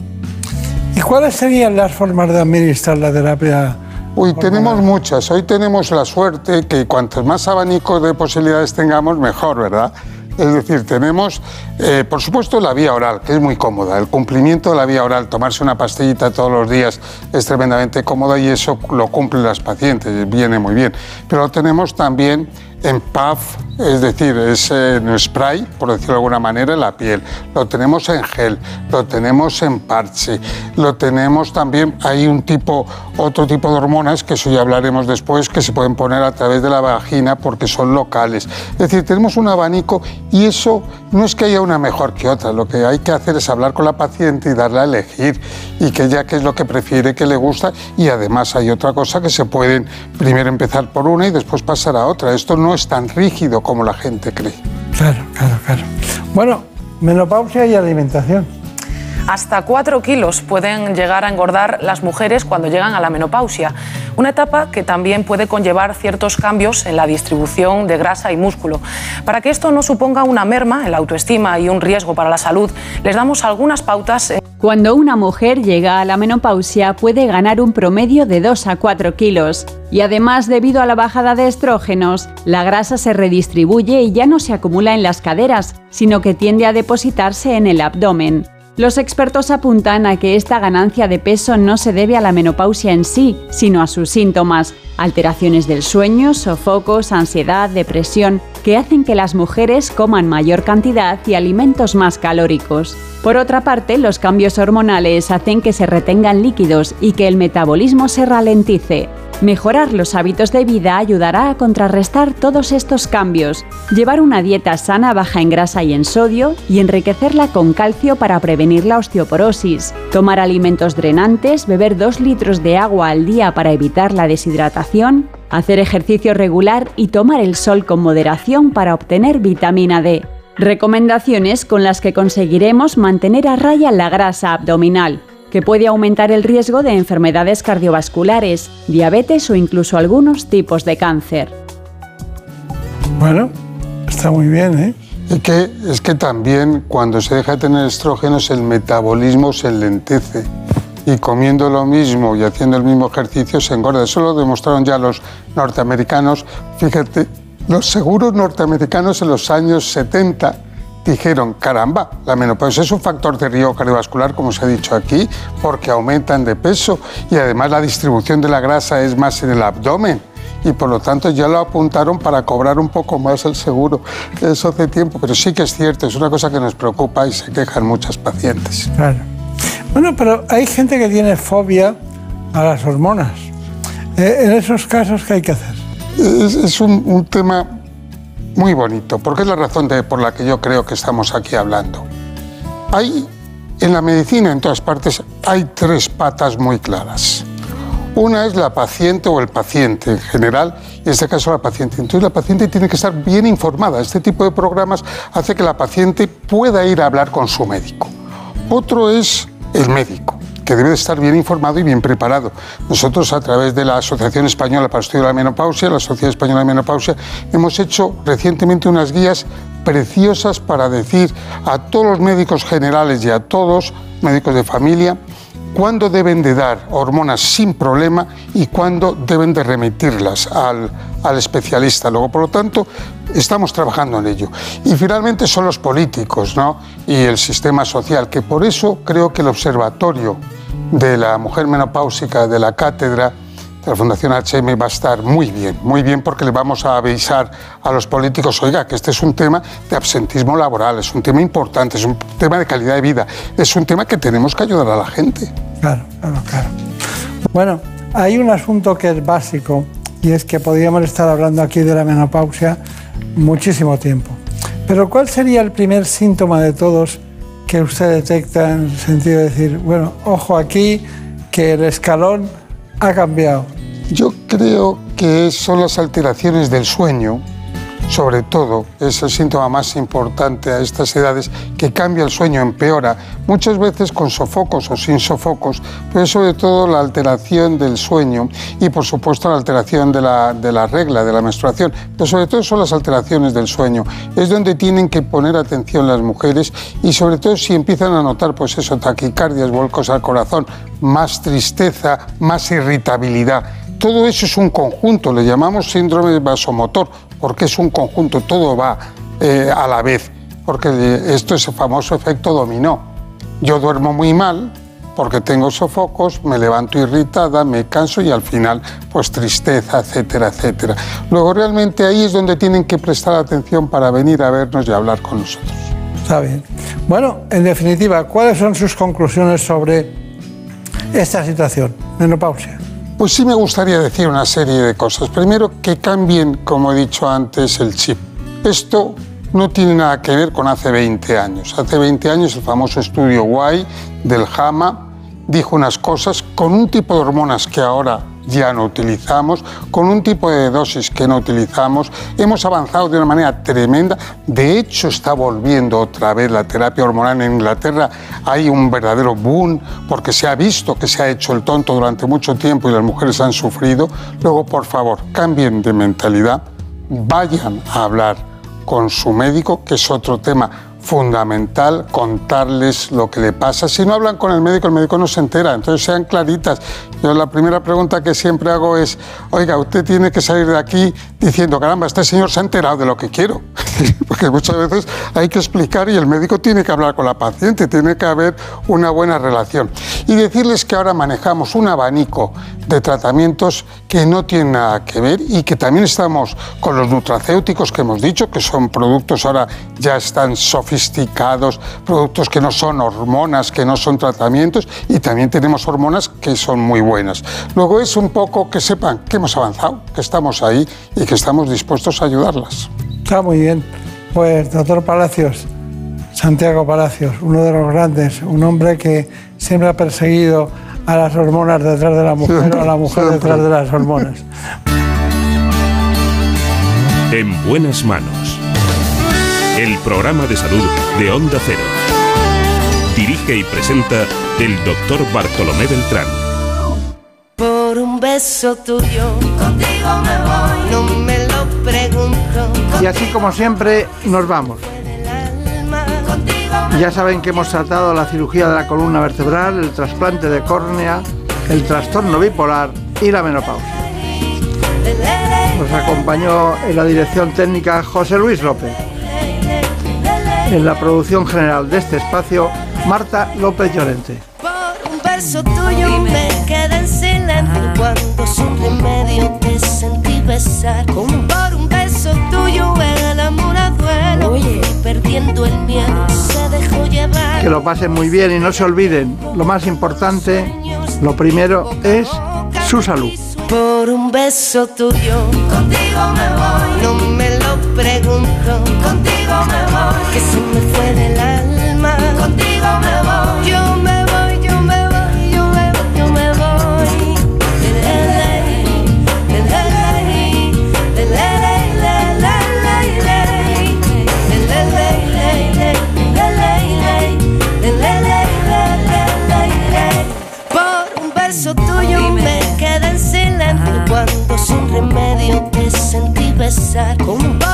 [SPEAKER 2] ¿Y cuáles serían las formas de administrar la terapia?
[SPEAKER 41] Uy, tenemos muchas. Hoy tenemos la suerte que cuantos más abanico de posibilidades tengamos, mejor, ¿verdad? Es decir, tenemos, eh, por supuesto, la vía oral, que es muy cómoda. El cumplimiento de la vía oral, tomarse una pastillita todos los días es tremendamente cómoda y eso lo cumplen las pacientes, viene muy bien. Pero tenemos también en puff, es decir, es en spray, por decirlo de alguna manera, en la piel. Lo tenemos en gel, lo tenemos en parche, lo tenemos también, hay un tipo, otro tipo de hormonas, que eso ya hablaremos después, que se pueden poner a través de la vagina porque son locales. Es decir, tenemos un abanico y eso no es que haya una mejor que otra, lo que hay que hacer es hablar con la paciente y darle a elegir y que ya qué es lo que prefiere, que le gusta y además hay otra cosa que se pueden primero empezar por una y después pasar a otra. Esto no es tan rígido como la gente cree.
[SPEAKER 2] Claro, claro, claro. Bueno, menopausia y alimentación.
[SPEAKER 8] Hasta 4 kilos pueden llegar a engordar las mujeres cuando llegan a la menopausia, una etapa que también puede conllevar ciertos cambios en la distribución de grasa y músculo. Para que esto no suponga una merma en la autoestima y un riesgo para la salud, les damos algunas pautas.
[SPEAKER 5] Cuando una mujer llega a la menopausia puede ganar un promedio de 2 a 4 kilos. Y además, debido a la bajada de estrógenos, la grasa se redistribuye y ya no se acumula en las caderas, sino que tiende a depositarse en el abdomen. Los expertos apuntan a que esta ganancia de peso no se debe a la menopausia en sí, sino a sus síntomas, alteraciones del sueño, sofocos, ansiedad, depresión, que hacen que las mujeres coman mayor cantidad y alimentos más calóricos. Por otra parte, los cambios hormonales hacen que se retengan líquidos y que el metabolismo se ralentice. Mejorar los hábitos de vida ayudará a contrarrestar todos estos cambios, llevar una dieta sana baja en grasa y en sodio y enriquecerla con calcio para prevenir la osteoporosis, tomar alimentos drenantes, beber 2 litros de agua al día para evitar la deshidratación, hacer ejercicio regular y tomar el sol con moderación para obtener vitamina D. Recomendaciones con las que conseguiremos mantener a raya la grasa abdominal que puede aumentar el riesgo de enfermedades cardiovasculares, diabetes o incluso algunos tipos de cáncer.
[SPEAKER 2] Bueno, está muy bien, ¿eh?
[SPEAKER 41] Y que, es que también cuando se deja de tener estrógenos el metabolismo se lentece y comiendo lo mismo y haciendo el mismo ejercicio se engorda. Eso lo demostraron ya los norteamericanos. Fíjate, los seguros norteamericanos en los años 70 dijeron, caramba, la menopausia es un factor de riesgo cardiovascular, como se ha dicho aquí, porque aumentan de peso y además la distribución de la grasa es más en el abdomen y por lo tanto ya lo apuntaron para cobrar un poco más el seguro. Eso hace tiempo, pero sí que es cierto, es una cosa que nos preocupa y se quejan muchas pacientes.
[SPEAKER 2] Claro. Bueno, pero hay gente que tiene fobia a las hormonas. Eh, en esos casos, ¿qué hay que hacer?
[SPEAKER 41] Es, un, un tema muy bonito, porque es la razón de, por la que yo creo que estamos aquí hablando. Hay, en la medicina, en todas partes, hay tres patas muy claras. Una es la paciente o el paciente en general, en este caso la paciente. Entonces la paciente tiene que estar bien informada. Este tipo de programas hace que la paciente pueda ir a hablar con su médico. Otro es el médico que debe estar bien informado y bien preparado. Nosotros, a través de la Asociación Española para el Estudio de la Menopausia, la Sociedad Española de Menopausia, hemos hecho recientemente unas guías preciosas para decir a todos los médicos generales y a todos, médicos de familia, cuándo deben de dar hormonas sin problema y cuándo deben de remitirlas al, al, especialista. Luego, por lo tanto, estamos trabajando en ello. Y finalmente son los políticos ¿no? y el sistema social, que por eso creo que el observatorio de la mujer menopáusica de la cátedra la Fundación HM va a estar muy bien, muy bien porque le vamos a avisar a los políticos, oiga, que este es un tema de absentismo laboral, es un tema importante, es un tema de calidad de vida, es un tema que tenemos que ayudar a la gente.
[SPEAKER 2] Claro, claro, claro. Bueno, hay un asunto que es básico y es que podríamos estar hablando aquí de la menopausia muchísimo tiempo. Pero ¿cuál sería el primer síntoma de todos que usted detecta en el sentido de decir, bueno, ojo aquí, que el escalón ha cambiado?
[SPEAKER 41] Yo creo que son las alteraciones del sueño, sobre todo, es el síntoma más importante a estas edades, que cambia el sueño, empeora, muchas veces con sofocos o sin sofocos, pero sobre todo la alteración del sueño y por supuesto la alteración de la, de la regla, de la menstruación, pero sobre todo son las alteraciones del sueño. Es donde tienen que poner atención las mujeres y sobre todo si empiezan a notar pues eso, taquicardias, vuelcos al corazón, más tristeza, más irritabilidad todo eso es un conjunto, le llamamos síndrome vasomotor, porque es un conjunto, todo va eh, a la vez, porque esto es el famoso efecto dominó. Yo duermo muy mal porque tengo sofocos, me levanto irritada, me canso y al final pues tristeza, etcétera, etcétera. Luego realmente ahí es donde tienen que prestar atención para venir a vernos y hablar con nosotros.
[SPEAKER 2] Está bien. Bueno, en definitiva, ¿cuáles son sus conclusiones sobre esta situación, menopausia?
[SPEAKER 41] Pues sí me gustaría decir una serie de cosas. Primero, que cambien, como he dicho antes, el chip. Esto no tiene nada que ver con hace 20 años. Hace 20 años el famoso estudio Y del JAMA dijo unas cosas con un tipo de hormonas que ahora ya no utilizamos, con un tipo de dosis que no utilizamos. Hemos avanzado de una manera tremenda. De hecho, está volviendo otra vez la terapia hormonal en Inglaterra. Hay un verdadero boom porque se ha visto que se ha hecho el tonto durante mucho tiempo y las mujeres han sufrido. Luego, por favor, cambien de mentalidad, vayan a hablar con su médico, que es otro tema fundamental contarles lo que le pasa. Si no hablan con el médico, el médico no se entera, entonces sean claritas. Yo la primera pregunta que siempre hago es, oiga, usted tiene que salir de aquí diciendo, caramba, este señor se ha enterado de lo que quiero. (laughs) Porque muchas veces hay que explicar y el médico tiene que hablar con la paciente, tiene que haber una buena relación. Y decirles que ahora manejamos un abanico de tratamientos que no tienen nada que ver y que también estamos con los nutracéuticos que hemos dicho, que son productos ahora ya están sofisticados, productos que no son hormonas, que no son tratamientos y también tenemos hormonas que son muy buenas. Luego es un poco que sepan que hemos avanzado, que estamos ahí y que estamos dispuestos a ayudarlas.
[SPEAKER 2] Está muy bien. Pues, doctor Palacios, Santiago Palacios, uno de los grandes, un hombre que siempre ha perseguido a las hormonas detrás de la mujer o a la mujer detrás de las hormonas.
[SPEAKER 11] En buenas manos. El programa de salud de Onda Cero. Dirige y presenta el doctor Bartolomé Beltrán.
[SPEAKER 42] Por un beso tuyo, contigo me voy, no me lo pregunto.
[SPEAKER 2] Y así como siempre, nos vamos. Ya saben que hemos tratado la cirugía de la columna vertebral, el trasplante de córnea, el trastorno bipolar y la menopausia. Nos acompañó en la dirección técnica José Luis López. En la producción general de este espacio, Marta López Llorente.
[SPEAKER 42] Por un beso tuyo me quedé en silencio cuando sin remedio te sentí besar. Por un beso tuyo el amor a duelo y perdiendo el miedo se dejó llevar.
[SPEAKER 2] Que lo pasen muy bien y no se olviden, lo más importante, lo primero es su salud.
[SPEAKER 42] Por un beso tuyo, contigo me voy, no me lo pregunto, contigo me voy, que se me fue del alma, contigo me voy, yo me voy, yo me voy, yo me voy, yo me voy. Por un beso tuyo me quedé en silencio cuando sin remedio te sentí besar. Por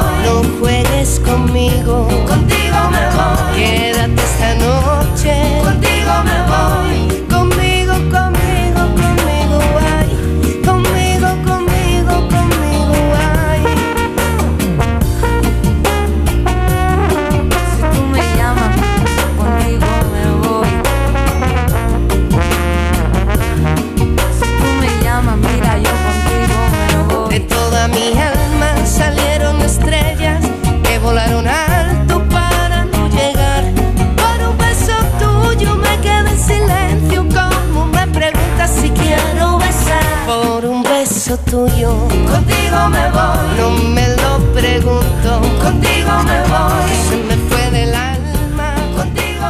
[SPEAKER 42] Juegues conmigo. Contigo me voy. contigo me voy. No me lo pregunto, contigo me voy.